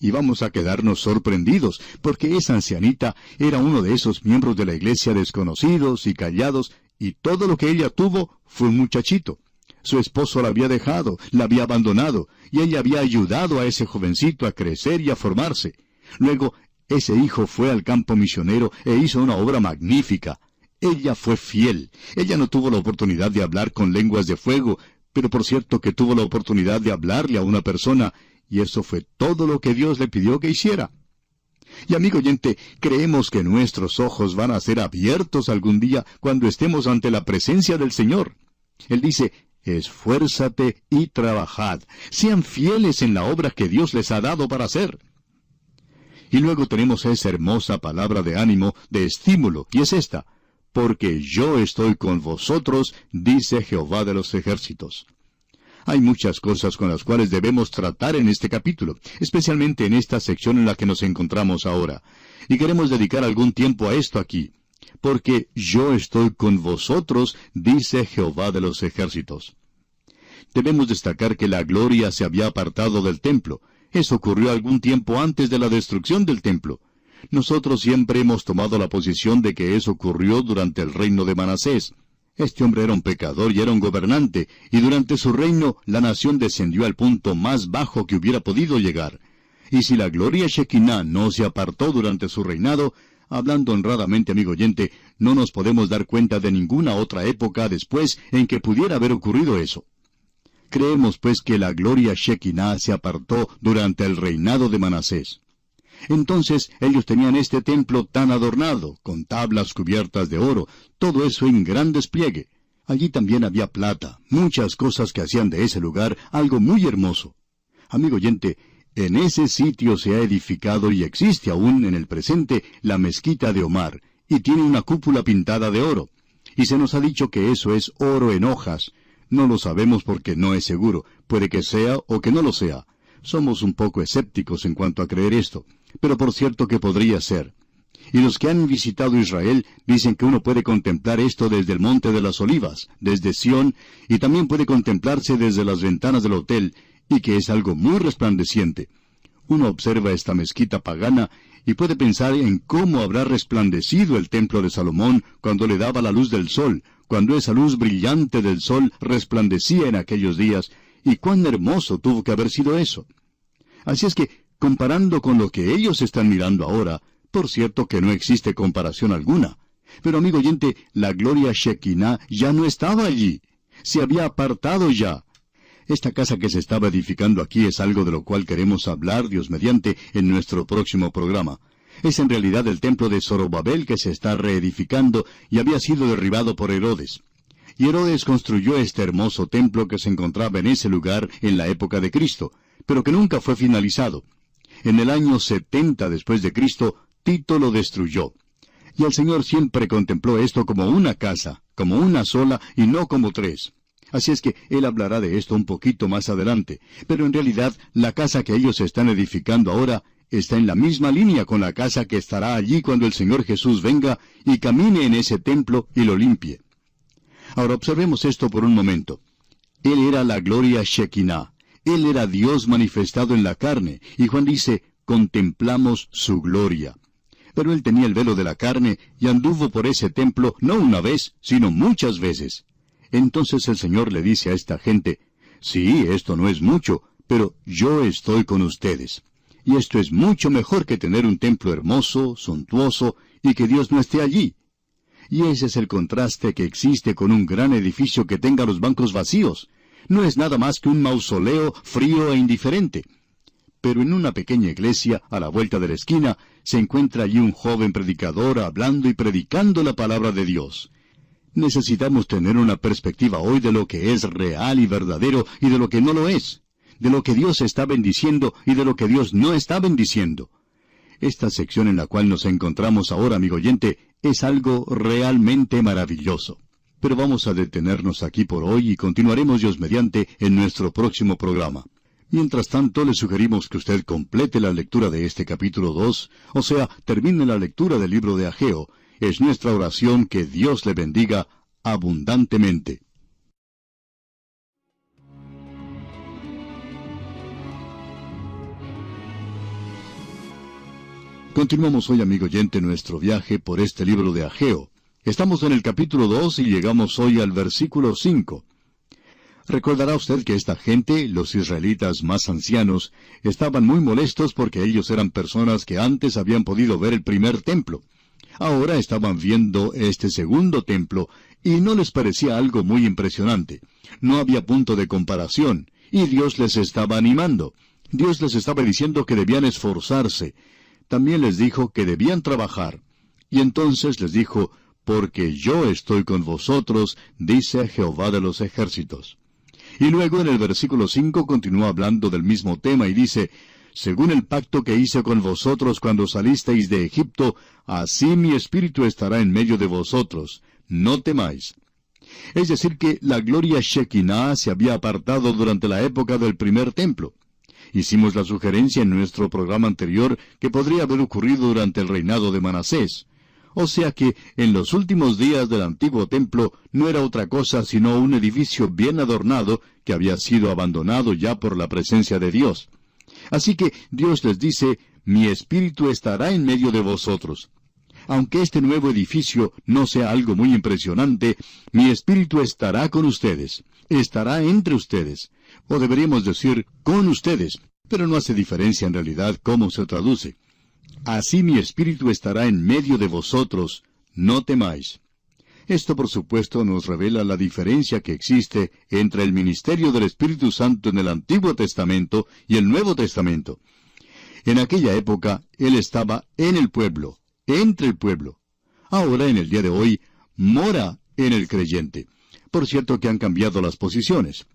Speaker 1: Y vamos a quedarnos sorprendidos, porque esa ancianita era uno de esos miembros de la iglesia desconocidos y callados, y todo lo que ella tuvo fue un muchachito. Su esposo la había dejado, la había abandonado, y ella había ayudado a ese jovencito a crecer y a formarse. Luego, ese hijo fue al campo misionero e hizo una obra magnífica. Ella fue fiel. Ella no tuvo la oportunidad de hablar con lenguas de fuego, pero por cierto que tuvo la oportunidad de hablarle a una persona, y eso fue todo lo que Dios le pidió que hiciera. Y amigo oyente, creemos que nuestros ojos van a ser abiertos algún día cuando estemos ante la presencia del Señor. Él dice, esfuérzate y trabajad, sean fieles en la obra que Dios les ha dado para hacer. Y luego tenemos esa hermosa palabra de ánimo, de estímulo, y es esta, porque yo estoy con vosotros, dice Jehová de los ejércitos. Hay muchas cosas con las cuales debemos tratar en este capítulo, especialmente en esta sección en la que nos encontramos ahora. Y queremos dedicar algún tiempo a esto aquí. Porque yo estoy con vosotros, dice Jehová de los ejércitos. Debemos destacar que la gloria se había apartado del templo. Eso ocurrió algún tiempo antes de la destrucción del templo. Nosotros siempre hemos tomado la posición de que eso ocurrió durante el reino de Manasés. Este hombre era un pecador y era un gobernante, y durante su reino la nación descendió al punto más bajo que hubiera podido llegar. Y si la gloria Shekinah no se apartó durante su reinado, hablando honradamente, amigo oyente, no nos podemos dar cuenta de ninguna otra época después en que pudiera haber ocurrido eso. Creemos pues que la gloria Shekinah se apartó durante el reinado de Manasés. Entonces ellos tenían este templo tan adornado, con tablas cubiertas de oro, todo eso en gran despliegue. Allí también había plata, muchas cosas que hacían de ese lugar algo muy hermoso. Amigo oyente, en ese sitio se ha edificado y existe aún en el presente la mezquita de Omar, y tiene una cúpula pintada de oro. Y se nos ha dicho que eso es oro en hojas. No lo sabemos porque no es seguro, puede que sea o que no lo sea. Somos un poco escépticos en cuanto a creer esto pero por cierto que podría ser. Y los que han visitado Israel dicen que uno puede contemplar esto desde el Monte de las Olivas, desde Sión, y también puede contemplarse desde las ventanas del hotel, y que es algo muy resplandeciente. Uno observa esta mezquita pagana y puede pensar en cómo habrá resplandecido el templo de Salomón cuando le daba la luz del sol, cuando esa luz brillante del sol resplandecía en aquellos días, y cuán hermoso tuvo que haber sido eso. Así es que comparando con lo que ellos están mirando ahora, por cierto que no existe comparación alguna. Pero amigo oyente, la gloria Shekinah ya no estaba allí. Se había apartado ya. Esta casa que se estaba edificando aquí es algo de lo cual queremos hablar, Dios mediante, en nuestro próximo programa. Es en realidad el templo de Zorobabel que se está reedificando y había sido derribado por Herodes. Y Herodes construyó este hermoso templo que se encontraba en ese lugar en la época de Cristo, pero que nunca fue finalizado. En el año 70 después de Cristo, Tito lo destruyó. Y el Señor siempre contempló esto como una casa, como una sola y no como tres. Así es que Él hablará de esto un poquito más adelante. Pero en realidad, la casa que ellos están edificando ahora está en la misma línea con la casa que estará allí cuando el Señor Jesús venga y camine en ese templo y lo limpie. Ahora observemos esto por un momento. Él era la gloria Shekinah. Él era Dios manifestado en la carne. Y Juan dice, contemplamos su gloria. Pero él tenía el velo de la carne y anduvo por ese templo no una vez, sino muchas veces. Entonces el Señor le dice a esta gente, sí, esto no es mucho, pero yo estoy con ustedes. Y esto es mucho mejor que tener un templo hermoso, suntuoso, y que Dios no esté allí. Y ese es el contraste que existe con un gran edificio que tenga los bancos vacíos. No es nada más que un mausoleo frío e indiferente. Pero en una pequeña iglesia, a la vuelta de la esquina, se encuentra allí un joven predicador hablando y predicando la palabra de Dios. Necesitamos tener una perspectiva hoy de lo que es real y verdadero y de lo que no lo es de lo que Dios está bendiciendo y de lo que Dios no está bendiciendo. Esta sección en la cual nos encontramos ahora, amigo oyente, es algo realmente maravilloso. Pero vamos a detenernos aquí por hoy y continuaremos Dios mediante en nuestro próximo programa. Mientras tanto, le sugerimos que usted complete la lectura de este capítulo 2, o sea, termine la lectura del libro de Ageo. Es nuestra oración que Dios le bendiga abundantemente. Continuamos hoy, amigo oyente, nuestro viaje por este libro de Ageo. Estamos en el capítulo 2 y llegamos hoy al versículo 5. Recordará usted que esta gente, los israelitas más ancianos, estaban muy molestos porque ellos eran personas que antes habían podido ver el primer templo. Ahora estaban viendo este segundo templo y no les parecía algo muy impresionante. No había punto de comparación y Dios les estaba animando. Dios les estaba diciendo que debían esforzarse, también les dijo que debían trabajar. Y entonces les dijo, porque yo estoy con vosotros, dice Jehová de los ejércitos. Y luego en el versículo 5 continúa hablando del mismo tema y dice, según el pacto que hice con vosotros cuando salisteis de Egipto, así mi espíritu estará en medio de vosotros, no temáis. Es decir, que la gloria Shekinah se había apartado durante la época del primer templo. Hicimos la sugerencia en nuestro programa anterior que podría haber ocurrido durante el reinado de Manasés. O sea que en los últimos días del antiguo templo no era otra cosa sino un edificio bien adornado que había sido abandonado ya por la presencia de Dios. Así que Dios les dice, mi espíritu estará en medio de vosotros. Aunque este nuevo edificio no sea algo muy impresionante, mi espíritu estará con ustedes, estará entre ustedes o deberíamos decir con ustedes, pero no hace diferencia en realidad cómo se traduce. Así mi espíritu estará en medio de vosotros, no temáis. Esto por supuesto nos revela la diferencia que existe entre el ministerio del Espíritu Santo en el Antiguo Testamento y el Nuevo Testamento. En aquella época Él estaba en el pueblo, entre el pueblo. Ahora, en el día de hoy, mora en el creyente. Por cierto que han cambiado las posiciones.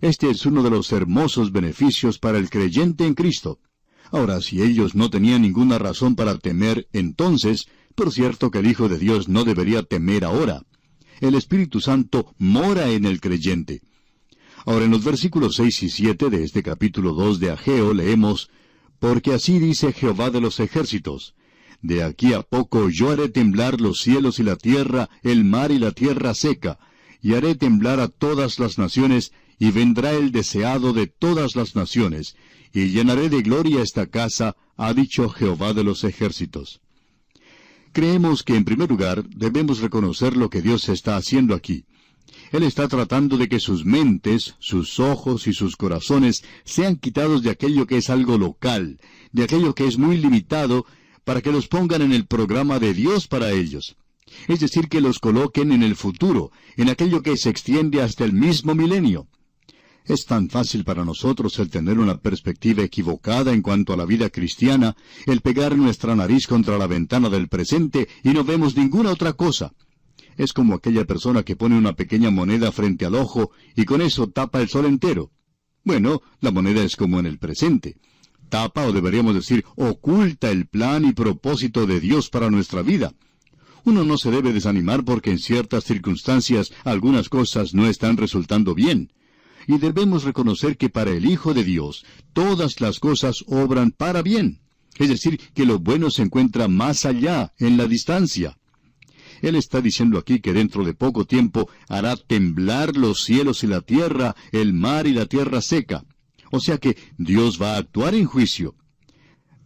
Speaker 1: Este es uno de los hermosos beneficios para el creyente en Cristo. Ahora, si ellos no tenían ninguna razón para temer entonces, por cierto que el Hijo de Dios no debería temer ahora. El Espíritu Santo mora en el creyente. Ahora en los versículos 6 y 7 de este capítulo 2 de Ageo leemos, Porque así dice Jehová de los ejércitos, De aquí a poco yo haré temblar los cielos y la tierra, el mar y la tierra seca, y haré temblar a todas las naciones, y vendrá el deseado de todas las naciones, y llenaré de gloria esta casa, ha dicho Jehová de los ejércitos. Creemos que en primer lugar debemos reconocer lo que Dios está haciendo aquí. Él está tratando de que sus mentes, sus ojos y sus corazones sean quitados de aquello que es algo local, de aquello que es muy limitado, para que los pongan en el programa de Dios para ellos. Es decir, que los coloquen en el futuro, en aquello que se extiende hasta el mismo milenio. Es tan fácil para nosotros el tener una perspectiva equivocada en cuanto a la vida cristiana, el pegar nuestra nariz contra la ventana del presente y no vemos ninguna otra cosa. Es como aquella persona que pone una pequeña moneda frente al ojo y con eso tapa el sol entero. Bueno, la moneda es como en el presente. Tapa, o deberíamos decir, oculta el plan y propósito de Dios para nuestra vida. Uno no se debe desanimar porque en ciertas circunstancias algunas cosas no están resultando bien. Y debemos reconocer que para el Hijo de Dios todas las cosas obran para bien. Es decir, que lo bueno se encuentra más allá, en la distancia. Él está diciendo aquí que dentro de poco tiempo hará temblar los cielos y la tierra, el mar y la tierra seca. O sea que Dios va a actuar en juicio.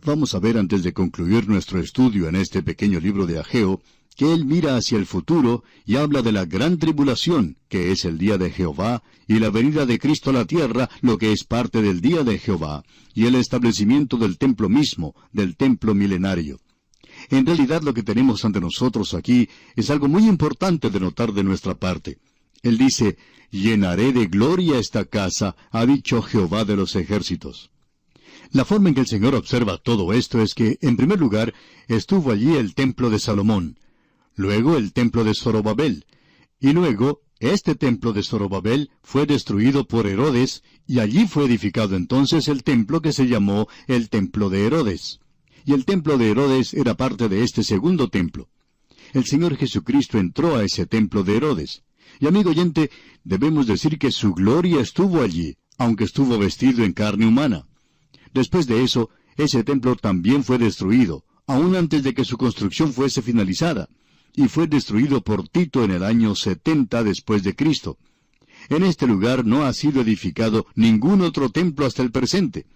Speaker 1: Vamos a ver antes de concluir nuestro estudio en este pequeño libro de Ageo, que él mira hacia el futuro y habla de la gran tribulación, que es el día de Jehová, y la venida de Cristo a la tierra, lo que es parte del día de Jehová, y el establecimiento del templo mismo, del templo milenario. En realidad lo que tenemos ante nosotros aquí es algo muy importante de notar de nuestra parte. Él dice, llenaré de gloria esta casa, ha dicho Jehová de los ejércitos. La forma en que el Señor observa todo esto es que, en primer lugar, estuvo allí el templo de Salomón, luego el templo de Zorobabel, y luego este templo de Zorobabel fue destruido por Herodes, y allí fue edificado entonces el templo que se llamó el templo de Herodes y el templo de Herodes era parte de este segundo templo. El Señor Jesucristo entró a ese templo de Herodes. Y amigo oyente, debemos decir que su gloria estuvo allí, aunque estuvo vestido en carne humana. Después de eso, ese templo también fue destruido, aún antes de que su construcción fuese finalizada, y fue destruido por Tito en el año 70 después de Cristo. En este lugar no ha sido edificado ningún otro templo hasta el presente.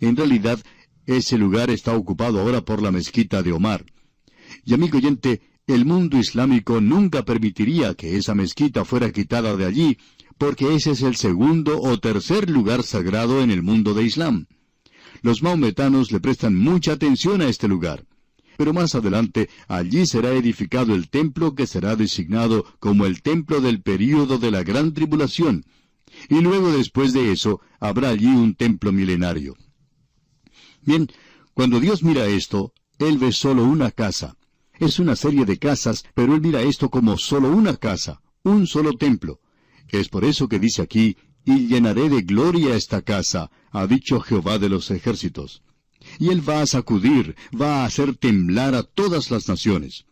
Speaker 1: En realidad, ese lugar está ocupado ahora por la mezquita de Omar. Y amigo oyente, el mundo islámico nunca permitiría que esa mezquita fuera quitada de allí, porque ese es el segundo o tercer lugar sagrado en el mundo de Islam. Los maometanos le prestan mucha atención a este lugar. Pero más adelante allí será edificado el templo que será designado como el templo del período de la gran tribulación. Y luego después de eso habrá allí un templo milenario. Bien, cuando Dios mira esto, Él ve solo una casa. Es una serie de casas, pero Él mira esto como solo una casa, un solo templo. Es por eso que dice aquí, y llenaré de gloria esta casa, ha dicho Jehová de los ejércitos. Y Él va a sacudir, va a hacer temblar a todas las naciones.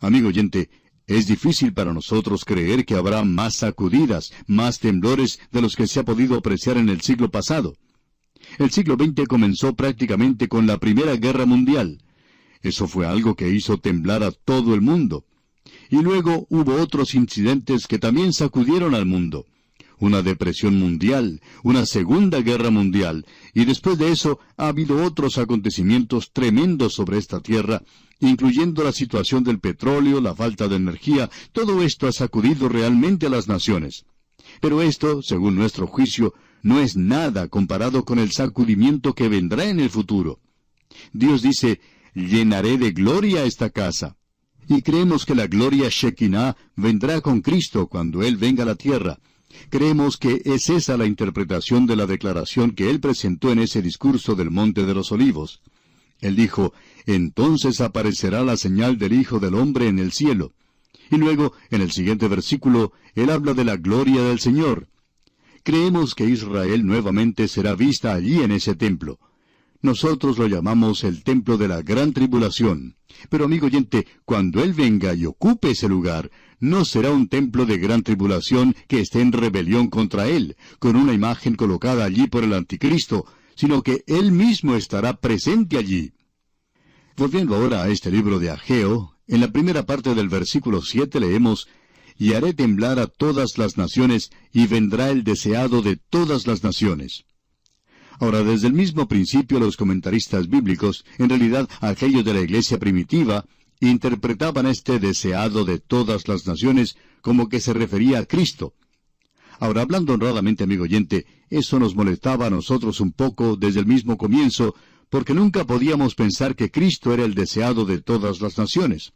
Speaker 1: Amigo oyente, es difícil para nosotros creer que habrá más sacudidas, más temblores de los que se ha podido apreciar en el siglo pasado. El siglo XX comenzó prácticamente con la Primera Guerra Mundial. Eso fue algo que hizo temblar a todo el mundo. Y luego hubo otros incidentes que también sacudieron al mundo. Una depresión mundial, una Segunda Guerra Mundial, y después de eso ha habido otros acontecimientos tremendos sobre esta tierra, incluyendo la situación del petróleo, la falta de energía, todo esto ha sacudido realmente a las naciones. Pero esto, según nuestro juicio, no es nada comparado con el sacudimiento que vendrá en el futuro. Dios dice, llenaré de gloria esta casa. Y creemos que la gloria Shekinah vendrá con Cristo cuando Él venga a la tierra. Creemos que es esa la interpretación de la declaración que Él presentó en ese discurso del Monte de los Olivos. Él dijo, entonces aparecerá la señal del Hijo del Hombre en el cielo. Y luego, en el siguiente versículo, Él habla de la gloria del Señor. Creemos que Israel nuevamente será vista allí en ese templo. Nosotros lo llamamos el templo de la gran tribulación. Pero amigo oyente, cuando Él venga y ocupe ese lugar, no será un templo de gran tribulación que esté en rebelión contra Él, con una imagen colocada allí por el anticristo, sino que Él mismo estará presente allí. Volviendo ahora a este libro de Ageo, en la primera parte del versículo siete leemos y haré temblar a todas las naciones, y vendrá el deseado de todas las naciones. Ahora, desde el mismo principio los comentaristas bíblicos, en realidad aquellos de la iglesia primitiva, interpretaban este deseado de todas las naciones como que se refería a Cristo. Ahora, hablando honradamente, amigo oyente, eso nos molestaba a nosotros un poco desde el mismo comienzo, porque nunca podíamos pensar que Cristo era el deseado de todas las naciones.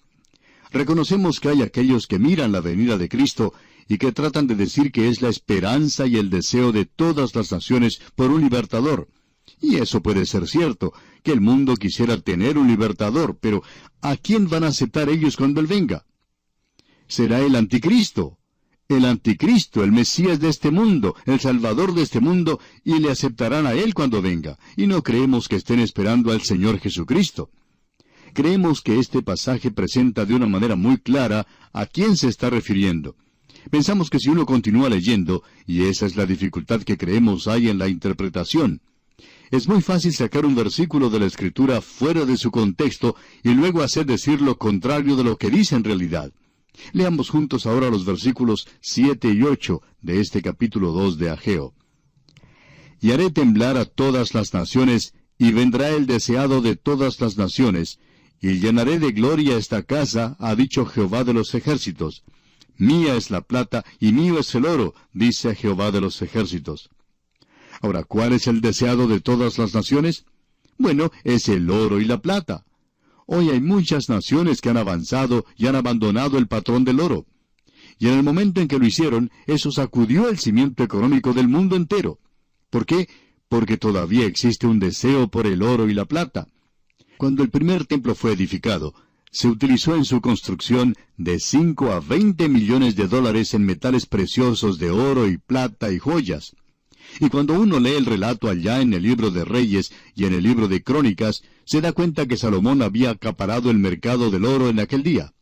Speaker 1: Reconocemos que hay aquellos que miran la venida de Cristo y que tratan de decir que es la esperanza y el deseo de todas las naciones por un libertador. Y eso puede ser cierto, que el mundo quisiera tener un libertador, pero ¿a quién van a aceptar ellos cuando Él venga? Será el anticristo, el anticristo, el Mesías de este mundo, el Salvador de este mundo, y le aceptarán a Él cuando venga, y no creemos que estén esperando al Señor Jesucristo. Creemos que este pasaje presenta de una manera muy clara a quién se está refiriendo. Pensamos que si uno continúa leyendo, y esa es la dificultad que creemos hay en la interpretación, es muy fácil sacar un versículo de la Escritura fuera de su contexto y luego hacer decir lo contrario de lo que dice en realidad. Leamos juntos ahora los versículos siete y ocho de este capítulo dos de Ageo. Y haré temblar a todas las naciones, y vendrá el deseado de todas las naciones, y llenaré de gloria esta casa, ha dicho Jehová de los ejércitos. Mía es la plata, y mío es el oro, dice Jehová de los ejércitos. Ahora, ¿cuál es el deseado de todas las naciones? Bueno, es el oro y la plata. Hoy hay muchas naciones que han avanzado y han abandonado el patrón del oro. Y en el momento en que lo hicieron, eso sacudió el cimiento económico del mundo entero. ¿Por qué? Porque todavía existe un deseo por el oro y la plata. Cuando el primer templo fue edificado, se utilizó en su construcción de 5 a 20 millones de dólares en metales preciosos de oro y plata y joyas. Y cuando uno lee el relato allá en el libro de Reyes y en el libro de Crónicas, se da cuenta que Salomón había acaparado el mercado del oro en aquel día.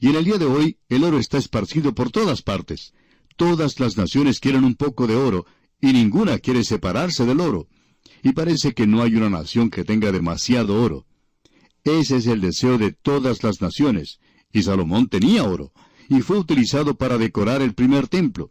Speaker 1: Y en el día de hoy el oro está esparcido por todas partes. Todas las naciones quieren un poco de oro, y ninguna quiere separarse del oro. Y parece que no hay una nación que tenga demasiado oro. Ese es el deseo de todas las naciones, y Salomón tenía oro, y fue utilizado para decorar el primer templo.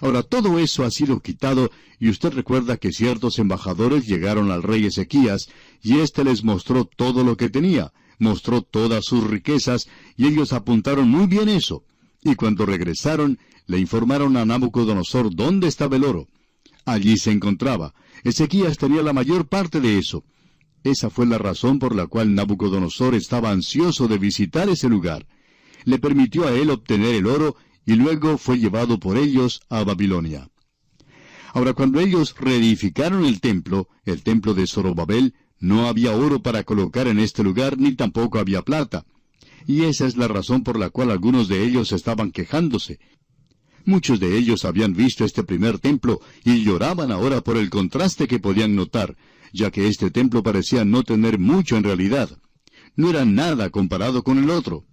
Speaker 1: Ahora todo eso ha sido quitado y usted recuerda que ciertos embajadores llegaron al rey Ezequías y éste les mostró todo lo que tenía, mostró todas sus riquezas y ellos apuntaron muy bien eso. Y cuando regresaron, le informaron a Nabucodonosor dónde estaba el oro. Allí se encontraba. Ezequías tenía la mayor parte de eso. Esa fue la razón por la cual Nabucodonosor estaba ansioso de visitar ese lugar. Le permitió a él obtener el oro y luego fue llevado por ellos a Babilonia. Ahora, cuando ellos reedificaron el templo, el templo de Zorobabel, no había oro para colocar en este lugar, ni tampoco había plata. Y esa es la razón por la cual algunos de ellos estaban quejándose. Muchos de ellos habían visto este primer templo y lloraban ahora por el contraste que podían notar, ya que este templo parecía no tener mucho en realidad. No era nada comparado con el otro.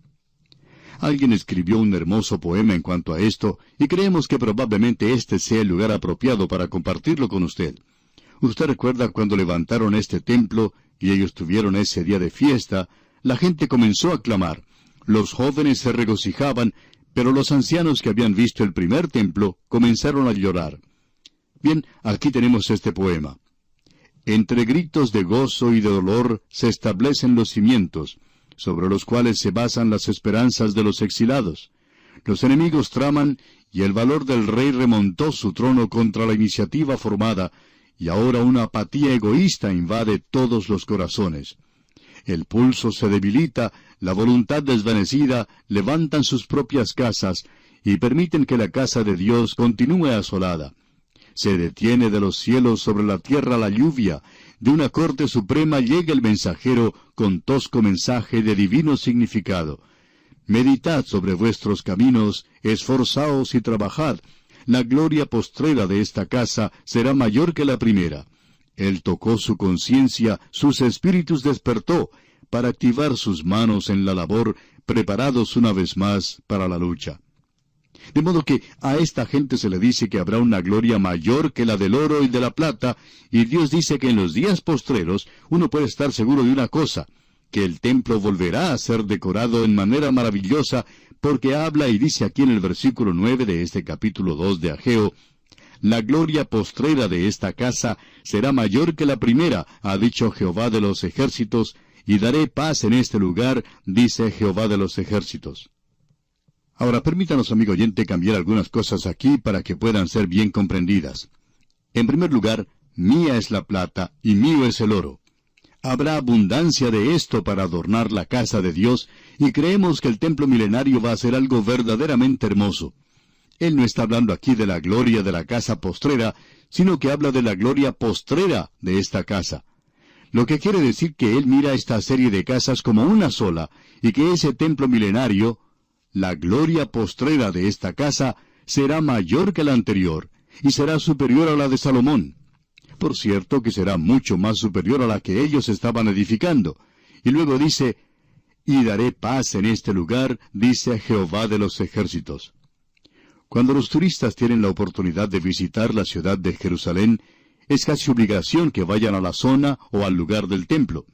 Speaker 1: Alguien escribió un hermoso poema en cuanto a esto, y creemos que probablemente este sea el lugar apropiado para compartirlo con usted. Usted recuerda cuando levantaron este templo y ellos tuvieron ese día de fiesta, la gente comenzó a clamar. Los jóvenes se regocijaban, pero los ancianos que habían visto el primer templo comenzaron a llorar. Bien, aquí tenemos este poema. Entre gritos de gozo y de dolor se establecen los cimientos, sobre los cuales se basan las esperanzas de los exilados. Los enemigos traman y el valor del rey remontó su trono contra la iniciativa formada, y ahora una apatía egoísta invade todos los corazones. El pulso se debilita, la voluntad desvanecida levantan sus propias casas y permiten que la casa de Dios continúe asolada. Se detiene de los cielos sobre la tierra la lluvia, de una corte suprema llega el mensajero con tosco mensaje de divino significado. Meditad sobre vuestros caminos, esforzaos y trabajad. La gloria postrera de esta casa será mayor que la primera. Él tocó su conciencia, sus espíritus despertó, para activar sus manos en la labor, preparados una vez más para la lucha. De modo que a esta gente se le dice que habrá una gloria mayor que la del oro y de la plata, y Dios dice que en los días postreros uno puede estar seguro de una cosa, que el templo volverá a ser decorado en manera maravillosa, porque habla y dice aquí en el versículo nueve de este capítulo dos de Ageo, la gloria postrera de esta casa será mayor que la primera, ha dicho Jehová de los ejércitos, y daré paz en este lugar, dice Jehová de los ejércitos. Ahora permítanos, amigo oyente, cambiar algunas cosas aquí para que puedan ser bien comprendidas. En primer lugar, mía es la plata y mío es el oro. Habrá abundancia de esto para adornar la casa de Dios y creemos que el templo milenario va a ser algo verdaderamente hermoso. Él no está hablando aquí de la gloria de la casa postrera, sino que habla de la gloria postrera de esta casa. Lo que quiere decir que Él mira esta serie de casas como una sola, y que ese templo milenario, la gloria postrera de esta casa, será mayor que la anterior, y será superior a la de Salomón. Por cierto que será mucho más superior a la que ellos estaban edificando. Y luego dice, y daré paz en este lugar, dice Jehová de los ejércitos. Cuando los turistas tienen la oportunidad de visitar la ciudad de Jerusalén, es casi obligación que vayan a la zona o al lugar del templo.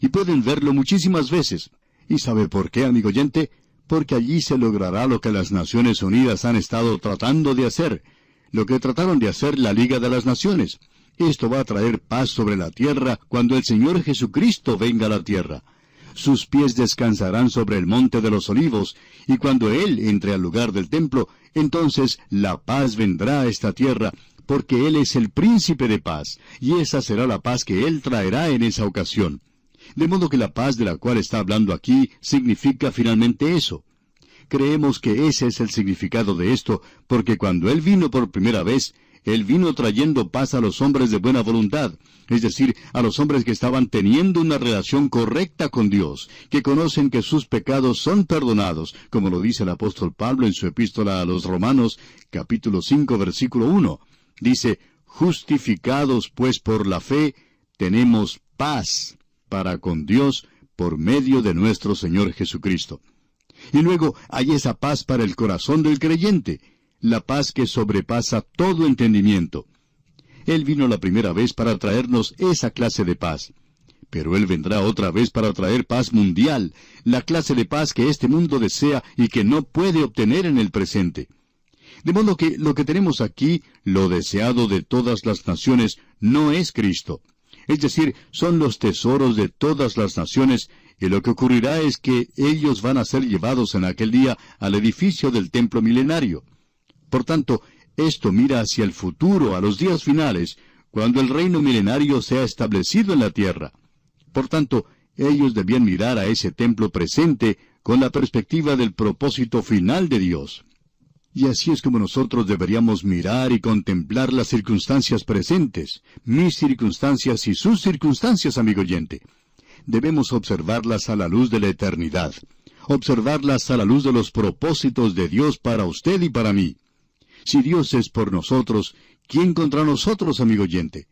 Speaker 1: Y pueden verlo muchísimas veces. ¿Y sabe por qué, amigo oyente? Porque allí se logrará lo que las Naciones Unidas han estado tratando de hacer, lo que trataron de hacer la Liga de las Naciones. Esto va a traer paz sobre la tierra cuando el Señor Jesucristo venga a la tierra sus pies descansarán sobre el monte de los olivos, y cuando Él entre al lugar del templo, entonces la paz vendrá a esta tierra, porque Él es el príncipe de paz, y esa será la paz que Él traerá en esa ocasión. De modo que la paz de la cual está hablando aquí significa finalmente eso. Creemos que ese es el significado de esto, porque cuando Él vino por primera vez, él vino trayendo paz a los hombres de buena voluntad, es decir, a los hombres que estaban teniendo una relación correcta con Dios, que conocen que sus pecados son perdonados, como lo dice el apóstol Pablo en su epístola a los Romanos, capítulo 5, versículo 1. Dice, justificados pues por la fe, tenemos paz para con Dios por medio de nuestro Señor Jesucristo. Y luego hay esa paz para el corazón del creyente, la paz que sobrepasa todo entendimiento. Él vino la primera vez para traernos esa clase de paz. Pero Él vendrá otra vez para traer paz mundial, la clase de paz que este mundo desea y que no puede obtener en el presente. De modo que lo que tenemos aquí, lo deseado de todas las naciones, no es Cristo. Es decir, son los tesoros de todas las naciones, y lo que ocurrirá es que ellos van a ser llevados en aquel día al edificio del templo milenario. Por tanto, esto mira hacia el futuro, a los días finales, cuando el reino milenario sea establecido en la tierra. Por tanto, ellos debían mirar a ese templo presente con la perspectiva del propósito final de Dios. Y así es como nosotros deberíamos mirar y contemplar las circunstancias presentes, mis circunstancias y sus circunstancias, amigo oyente. Debemos observarlas a la luz de la eternidad, observarlas a la luz de los propósitos de Dios para usted y para mí. Si Dios es por nosotros, ¿quién contra nosotros, amigo oyente?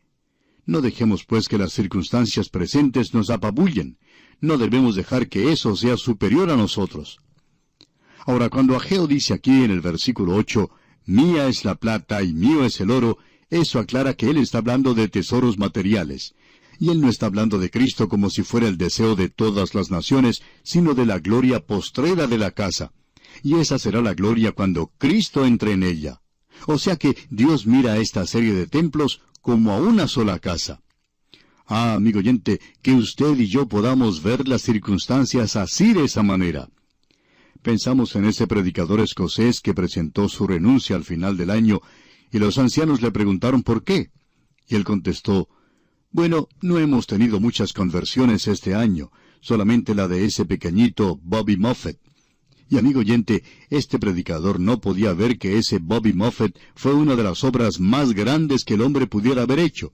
Speaker 1: No dejemos pues que las circunstancias presentes nos apabullen. No debemos dejar que eso sea superior a nosotros. Ahora, cuando Ageo dice aquí en el versículo 8, Mía es la plata y mío es el oro, eso aclara que él está hablando de tesoros materiales. Y él no está hablando de Cristo como si fuera el deseo de todas las naciones, sino de la gloria postrera de la casa y esa será la gloria cuando Cristo entre en ella. O sea que Dios mira a esta serie de templos como a una sola casa. Ah, amigo oyente, que usted y yo podamos ver las circunstancias así de esa manera. Pensamos en ese predicador escocés que presentó su renuncia al final del año, y los ancianos le preguntaron por qué. Y él contestó, Bueno, no hemos tenido muchas conversiones este año, solamente la de ese pequeñito Bobby Moffett. Y amigo oyente, este predicador no podía ver que ese Bobby Moffett fue una de las obras más grandes que el hombre pudiera haber hecho.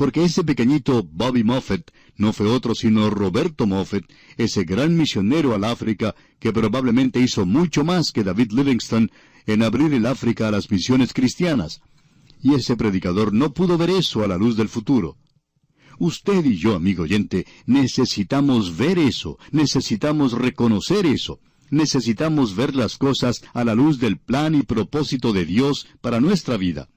Speaker 1: Porque ese pequeñito Bobby Moffett no fue otro sino Roberto Moffett, ese gran misionero al África que probablemente hizo mucho más que David Livingstone en abrir el África a las misiones cristianas. Y ese predicador no pudo ver eso a la luz del futuro. Usted y yo, amigo oyente, necesitamos ver eso, necesitamos reconocer eso necesitamos ver las cosas a la luz del plan y propósito de Dios para nuestra vida.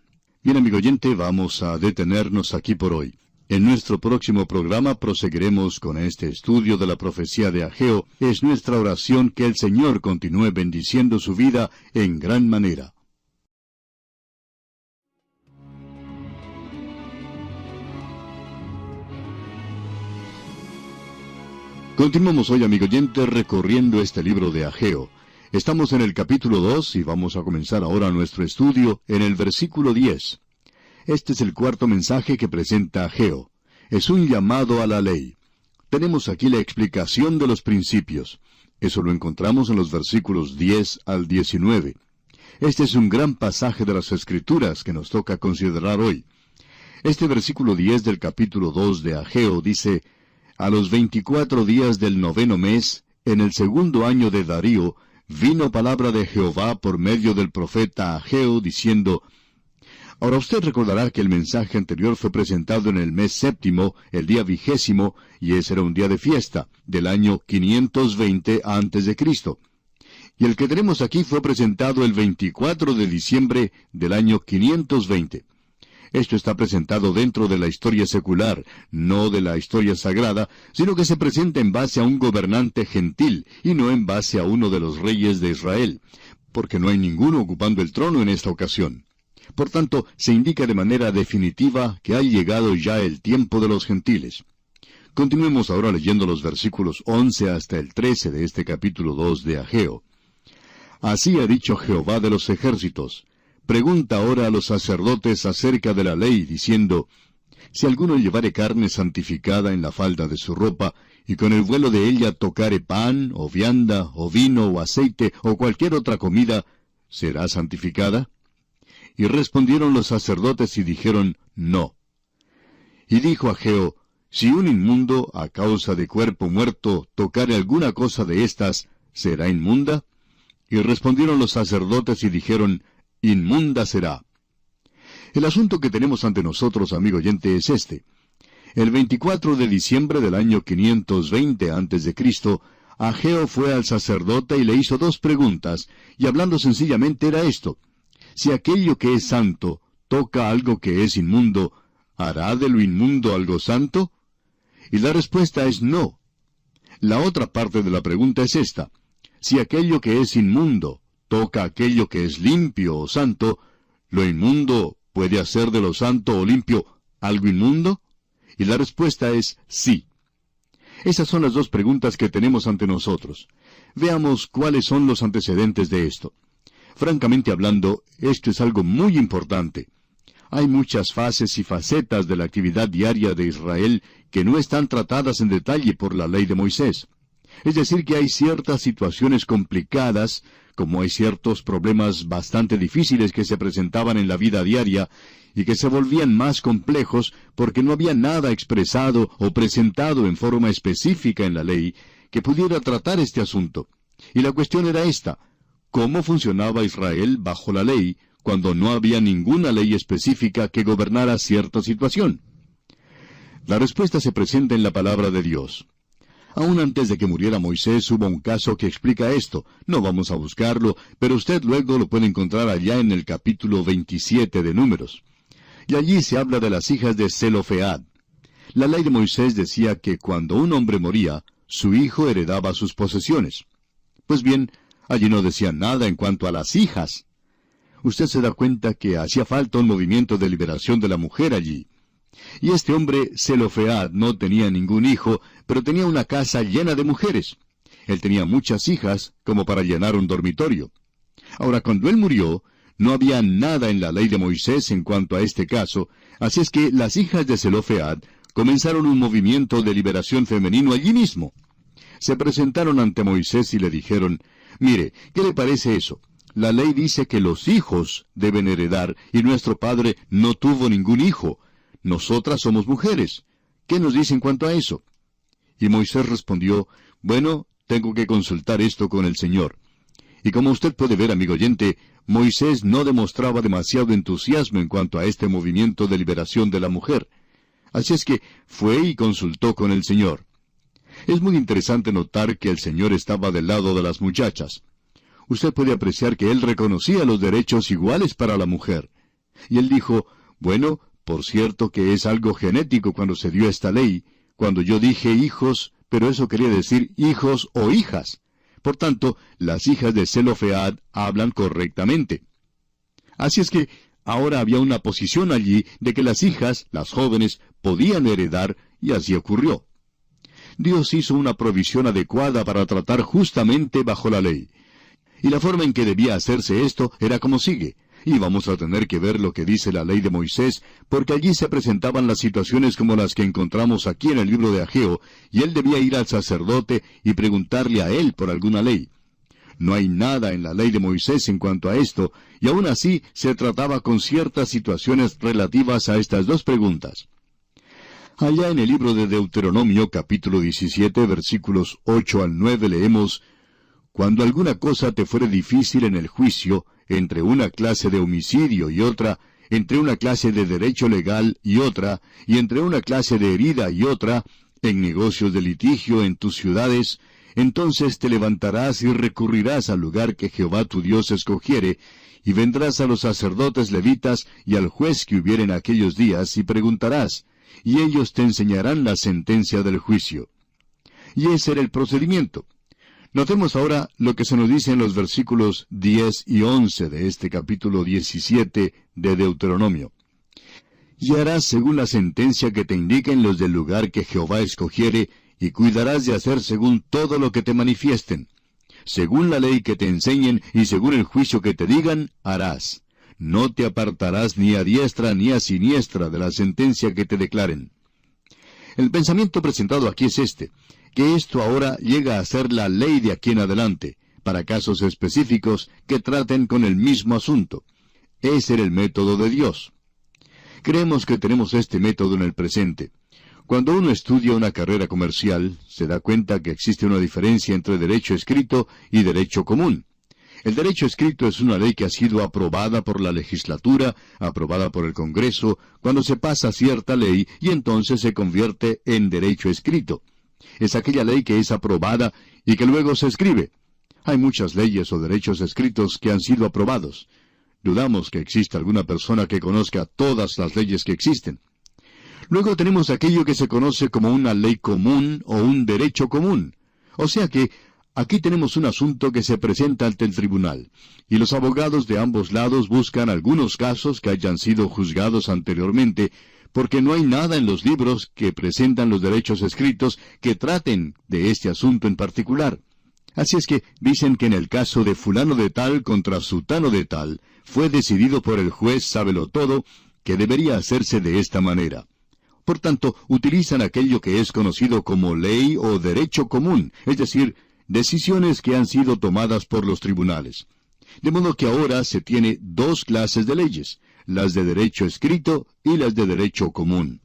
Speaker 1: Bien, amigo oyente, vamos a detenernos aquí por hoy. En nuestro próximo programa proseguiremos con este estudio de la profecía de Ageo. Es nuestra oración que el Señor continúe bendiciendo su vida en gran manera. Continuamos hoy, amigo oyente, recorriendo este libro de Ageo. Estamos en el capítulo 2 y vamos a comenzar ahora nuestro estudio en el versículo 10. Este es el cuarto mensaje que presenta Ageo. Es un llamado a la ley. Tenemos aquí la explicación de los principios. Eso lo encontramos en los versículos 10 al 19. Este es un gran pasaje de las Escrituras que nos toca considerar hoy. Este versículo 10 del capítulo 2 de Ageo dice, A los veinticuatro días del noveno mes, en el segundo año de Darío, vino palabra de Jehová por medio del profeta Ageo, diciendo, Ahora usted recordará que el mensaje anterior fue presentado en el mes séptimo, el día vigésimo, y ese era un día de fiesta, del año 520 antes de Cristo. Y el que tenemos aquí fue presentado el 24 de diciembre del año 520. Esto está presentado dentro de la historia secular, no de la historia sagrada, sino que se presenta en base a un gobernante gentil y no en base a uno de los reyes de Israel, porque no hay ninguno ocupando el trono en esta ocasión. Por tanto, se indica de manera definitiva que ha llegado ya el tiempo de los gentiles. Continuemos ahora leyendo los versículos 11 hasta el 13 de este capítulo 2 de Ageo. Así ha dicho Jehová de los ejércitos, Pregunta ahora a los sacerdotes acerca de la ley, diciendo, Si alguno llevare carne santificada en la falda de su ropa, y con el vuelo de ella tocare pan, o vianda, o vino, o aceite, o cualquier otra comida, ¿será santificada? Y respondieron los sacerdotes y dijeron, No. Y dijo a Geo, Si un inmundo, a causa de cuerpo muerto, tocare alguna cosa de estas, ¿será inmunda? Y respondieron los sacerdotes y dijeron, inmunda será. El asunto que tenemos ante nosotros, amigo oyente, es este. El 24 de diciembre del año 520 a.C., Ageo fue al sacerdote y le hizo dos preguntas, y hablando sencillamente era esto. Si aquello que es santo toca algo que es inmundo, ¿hará de lo inmundo algo santo? Y la respuesta es no. La otra parte de la pregunta es esta. Si aquello que es inmundo toca aquello que es limpio o santo, ¿lo inmundo puede hacer de lo santo o limpio algo inmundo? Y la respuesta es sí. Esas son las dos preguntas que tenemos ante nosotros. Veamos cuáles son los antecedentes de esto. Francamente hablando, esto es algo muy importante. Hay muchas fases y facetas de la actividad diaria de Israel que no están tratadas en detalle por la ley de Moisés. Es decir, que hay ciertas situaciones complicadas, como hay ciertos problemas bastante difíciles que se presentaban en la vida diaria y que se volvían más complejos porque no había nada expresado o presentado en forma específica en la ley que pudiera tratar este asunto. Y la cuestión era esta, ¿cómo funcionaba Israel bajo la ley cuando no había ninguna ley específica que gobernara cierta situación? La respuesta se presenta en la palabra de Dios. Aún antes de que muriera Moisés hubo un caso que explica esto. No vamos a buscarlo, pero usted luego lo puede encontrar allá en el capítulo 27 de Números. Y allí se habla de las hijas de Zelofead. La ley de Moisés decía que cuando un hombre moría, su hijo heredaba sus posesiones. Pues bien, allí no decía nada en cuanto a las hijas. Usted se da cuenta que hacía falta un movimiento de liberación de la mujer allí. Y este hombre, Zelofead, no tenía ningún hijo, pero tenía una casa llena de mujeres. Él tenía muchas hijas, como para llenar un dormitorio. Ahora, cuando él murió, no había nada en la ley de Moisés en cuanto a este caso, así es que las hijas de Zelofead comenzaron un movimiento de liberación femenino allí mismo. Se presentaron ante Moisés y le dijeron, Mire, ¿qué le parece eso? La ley dice que los hijos deben heredar, y nuestro padre no tuvo ningún hijo, nosotras somos mujeres. ¿Qué nos dice en cuanto a eso? Y Moisés respondió, Bueno, tengo que consultar esto con el Señor. Y como usted puede ver, amigo oyente, Moisés no demostraba demasiado entusiasmo en cuanto a este movimiento de liberación de la mujer. Así es que fue y consultó con el Señor. Es muy interesante notar que el Señor estaba del lado de las muchachas. Usted puede apreciar que Él reconocía los derechos iguales para la mujer. Y Él dijo, bueno, por cierto que es algo genético cuando se dio esta ley, cuando yo dije hijos, pero eso quería decir hijos o hijas. Por tanto, las hijas de Zelofead hablan correctamente. Así es que ahora había una posición allí de que las hijas, las jóvenes, podían heredar, y así ocurrió. Dios hizo una provisión adecuada para tratar justamente bajo la ley. Y la forma en que debía hacerse esto era como sigue. Y vamos a tener que ver lo que dice la ley de Moisés, porque allí se presentaban las situaciones como las que encontramos aquí en el libro de Ageo, y él debía ir al sacerdote y preguntarle a él por alguna ley. No hay nada en la ley de Moisés en cuanto a esto, y aún así se trataba con ciertas situaciones relativas a estas dos preguntas. Allá en el libro de Deuteronomio capítulo 17 versículos 8 al 9 leemos, Cuando alguna cosa te fuere difícil en el juicio, entre una clase de homicidio y otra, entre una clase de derecho legal y otra, y entre una clase de herida y otra, en negocios de litigio en tus ciudades, entonces te levantarás y recurrirás al lugar que Jehová tu Dios escogiere, y vendrás a los sacerdotes levitas y al juez que hubiere en aquellos días, y preguntarás, y ellos te enseñarán la sentencia del juicio. Y ese era el procedimiento. Notemos ahora lo que se nos dice en los versículos 10 y 11 de este capítulo 17 de Deuteronomio. Y harás según la sentencia que te indiquen los del lugar que Jehová escogiere, y cuidarás de hacer según todo lo que te manifiesten. Según la ley que te enseñen y según el juicio que te digan, harás. No te apartarás ni a diestra ni a siniestra de la sentencia que te declaren. El pensamiento presentado aquí es este, que esto ahora llega a ser la ley de aquí en adelante, para casos específicos que traten con el mismo asunto. Ese era el método de Dios. Creemos que tenemos este método en el presente. Cuando uno estudia una carrera comercial, se da cuenta que existe una diferencia entre derecho escrito y derecho común. El derecho escrito es una ley que ha sido aprobada por la legislatura, aprobada por el Congreso, cuando se pasa cierta ley y entonces se convierte en derecho escrito. Es aquella ley que es aprobada y que luego se escribe. Hay muchas leyes o derechos escritos que han sido aprobados. Dudamos que exista alguna persona que conozca todas las leyes que existen. Luego tenemos aquello que se conoce como una ley común o un derecho común. O sea que aquí tenemos un asunto que se presenta ante el tribunal, y los abogados de ambos lados buscan algunos casos que hayan sido juzgados anteriormente, porque no hay nada en los libros que presentan los derechos escritos que traten de este asunto en particular. Así es que dicen que en el caso de fulano de tal contra sutano de tal, fue decidido por el juez sábelo todo, que debería hacerse de esta manera. Por tanto, utilizan aquello que es conocido como ley o derecho común, es decir, decisiones que han sido tomadas por los tribunales. De modo que ahora se tiene dos clases de leyes, las de derecho escrito y las de derecho común.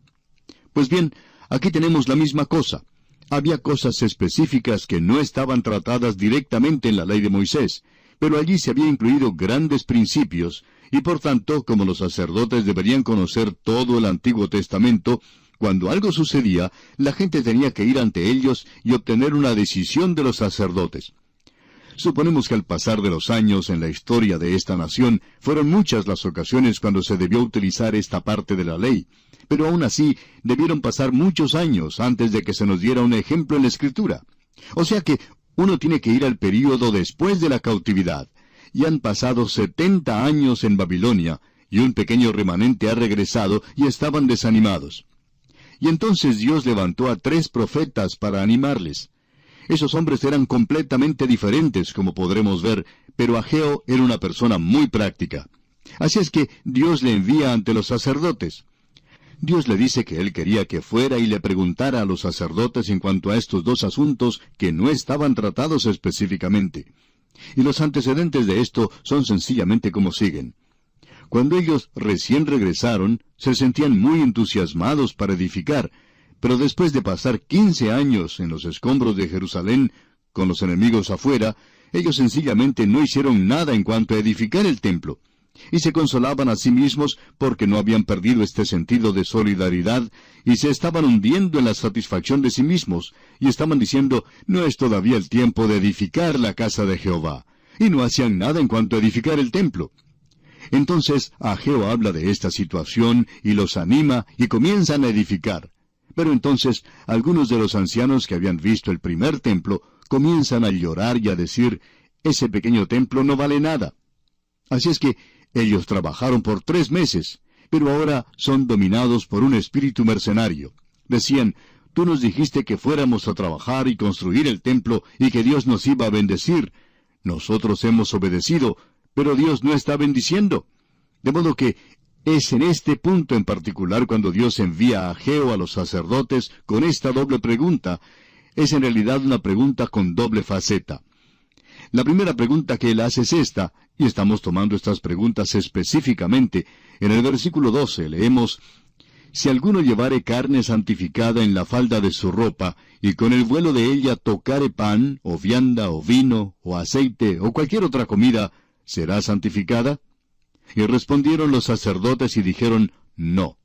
Speaker 1: Pues bien, aquí tenemos la misma cosa. Había cosas específicas que no estaban tratadas directamente en la ley de Moisés, pero allí se había incluido grandes principios y por tanto, como los sacerdotes deberían conocer todo el Antiguo Testamento, cuando algo sucedía, la gente tenía que ir ante ellos y obtener una decisión de los sacerdotes. Suponemos que al pasar de los años en la historia de esta nación, fueron muchas las ocasiones cuando se debió utilizar esta parte de la ley, pero aún así debieron pasar muchos años antes de que se nos diera un ejemplo en la Escritura. O sea que uno tiene que ir al período después de la cautividad, y han pasado setenta años en Babilonia, y un pequeño remanente ha regresado y estaban desanimados. Y entonces Dios levantó a tres profetas para animarles. Esos hombres eran completamente diferentes, como podremos ver, pero Ageo era una persona muy práctica. Así es que Dios le envía ante los sacerdotes. Dios le dice que él quería que fuera y le preguntara a los sacerdotes en cuanto a estos dos asuntos que no estaban tratados específicamente. Y los antecedentes de esto son sencillamente como siguen. Cuando ellos recién regresaron, se sentían muy entusiasmados para edificar, pero después de pasar quince años en los escombros de Jerusalén, con los enemigos afuera, ellos sencillamente no hicieron nada en cuanto a edificar el templo y se consolaban a sí mismos porque no habían perdido este sentido de solidaridad y se estaban hundiendo en la satisfacción de sí mismos y estaban diciendo, no es todavía el tiempo de edificar la casa de Jehová, y no hacían nada en cuanto a edificar el templo. Entonces Ageo habla de esta situación y los anima y comienzan a edificar. Pero entonces algunos de los ancianos que habían visto el primer templo comienzan a llorar y a decir, ese pequeño templo no vale nada. Así es que ellos trabajaron por tres meses, pero ahora son dominados por un espíritu mercenario. Decían, tú nos dijiste que fuéramos a trabajar y construir el templo y que Dios nos iba a bendecir. Nosotros hemos obedecido, pero Dios no está bendiciendo. De modo que es en este punto en particular cuando Dios envía a Geo a los sacerdotes con esta doble pregunta. Es en realidad una pregunta con doble faceta. La primera pregunta que él hace es esta, y estamos tomando estas preguntas específicamente. En el versículo 12 leemos, Si alguno llevare carne santificada en la falda de su ropa, y con el vuelo de ella tocare pan, o vianda, o vino, o aceite, o cualquier otra comida, ¿será santificada? Y respondieron los sacerdotes y dijeron, No.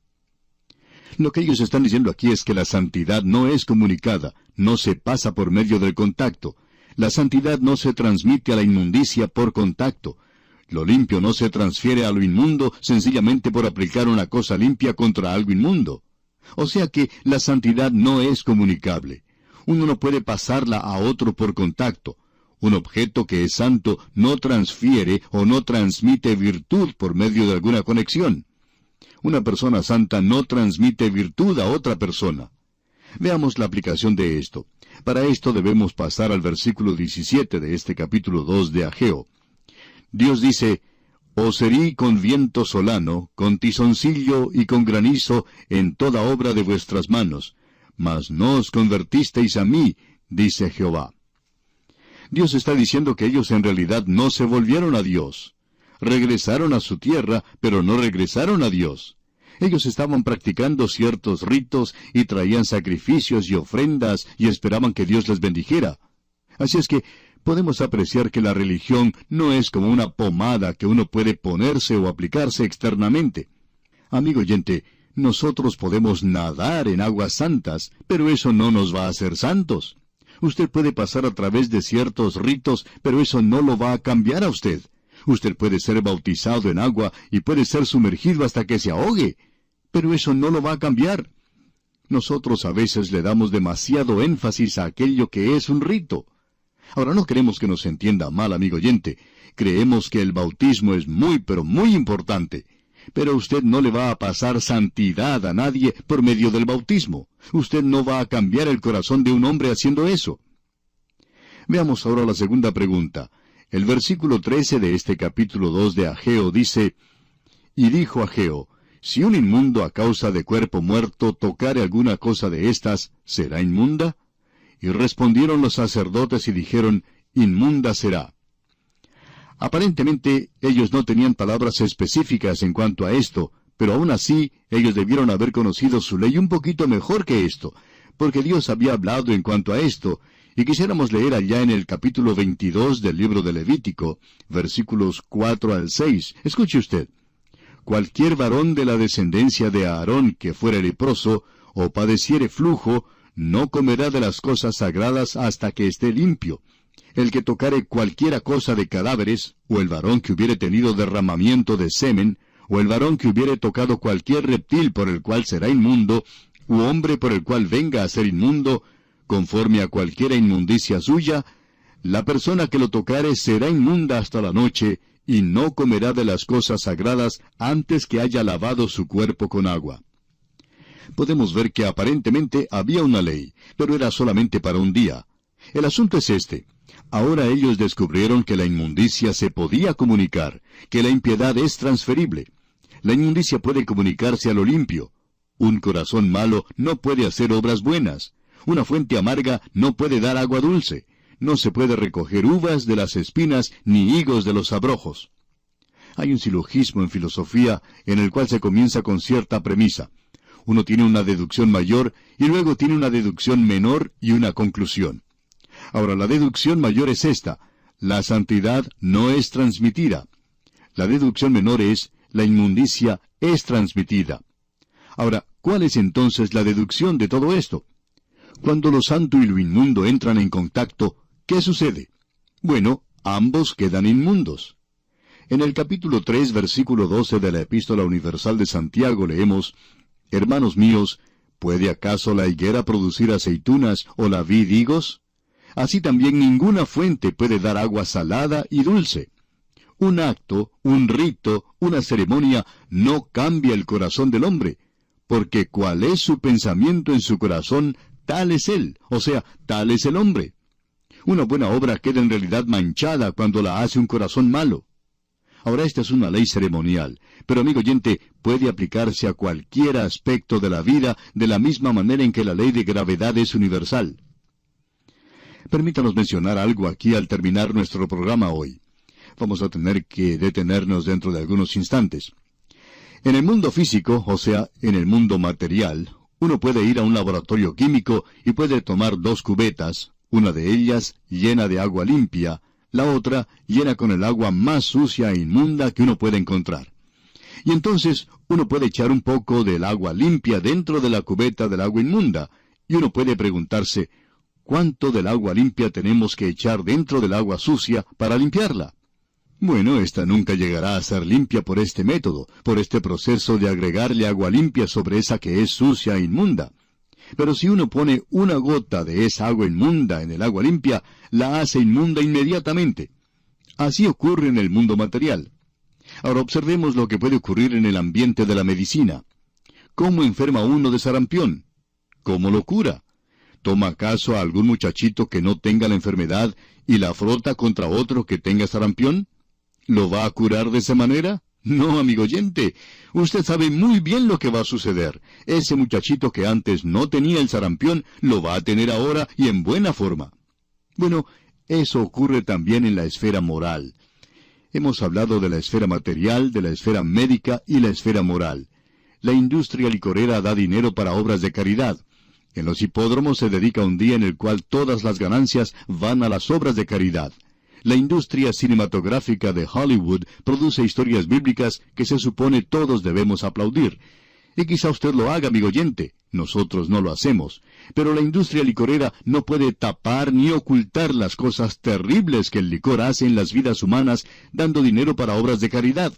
Speaker 1: Lo que ellos están diciendo aquí es que la santidad no es comunicada, no se pasa por medio del contacto. La santidad no se transmite a la inmundicia por contacto. Lo limpio no se transfiere a lo inmundo sencillamente por aplicar una cosa limpia contra algo inmundo. O sea que la santidad no es comunicable. Uno no puede pasarla a otro por contacto. Un objeto que es santo no transfiere o no transmite virtud por medio de alguna conexión. Una persona santa no transmite virtud a otra persona. Veamos la aplicación de esto. Para esto debemos pasar al versículo 17 de este capítulo 2 de Ageo. Dios dice, Os herí con viento solano, con tizoncillo y con granizo en toda obra de vuestras manos, mas no os convertisteis a mí, dice Jehová. Dios está diciendo que ellos en realidad no se volvieron a Dios regresaron a su tierra, pero no regresaron a Dios. Ellos estaban practicando ciertos ritos y traían sacrificios y ofrendas y esperaban que Dios les bendijera. Así es que podemos apreciar que la religión no es como una pomada que uno puede ponerse o aplicarse externamente. Amigo oyente, nosotros podemos nadar en aguas santas, pero eso no nos va a hacer santos. Usted puede pasar a través de ciertos ritos, pero eso no lo va a cambiar a usted. Usted puede ser bautizado en agua y puede ser sumergido hasta que se ahogue, pero eso no lo va a cambiar. Nosotros a veces le damos demasiado énfasis a aquello que es un rito. Ahora no queremos que nos entienda mal, amigo oyente. Creemos que el bautismo es muy, pero muy importante. Pero usted no le va a pasar santidad a nadie por medio del bautismo. Usted no va a cambiar el corazón de un hombre haciendo eso. Veamos ahora la segunda pregunta. El versículo 13 de este capítulo 2 de Ageo dice, Y dijo Ageo, Si un inmundo a causa de cuerpo muerto tocare alguna cosa de estas, ¿será inmunda? Y respondieron los sacerdotes y dijeron, Inmunda será. Aparentemente ellos no tenían palabras específicas en cuanto a esto, pero aún así ellos debieron haber conocido su ley un poquito mejor que esto, porque Dios había hablado en cuanto a esto, y quisiéramos leer allá en el capítulo 22 del libro de Levítico, versículos 4 al 6. Escuche usted. Cualquier varón de la descendencia de Aarón que fuere leproso, o padeciere flujo, no comerá de las cosas sagradas hasta que esté limpio. El que tocare cualquiera cosa de cadáveres, o el varón que hubiere tenido derramamiento de semen, o el varón que hubiere tocado cualquier reptil por el cual será inmundo, u hombre por el cual venga a ser inmundo, conforme a cualquiera inmundicia suya, la persona que lo tocare será inmunda hasta la noche, y no comerá de las cosas sagradas antes que haya lavado su cuerpo con agua. Podemos ver que aparentemente había una ley, pero era solamente para un día. El asunto es este. Ahora ellos descubrieron que la inmundicia se podía comunicar, que la impiedad es transferible. La inmundicia puede comunicarse a lo limpio. Un corazón malo no puede hacer obras buenas. Una fuente amarga no puede dar agua dulce. No se puede recoger uvas de las espinas ni higos de los abrojos. Hay un silogismo en filosofía en el cual se comienza con cierta premisa. Uno tiene una deducción mayor y luego tiene una deducción menor y una conclusión. Ahora, la deducción mayor es esta. La santidad no es transmitida. La deducción menor es, la inmundicia es transmitida. Ahora, ¿cuál es entonces la deducción de todo esto? Cuando lo santo y lo inmundo entran en contacto, ¿qué sucede? Bueno, ambos quedan inmundos. En el capítulo 3, versículo 12 de la Epístola Universal de Santiago leemos, Hermanos míos, ¿puede acaso la higuera producir aceitunas o la vid higos? Así también ninguna fuente puede dar agua salada y dulce. Un acto, un rito, una ceremonia no cambia el corazón del hombre, porque cuál es su pensamiento en su corazón, tal es él, o sea, tal es el hombre. Una buena obra queda en realidad manchada cuando la hace un corazón malo. Ahora esta es una ley ceremonial, pero amigo oyente, puede aplicarse a cualquier aspecto de la vida de la misma manera en que la ley de gravedad es universal. Permítanos mencionar algo aquí al terminar nuestro programa hoy. Vamos a tener que detenernos dentro de algunos instantes. En el mundo físico, o sea, en el mundo material, uno puede ir a un laboratorio químico y puede tomar dos cubetas, una de ellas llena de agua limpia, la otra llena con el agua más sucia e inmunda que uno puede encontrar. Y entonces uno puede echar un poco del agua limpia dentro de la cubeta del agua inmunda, y uno puede preguntarse, ¿cuánto del agua limpia tenemos que echar dentro del agua sucia para limpiarla? Bueno, esta nunca llegará a ser limpia por este método, por este proceso de agregarle agua limpia sobre esa que es sucia e inmunda. Pero si uno pone una gota de esa agua inmunda en el agua limpia, la hace inmunda inmediatamente. Así ocurre en el mundo material. Ahora observemos lo que puede ocurrir en el ambiente de la medicina. ¿Cómo enferma uno de sarampión? ¿Cómo lo cura? ¿Toma acaso a algún muchachito que no tenga la enfermedad y la frota contra otro que tenga sarampión? ¿Lo va a curar de esa manera? No, amigo oyente. Usted sabe muy bien lo que va a suceder. Ese muchachito que antes no tenía el sarampión lo va a tener ahora y en buena forma. Bueno, eso ocurre también en la esfera moral. Hemos hablado de la esfera material, de la esfera médica y la esfera moral. La industria licorera da dinero para obras de caridad. En los hipódromos se dedica un día en el cual todas las ganancias van a las obras de caridad. La industria cinematográfica de Hollywood produce historias bíblicas que se supone todos debemos aplaudir. Y quizá usted lo haga, amigo oyente. Nosotros no lo hacemos. Pero la industria licorera no puede tapar ni ocultar las cosas terribles que el licor hace en las vidas humanas dando dinero para obras de caridad.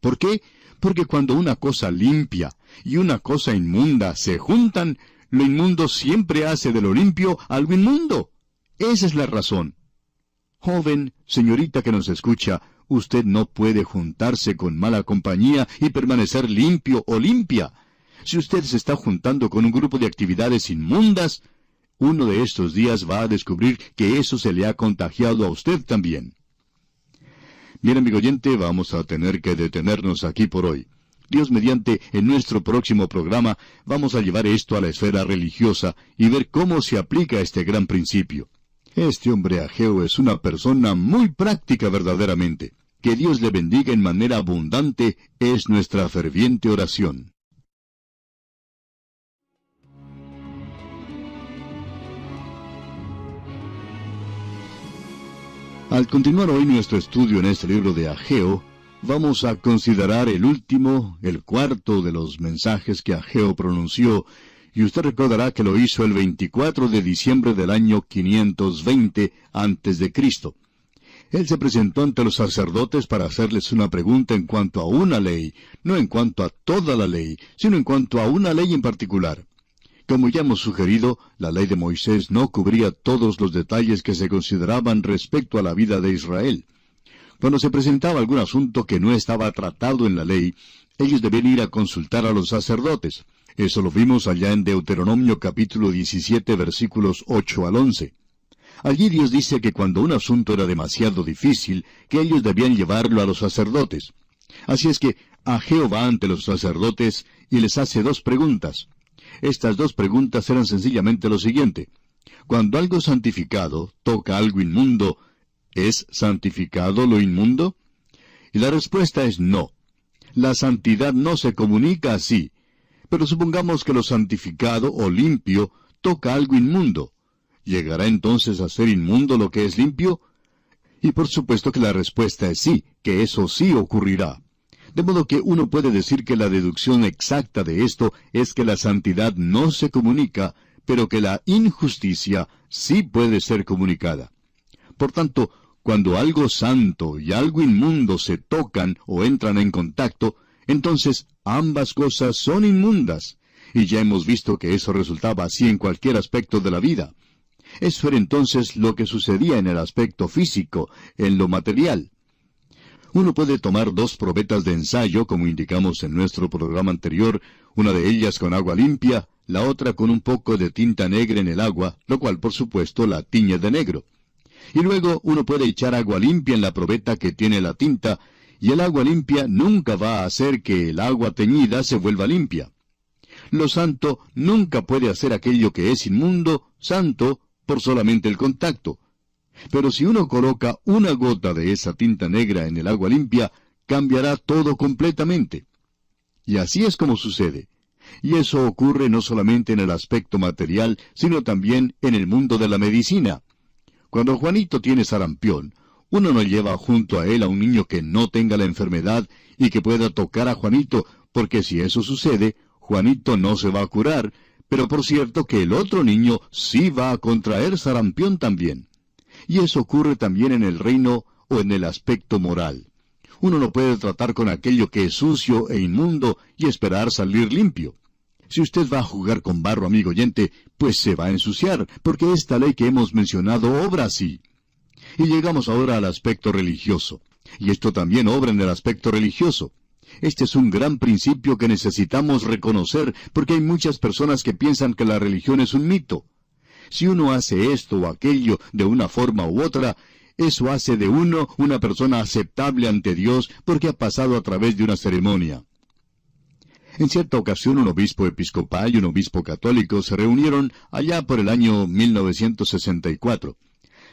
Speaker 1: ¿Por qué? Porque cuando una cosa limpia y una cosa inmunda se juntan, lo inmundo siempre hace de lo limpio algo inmundo. Esa es la razón. Joven, señorita que nos escucha, usted no puede juntarse con mala compañía y permanecer limpio o limpia. Si usted se está juntando con un grupo de actividades inmundas, uno de estos días va a descubrir que eso se le ha contagiado a usted también. Bien, amigo oyente, vamos a tener que detenernos aquí por hoy. Dios mediante, en nuestro próximo programa vamos a llevar esto a la esfera religiosa y ver cómo se aplica este gran principio. Este hombre Ageo es una persona muy práctica verdaderamente. Que Dios le bendiga en manera abundante es nuestra ferviente oración. Al continuar hoy nuestro estudio en este libro de Ageo, vamos a considerar el último, el cuarto de los mensajes que Ageo pronunció y usted recordará que lo hizo el 24 de diciembre del año 520 antes de Cristo. Él se presentó ante los sacerdotes para hacerles una pregunta en cuanto a una ley, no en cuanto a toda la ley, sino en cuanto a una ley en particular. Como ya hemos sugerido, la ley de Moisés no cubría todos los detalles que se consideraban respecto a la vida de Israel. Cuando se presentaba algún asunto que no estaba tratado en la ley, ellos debían ir a consultar a los sacerdotes. Eso lo vimos allá en Deuteronomio capítulo 17 versículos 8 al 11. Allí Dios dice que cuando un asunto era demasiado difícil, que ellos debían llevarlo a los sacerdotes. Así es que a Jehová ante los sacerdotes y les hace dos preguntas. Estas dos preguntas eran sencillamente lo siguiente. Cuando algo santificado toca algo inmundo, ¿es santificado lo inmundo? Y la respuesta es no. La santidad no se comunica así, pero supongamos que lo santificado o limpio toca algo inmundo. ¿Llegará entonces a ser inmundo lo que es limpio? Y por supuesto que la respuesta es sí, que eso sí ocurrirá. De modo que uno puede decir que la deducción exacta de esto es que la santidad no se comunica, pero que la injusticia sí puede ser comunicada. Por tanto, cuando algo santo y algo inmundo se tocan o entran en contacto, entonces ambas cosas son inmundas. Y ya hemos visto que eso resultaba así en cualquier aspecto de la vida. Eso era entonces lo que sucedía en el aspecto físico, en lo material. Uno puede tomar dos probetas de ensayo, como indicamos en nuestro programa anterior, una de ellas con agua limpia, la otra con un poco de tinta negra en el agua, lo cual por supuesto la tiñe de negro. Y luego uno puede echar agua limpia en la probeta que tiene la tinta y el agua limpia nunca va a hacer que el agua teñida se vuelva limpia. Lo santo nunca puede hacer aquello que es inmundo, santo, por solamente el contacto. Pero si uno coloca una gota de esa tinta negra en el agua limpia, cambiará todo completamente. Y así es como sucede. Y eso ocurre no solamente en el aspecto material, sino también en el mundo de la medicina. Cuando Juanito tiene sarampión, uno no lleva junto a él a un niño que no tenga la enfermedad y que pueda tocar a Juanito, porque si eso sucede, Juanito no se va a curar, pero por cierto que el otro niño sí va a contraer sarampión también. Y eso ocurre también en el reino o en el aspecto moral. Uno no puede tratar con aquello que es sucio e inmundo y esperar salir limpio. Si usted va a jugar con barro, amigo oyente, pues se va a ensuciar, porque esta ley que hemos mencionado obra así. Y llegamos ahora al aspecto religioso. Y esto también obra en el aspecto religioso. Este es un gran principio que necesitamos reconocer, porque hay muchas personas que piensan que la religión es un mito. Si uno hace esto o aquello de una forma u otra, eso hace de uno una persona aceptable ante Dios porque ha pasado a través de una ceremonia. En cierta ocasión un obispo episcopal y un obispo católico se reunieron allá por el año 1964.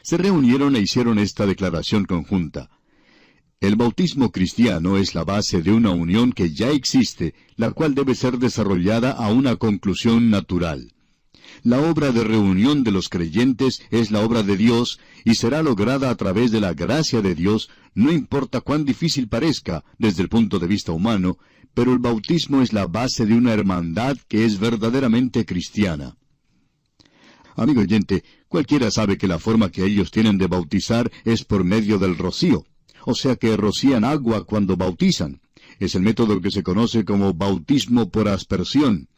Speaker 1: Se reunieron e hicieron esta declaración conjunta. El bautismo cristiano es la base de una unión que ya existe, la cual debe ser desarrollada a una conclusión natural. La obra de reunión de los creyentes es la obra de Dios y será lograda a través de la gracia de Dios, no importa cuán difícil parezca desde el punto de vista humano, pero el bautismo es la base de una hermandad que es verdaderamente cristiana. Amigo oyente, cualquiera sabe que la forma que ellos tienen de bautizar es por medio del rocío o sea que rocían agua cuando bautizan. Es el método que se conoce como bautismo por aspersión.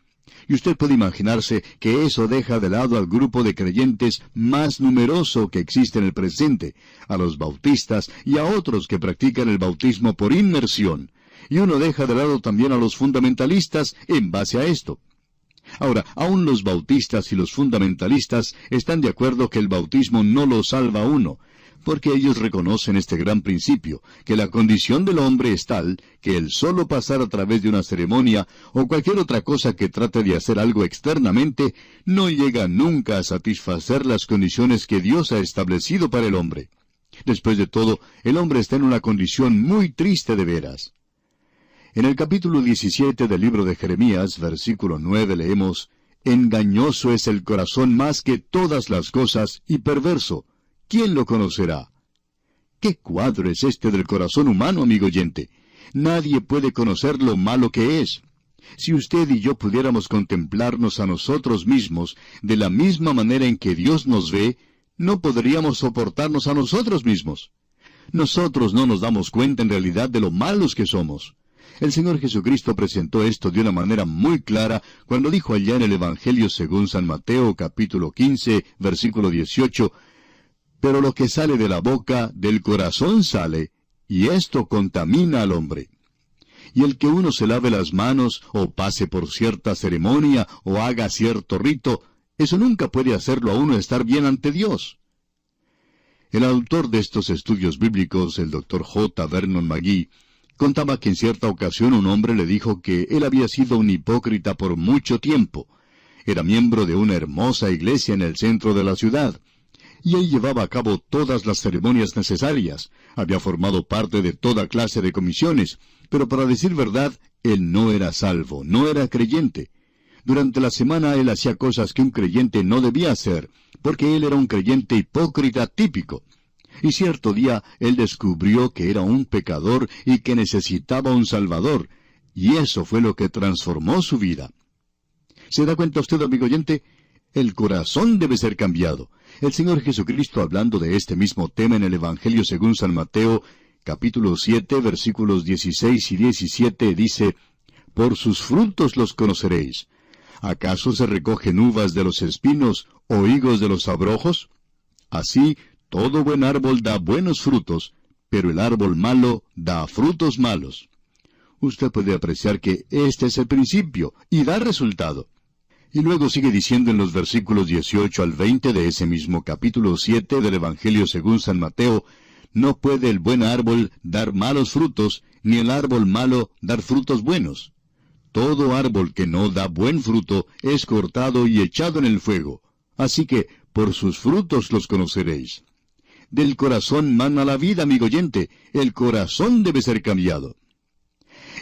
Speaker 1: Y usted puede imaginarse que eso deja de lado al grupo de creyentes más numeroso que existe en el presente, a los bautistas y a otros que practican el bautismo por inmersión. Y uno deja de lado también a los fundamentalistas en base a esto. Ahora, aún los bautistas y los fundamentalistas están de acuerdo que el bautismo no lo salva a uno, porque ellos reconocen este gran principio, que la condición del hombre es tal que el solo pasar a través de una ceremonia o cualquier otra cosa que trate de hacer algo externamente no llega nunca a satisfacer las condiciones que Dios ha establecido para el hombre. Después de todo, el hombre está en una condición muy triste de veras. En el capítulo 17 del libro de Jeremías, versículo 9, leemos, Engañoso es el corazón más que todas las cosas y perverso. ¿quién lo conocerá? ¿Qué cuadro es este del corazón humano, amigo oyente? Nadie puede conocer lo malo que es. Si usted y yo pudiéramos contemplarnos a nosotros mismos de la misma manera en que Dios nos ve, no podríamos soportarnos a nosotros mismos. Nosotros no nos damos cuenta en realidad de lo malos que somos. El Señor Jesucristo presentó esto de una manera muy clara cuando dijo allá en el Evangelio según San Mateo capítulo 15 versículo 18, pero lo que sale de la boca, del corazón sale, y esto contamina al hombre. Y el que uno se lave las manos, o pase por cierta ceremonia, o haga cierto rito, eso nunca puede hacerlo a uno estar bien ante Dios. El autor de estos estudios bíblicos, el doctor J. Vernon McGee, contaba que en cierta ocasión un hombre le dijo que él había sido un hipócrita por mucho tiempo. Era miembro de una hermosa iglesia en el centro de la ciudad y él llevaba a cabo todas las ceremonias necesarias, había formado parte de toda clase de comisiones, pero para decir verdad, él no era salvo, no era creyente. Durante la semana él hacía cosas que un creyente no debía hacer, porque él era un creyente hipócrita típico. Y cierto día él descubrió que era un pecador y que necesitaba un Salvador, y eso fue lo que transformó su vida. ¿Se da cuenta usted, amigo oyente? El corazón debe ser cambiado. El Señor Jesucristo, hablando de este mismo tema en el Evangelio según San Mateo, capítulo 7, versículos 16 y 17, dice, Por sus frutos los conoceréis. ¿Acaso se recogen uvas de los espinos o higos de los abrojos? Así, todo buen árbol da buenos frutos, pero el árbol malo da frutos malos. Usted puede apreciar que este es el principio y da resultado. Y luego sigue diciendo en los versículos 18 al 20 de ese mismo capítulo 7 del Evangelio según San Mateo, no puede el buen árbol dar malos frutos, ni el árbol malo dar frutos buenos. Todo árbol que no da buen fruto es cortado y echado en el fuego. Así que, por sus frutos los conoceréis. Del corazón mana la vida, amigo oyente. El corazón debe ser cambiado.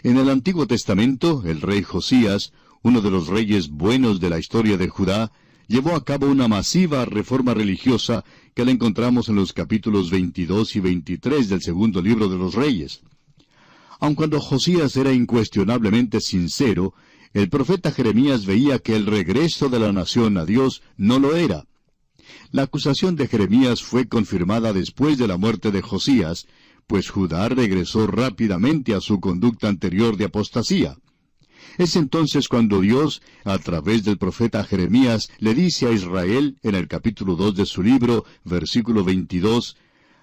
Speaker 1: En el Antiguo Testamento, el rey Josías, uno de los reyes buenos de la historia de Judá, llevó a cabo una masiva reforma religiosa que la encontramos en los capítulos 22 y 23 del segundo libro de los reyes. Aun cuando Josías era incuestionablemente sincero, el profeta Jeremías veía que el regreso de la nación a Dios no lo era. La acusación de Jeremías fue confirmada después de la muerte de Josías, pues Judá regresó rápidamente a su conducta anterior de apostasía. Es entonces cuando Dios, a través del profeta Jeremías, le dice a Israel, en el capítulo 2 de su libro, versículo 22,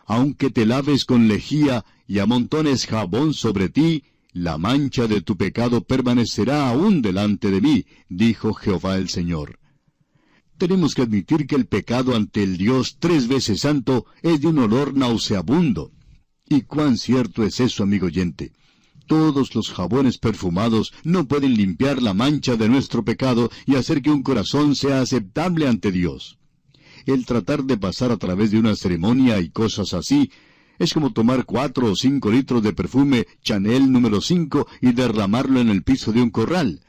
Speaker 1: Aunque te laves con lejía y amontones jabón sobre ti, la mancha de tu pecado permanecerá aún delante de mí, dijo Jehová el Señor. Tenemos que admitir que el pecado ante el Dios tres veces santo es de un olor nauseabundo. ¿Y cuán cierto es eso, amigo oyente? Todos los jabones perfumados no pueden limpiar la mancha de nuestro pecado y hacer que un corazón sea aceptable ante Dios. El tratar de pasar a través de una ceremonia y cosas así es como tomar cuatro o cinco litros de perfume Chanel número cinco y derramarlo en el piso de un corral.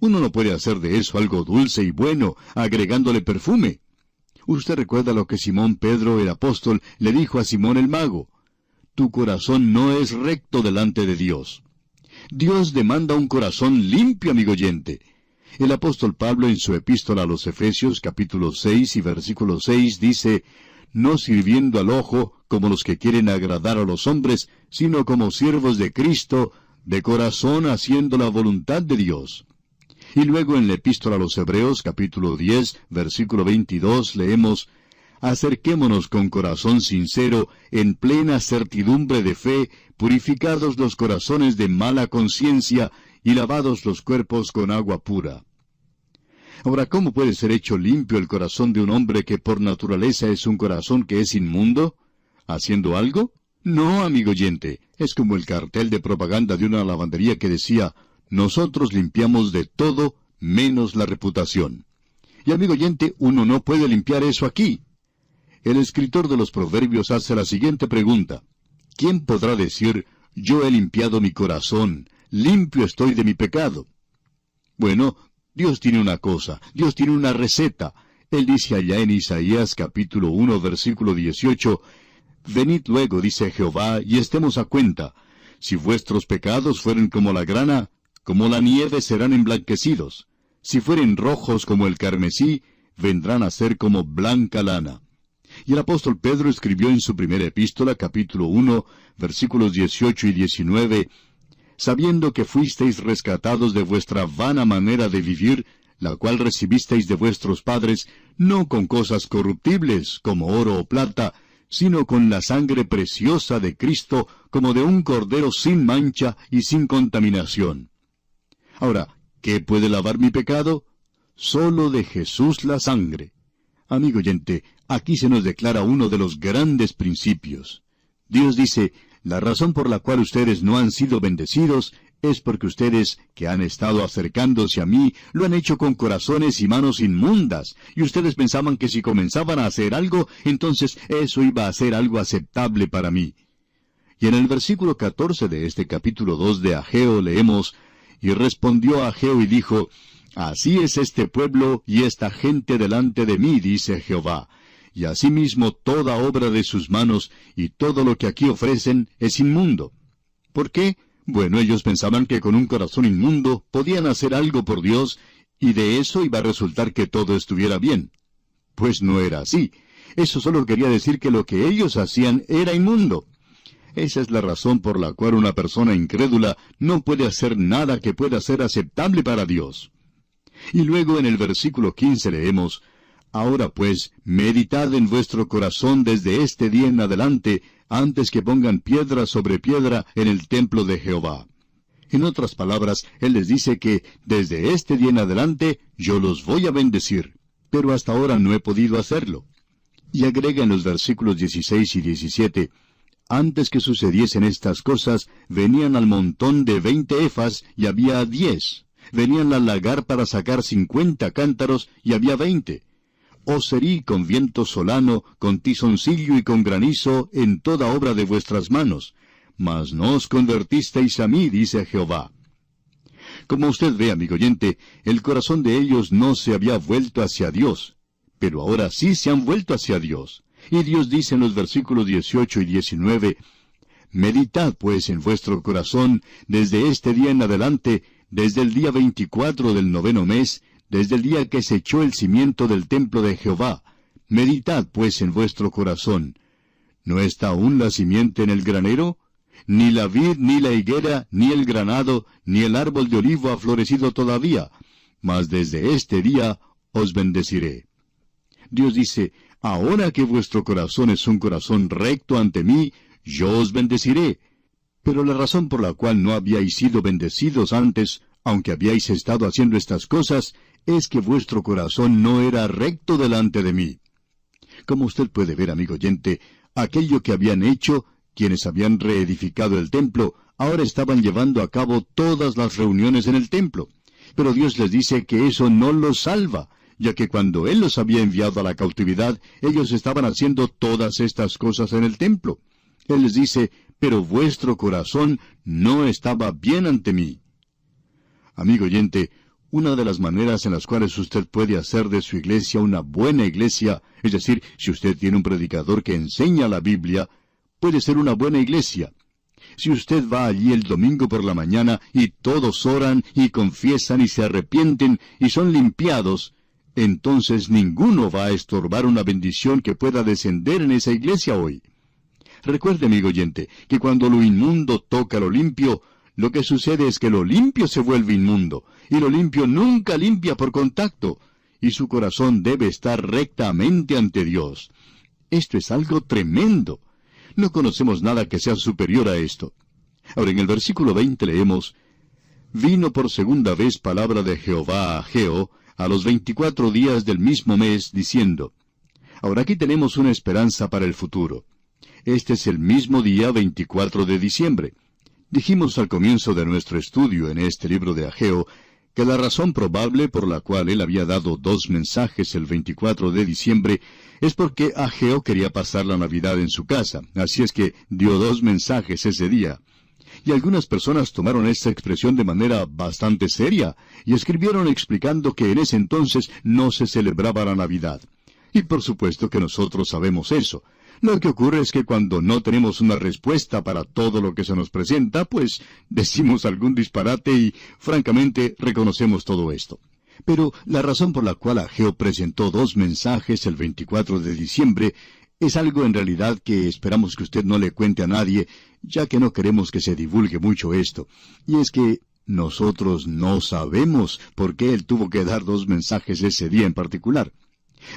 Speaker 1: Uno no puede hacer de eso algo dulce y bueno, agregándole perfume. Usted recuerda lo que Simón Pedro el apóstol le dijo a Simón el mago. Tu corazón no es recto delante de Dios. Dios demanda un corazón limpio, amigo oyente. El apóstol Pablo en su epístola a los Efesios capítulo 6 y versículo 6 dice, no sirviendo al ojo como los que quieren agradar a los hombres, sino como siervos de Cristo, de corazón haciendo la voluntad de Dios. Y luego en la epístola a los Hebreos capítulo 10 versículo 22 leemos, acerquémonos con corazón sincero, en plena certidumbre de fe, purificados los corazones de mala conciencia y lavados los cuerpos con agua pura. Ahora, ¿cómo puede ser hecho limpio el corazón de un hombre que por naturaleza es un corazón que es inmundo? ¿Haciendo algo? No, amigo oyente, es como el cartel de propaganda de una lavandería que decía, nosotros limpiamos de todo menos la reputación. Y amigo oyente, uno no puede limpiar eso aquí el escritor de los Proverbios hace la siguiente pregunta. ¿Quién podrá decir, yo he limpiado mi corazón, limpio estoy de mi pecado? Bueno, Dios tiene una cosa, Dios tiene una receta. Él dice allá en Isaías capítulo 1 versículo 18, Venid luego, dice Jehová, y estemos a cuenta. Si vuestros pecados fueren como la grana, como la nieve serán emblanquecidos. Si fueren rojos como el carmesí, vendrán a ser como blanca lana. Y el apóstol Pedro escribió en su primera epístola, capítulo 1, versículos 18 y 19, sabiendo que fuisteis rescatados de vuestra vana manera de vivir, la cual recibisteis de vuestros padres, no con cosas corruptibles, como oro o plata, sino con la sangre preciosa de Cristo, como de un cordero sin mancha y sin contaminación. Ahora, ¿qué puede lavar mi pecado? Solo de Jesús la sangre. Amigo oyente, aquí se nos declara uno de los grandes principios. Dios dice, la razón por la cual ustedes no han sido bendecidos es porque ustedes, que han estado acercándose a mí, lo han hecho con corazones y manos inmundas, y ustedes pensaban que si comenzaban a hacer algo, entonces eso iba a ser algo aceptable para mí. Y en el versículo 14 de este capítulo 2 de Ageo leemos, y respondió Ageo y dijo, Así es este pueblo y esta gente delante de mí, dice Jehová. Y asimismo toda obra de sus manos y todo lo que aquí ofrecen es inmundo. ¿Por qué? Bueno, ellos pensaban que con un corazón inmundo podían hacer algo por Dios y de eso iba a resultar que todo estuviera bien. Pues no era así. Eso solo quería decir que lo que ellos hacían era inmundo. Esa es la razón por la cual una persona incrédula no puede hacer nada que pueda ser aceptable para Dios. Y luego en el versículo 15 leemos, Ahora pues, meditad en vuestro corazón desde este día en adelante, antes que pongan piedra sobre piedra en el templo de Jehová. En otras palabras, Él les dice que desde este día en adelante yo los voy a bendecir, pero hasta ahora no he podido hacerlo. Y agrega en los versículos 16 y 17, Antes que sucediesen estas cosas, venían al montón de veinte efas y había diez venían al lagar para sacar cincuenta cántaros y había veinte. os herí con viento solano, con tizoncillo y con granizo en toda obra de vuestras manos. Mas no os convertisteis a mí, dice Jehová. Como usted ve, amigo oyente, el corazón de ellos no se había vuelto hacia Dios, pero ahora sí se han vuelto hacia Dios. Y Dios dice en los versículos 18 y 19, Meditad pues en vuestro corazón desde este día en adelante, desde el día veinticuatro del noveno mes, desde el día que se echó el cimiento del templo de Jehová. Meditad pues en vuestro corazón. ¿No está aún la simiente en el granero? Ni la vid, ni la higuera, ni el granado, ni el árbol de olivo ha florecido todavía, mas desde este día os bendeciré. Dios dice, ahora que vuestro corazón es un corazón recto ante mí, yo os bendeciré. Pero la razón por la cual no habíais sido bendecidos antes, aunque habíais estado haciendo estas cosas, es que vuestro corazón no era recto delante de mí. Como usted puede ver, amigo oyente, aquello que habían hecho, quienes habían reedificado el templo, ahora estaban llevando a cabo todas las reuniones en el templo. Pero Dios les dice que eso no los salva, ya que cuando Él los había enviado a la cautividad, ellos estaban haciendo todas estas cosas en el templo. Él les dice, pero vuestro corazón no estaba bien ante mí. Amigo oyente, una de las maneras en las cuales usted puede hacer de su iglesia una buena iglesia, es decir, si usted tiene un predicador que enseña la Biblia, puede ser una buena iglesia. Si usted va allí el domingo por la mañana y todos oran y confiesan y se arrepienten y son limpiados, entonces ninguno va a estorbar una bendición que pueda descender en esa iglesia hoy. Recuerde, amigo oyente, que cuando lo inmundo toca lo limpio, lo que sucede es que lo limpio se vuelve inmundo, y lo limpio nunca limpia por contacto, y su corazón debe estar rectamente ante Dios. Esto es algo tremendo. No conocemos nada que sea superior a esto. Ahora en el versículo 20 leemos, Vino por segunda vez palabra de Jehová a Geo, a los veinticuatro días del mismo mes, diciendo, Ahora aquí tenemos una esperanza para el futuro. Este es el mismo día 24 de diciembre. Dijimos al comienzo de nuestro estudio en este libro de Ageo que la razón probable por la cual él había dado dos mensajes el 24 de diciembre es porque Ageo quería pasar la Navidad en su casa, así es que dio dos mensajes ese día. Y algunas personas tomaron esta expresión de manera bastante seria y escribieron explicando que en ese entonces no se celebraba la Navidad. Y por supuesto que nosotros sabemos eso, lo que ocurre es que cuando no tenemos una respuesta para todo lo que se nos presenta, pues decimos algún disparate y, francamente, reconocemos todo esto. Pero la razón por la cual Ageo presentó dos mensajes el 24 de diciembre es algo en realidad que esperamos que usted no le cuente a nadie, ya que no queremos que se divulgue mucho esto. Y es que nosotros no sabemos por qué él tuvo que dar dos mensajes ese día en particular.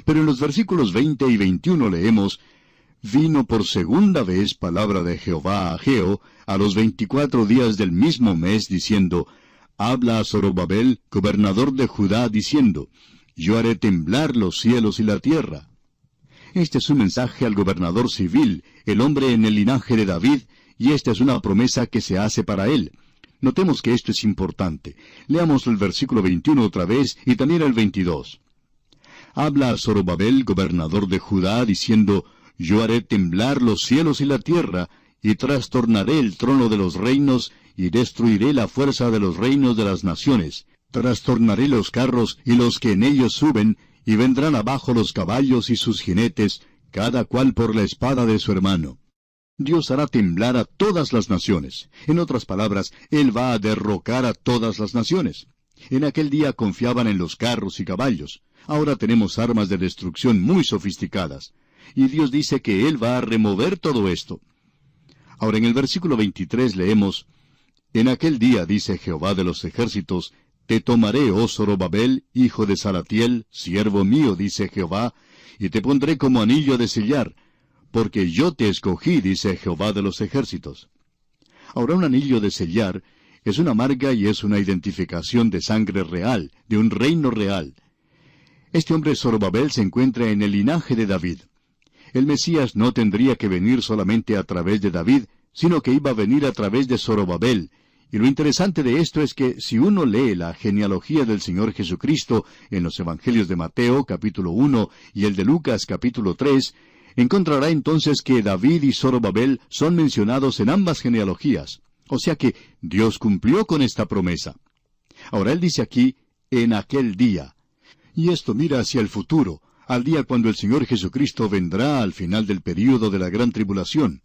Speaker 1: Pero en los versículos 20 y 21 leemos, vino por segunda vez palabra de Jehová a Geo a los veinticuatro días del mismo mes, diciendo, Habla a Zorobabel, gobernador de Judá, diciendo, Yo haré temblar los cielos y la tierra. Este es un mensaje al gobernador civil, el hombre en el linaje de David, y esta es una promesa que se hace para él. Notemos que esto es importante. Leamos el versículo 21 otra vez y también el 22. Habla Zorobabel, gobernador de Judá, diciendo, yo haré temblar los cielos y la tierra, y trastornaré el trono de los reinos, y destruiré la fuerza de los reinos de las naciones. Trastornaré los carros y los que en ellos suben, y vendrán abajo los caballos y sus jinetes, cada cual por la espada de su hermano. Dios hará temblar a todas las naciones. En otras palabras, Él va a derrocar a todas las naciones. En aquel día confiaban en los carros y caballos. Ahora tenemos armas de destrucción muy sofisticadas y Dios dice que Él va a remover todo esto. Ahora en el versículo 23 leemos, En aquel día, dice Jehová de los ejércitos, te tomaré, oh Zorobabel, hijo de Salatiel, siervo mío, dice Jehová, y te pondré como anillo de sellar, porque yo te escogí, dice Jehová de los ejércitos. Ahora un anillo de sellar es una marca y es una identificación de sangre real, de un reino real. Este hombre Zorobabel se encuentra en el linaje de David el Mesías no tendría que venir solamente a través de David, sino que iba a venir a través de Zorobabel, Y lo interesante de esto es que si uno lee la genealogía del Señor Jesucristo en los Evangelios de Mateo capítulo 1 y el de Lucas capítulo 3, encontrará entonces que David y Zorobabel son mencionados en ambas genealogías. O sea que Dios cumplió con esta promesa. Ahora él dice aquí, en aquel día. Y esto mira hacia el futuro, al día cuando el Señor Jesucristo vendrá al final del período de la gran tribulación.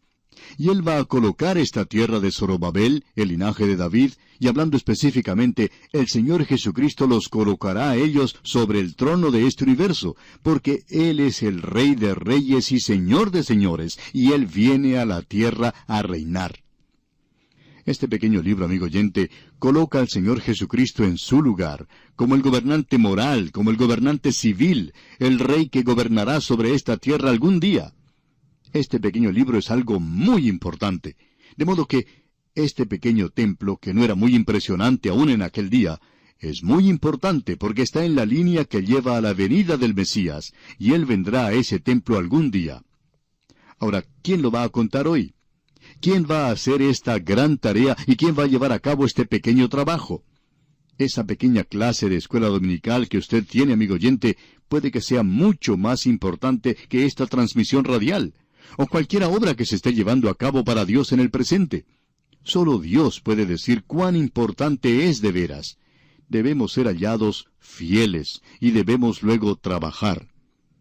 Speaker 1: Y él va a colocar esta tierra de Zorobabel, el linaje de David, y hablando específicamente, el Señor Jesucristo los colocará a ellos sobre el trono de este universo, porque Él es el Rey de reyes y Señor de señores, y Él viene a la tierra a reinar. Este pequeño libro, amigo oyente, coloca al Señor Jesucristo en su lugar, como el gobernante moral, como el gobernante civil, el rey que gobernará sobre esta tierra algún día. Este pequeño libro es algo muy importante, de modo que este pequeño templo, que no era muy impresionante aún en aquel día, es muy importante porque está en la línea que lleva a la venida del Mesías, y Él vendrá a ese templo algún día. Ahora, ¿quién lo va a contar hoy? ¿Quién va a hacer esta gran tarea y quién va a llevar a cabo este pequeño trabajo? Esa pequeña clase de escuela dominical que usted tiene, amigo oyente, puede que sea mucho más importante que esta transmisión radial, o cualquier obra que se esté llevando a cabo para Dios en el presente. Solo Dios puede decir cuán importante es de veras. Debemos ser hallados fieles y debemos luego trabajar.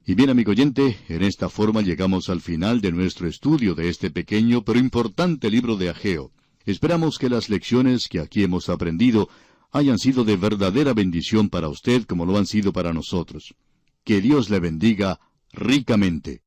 Speaker 1: Y bien, amigo oyente, en esta forma llegamos al final de nuestro estudio de este pequeño pero importante libro de Ageo. Esperamos que las lecciones que aquí hemos aprendido hayan sido de verdadera bendición para usted como lo han sido para nosotros. Que Dios le bendiga ricamente.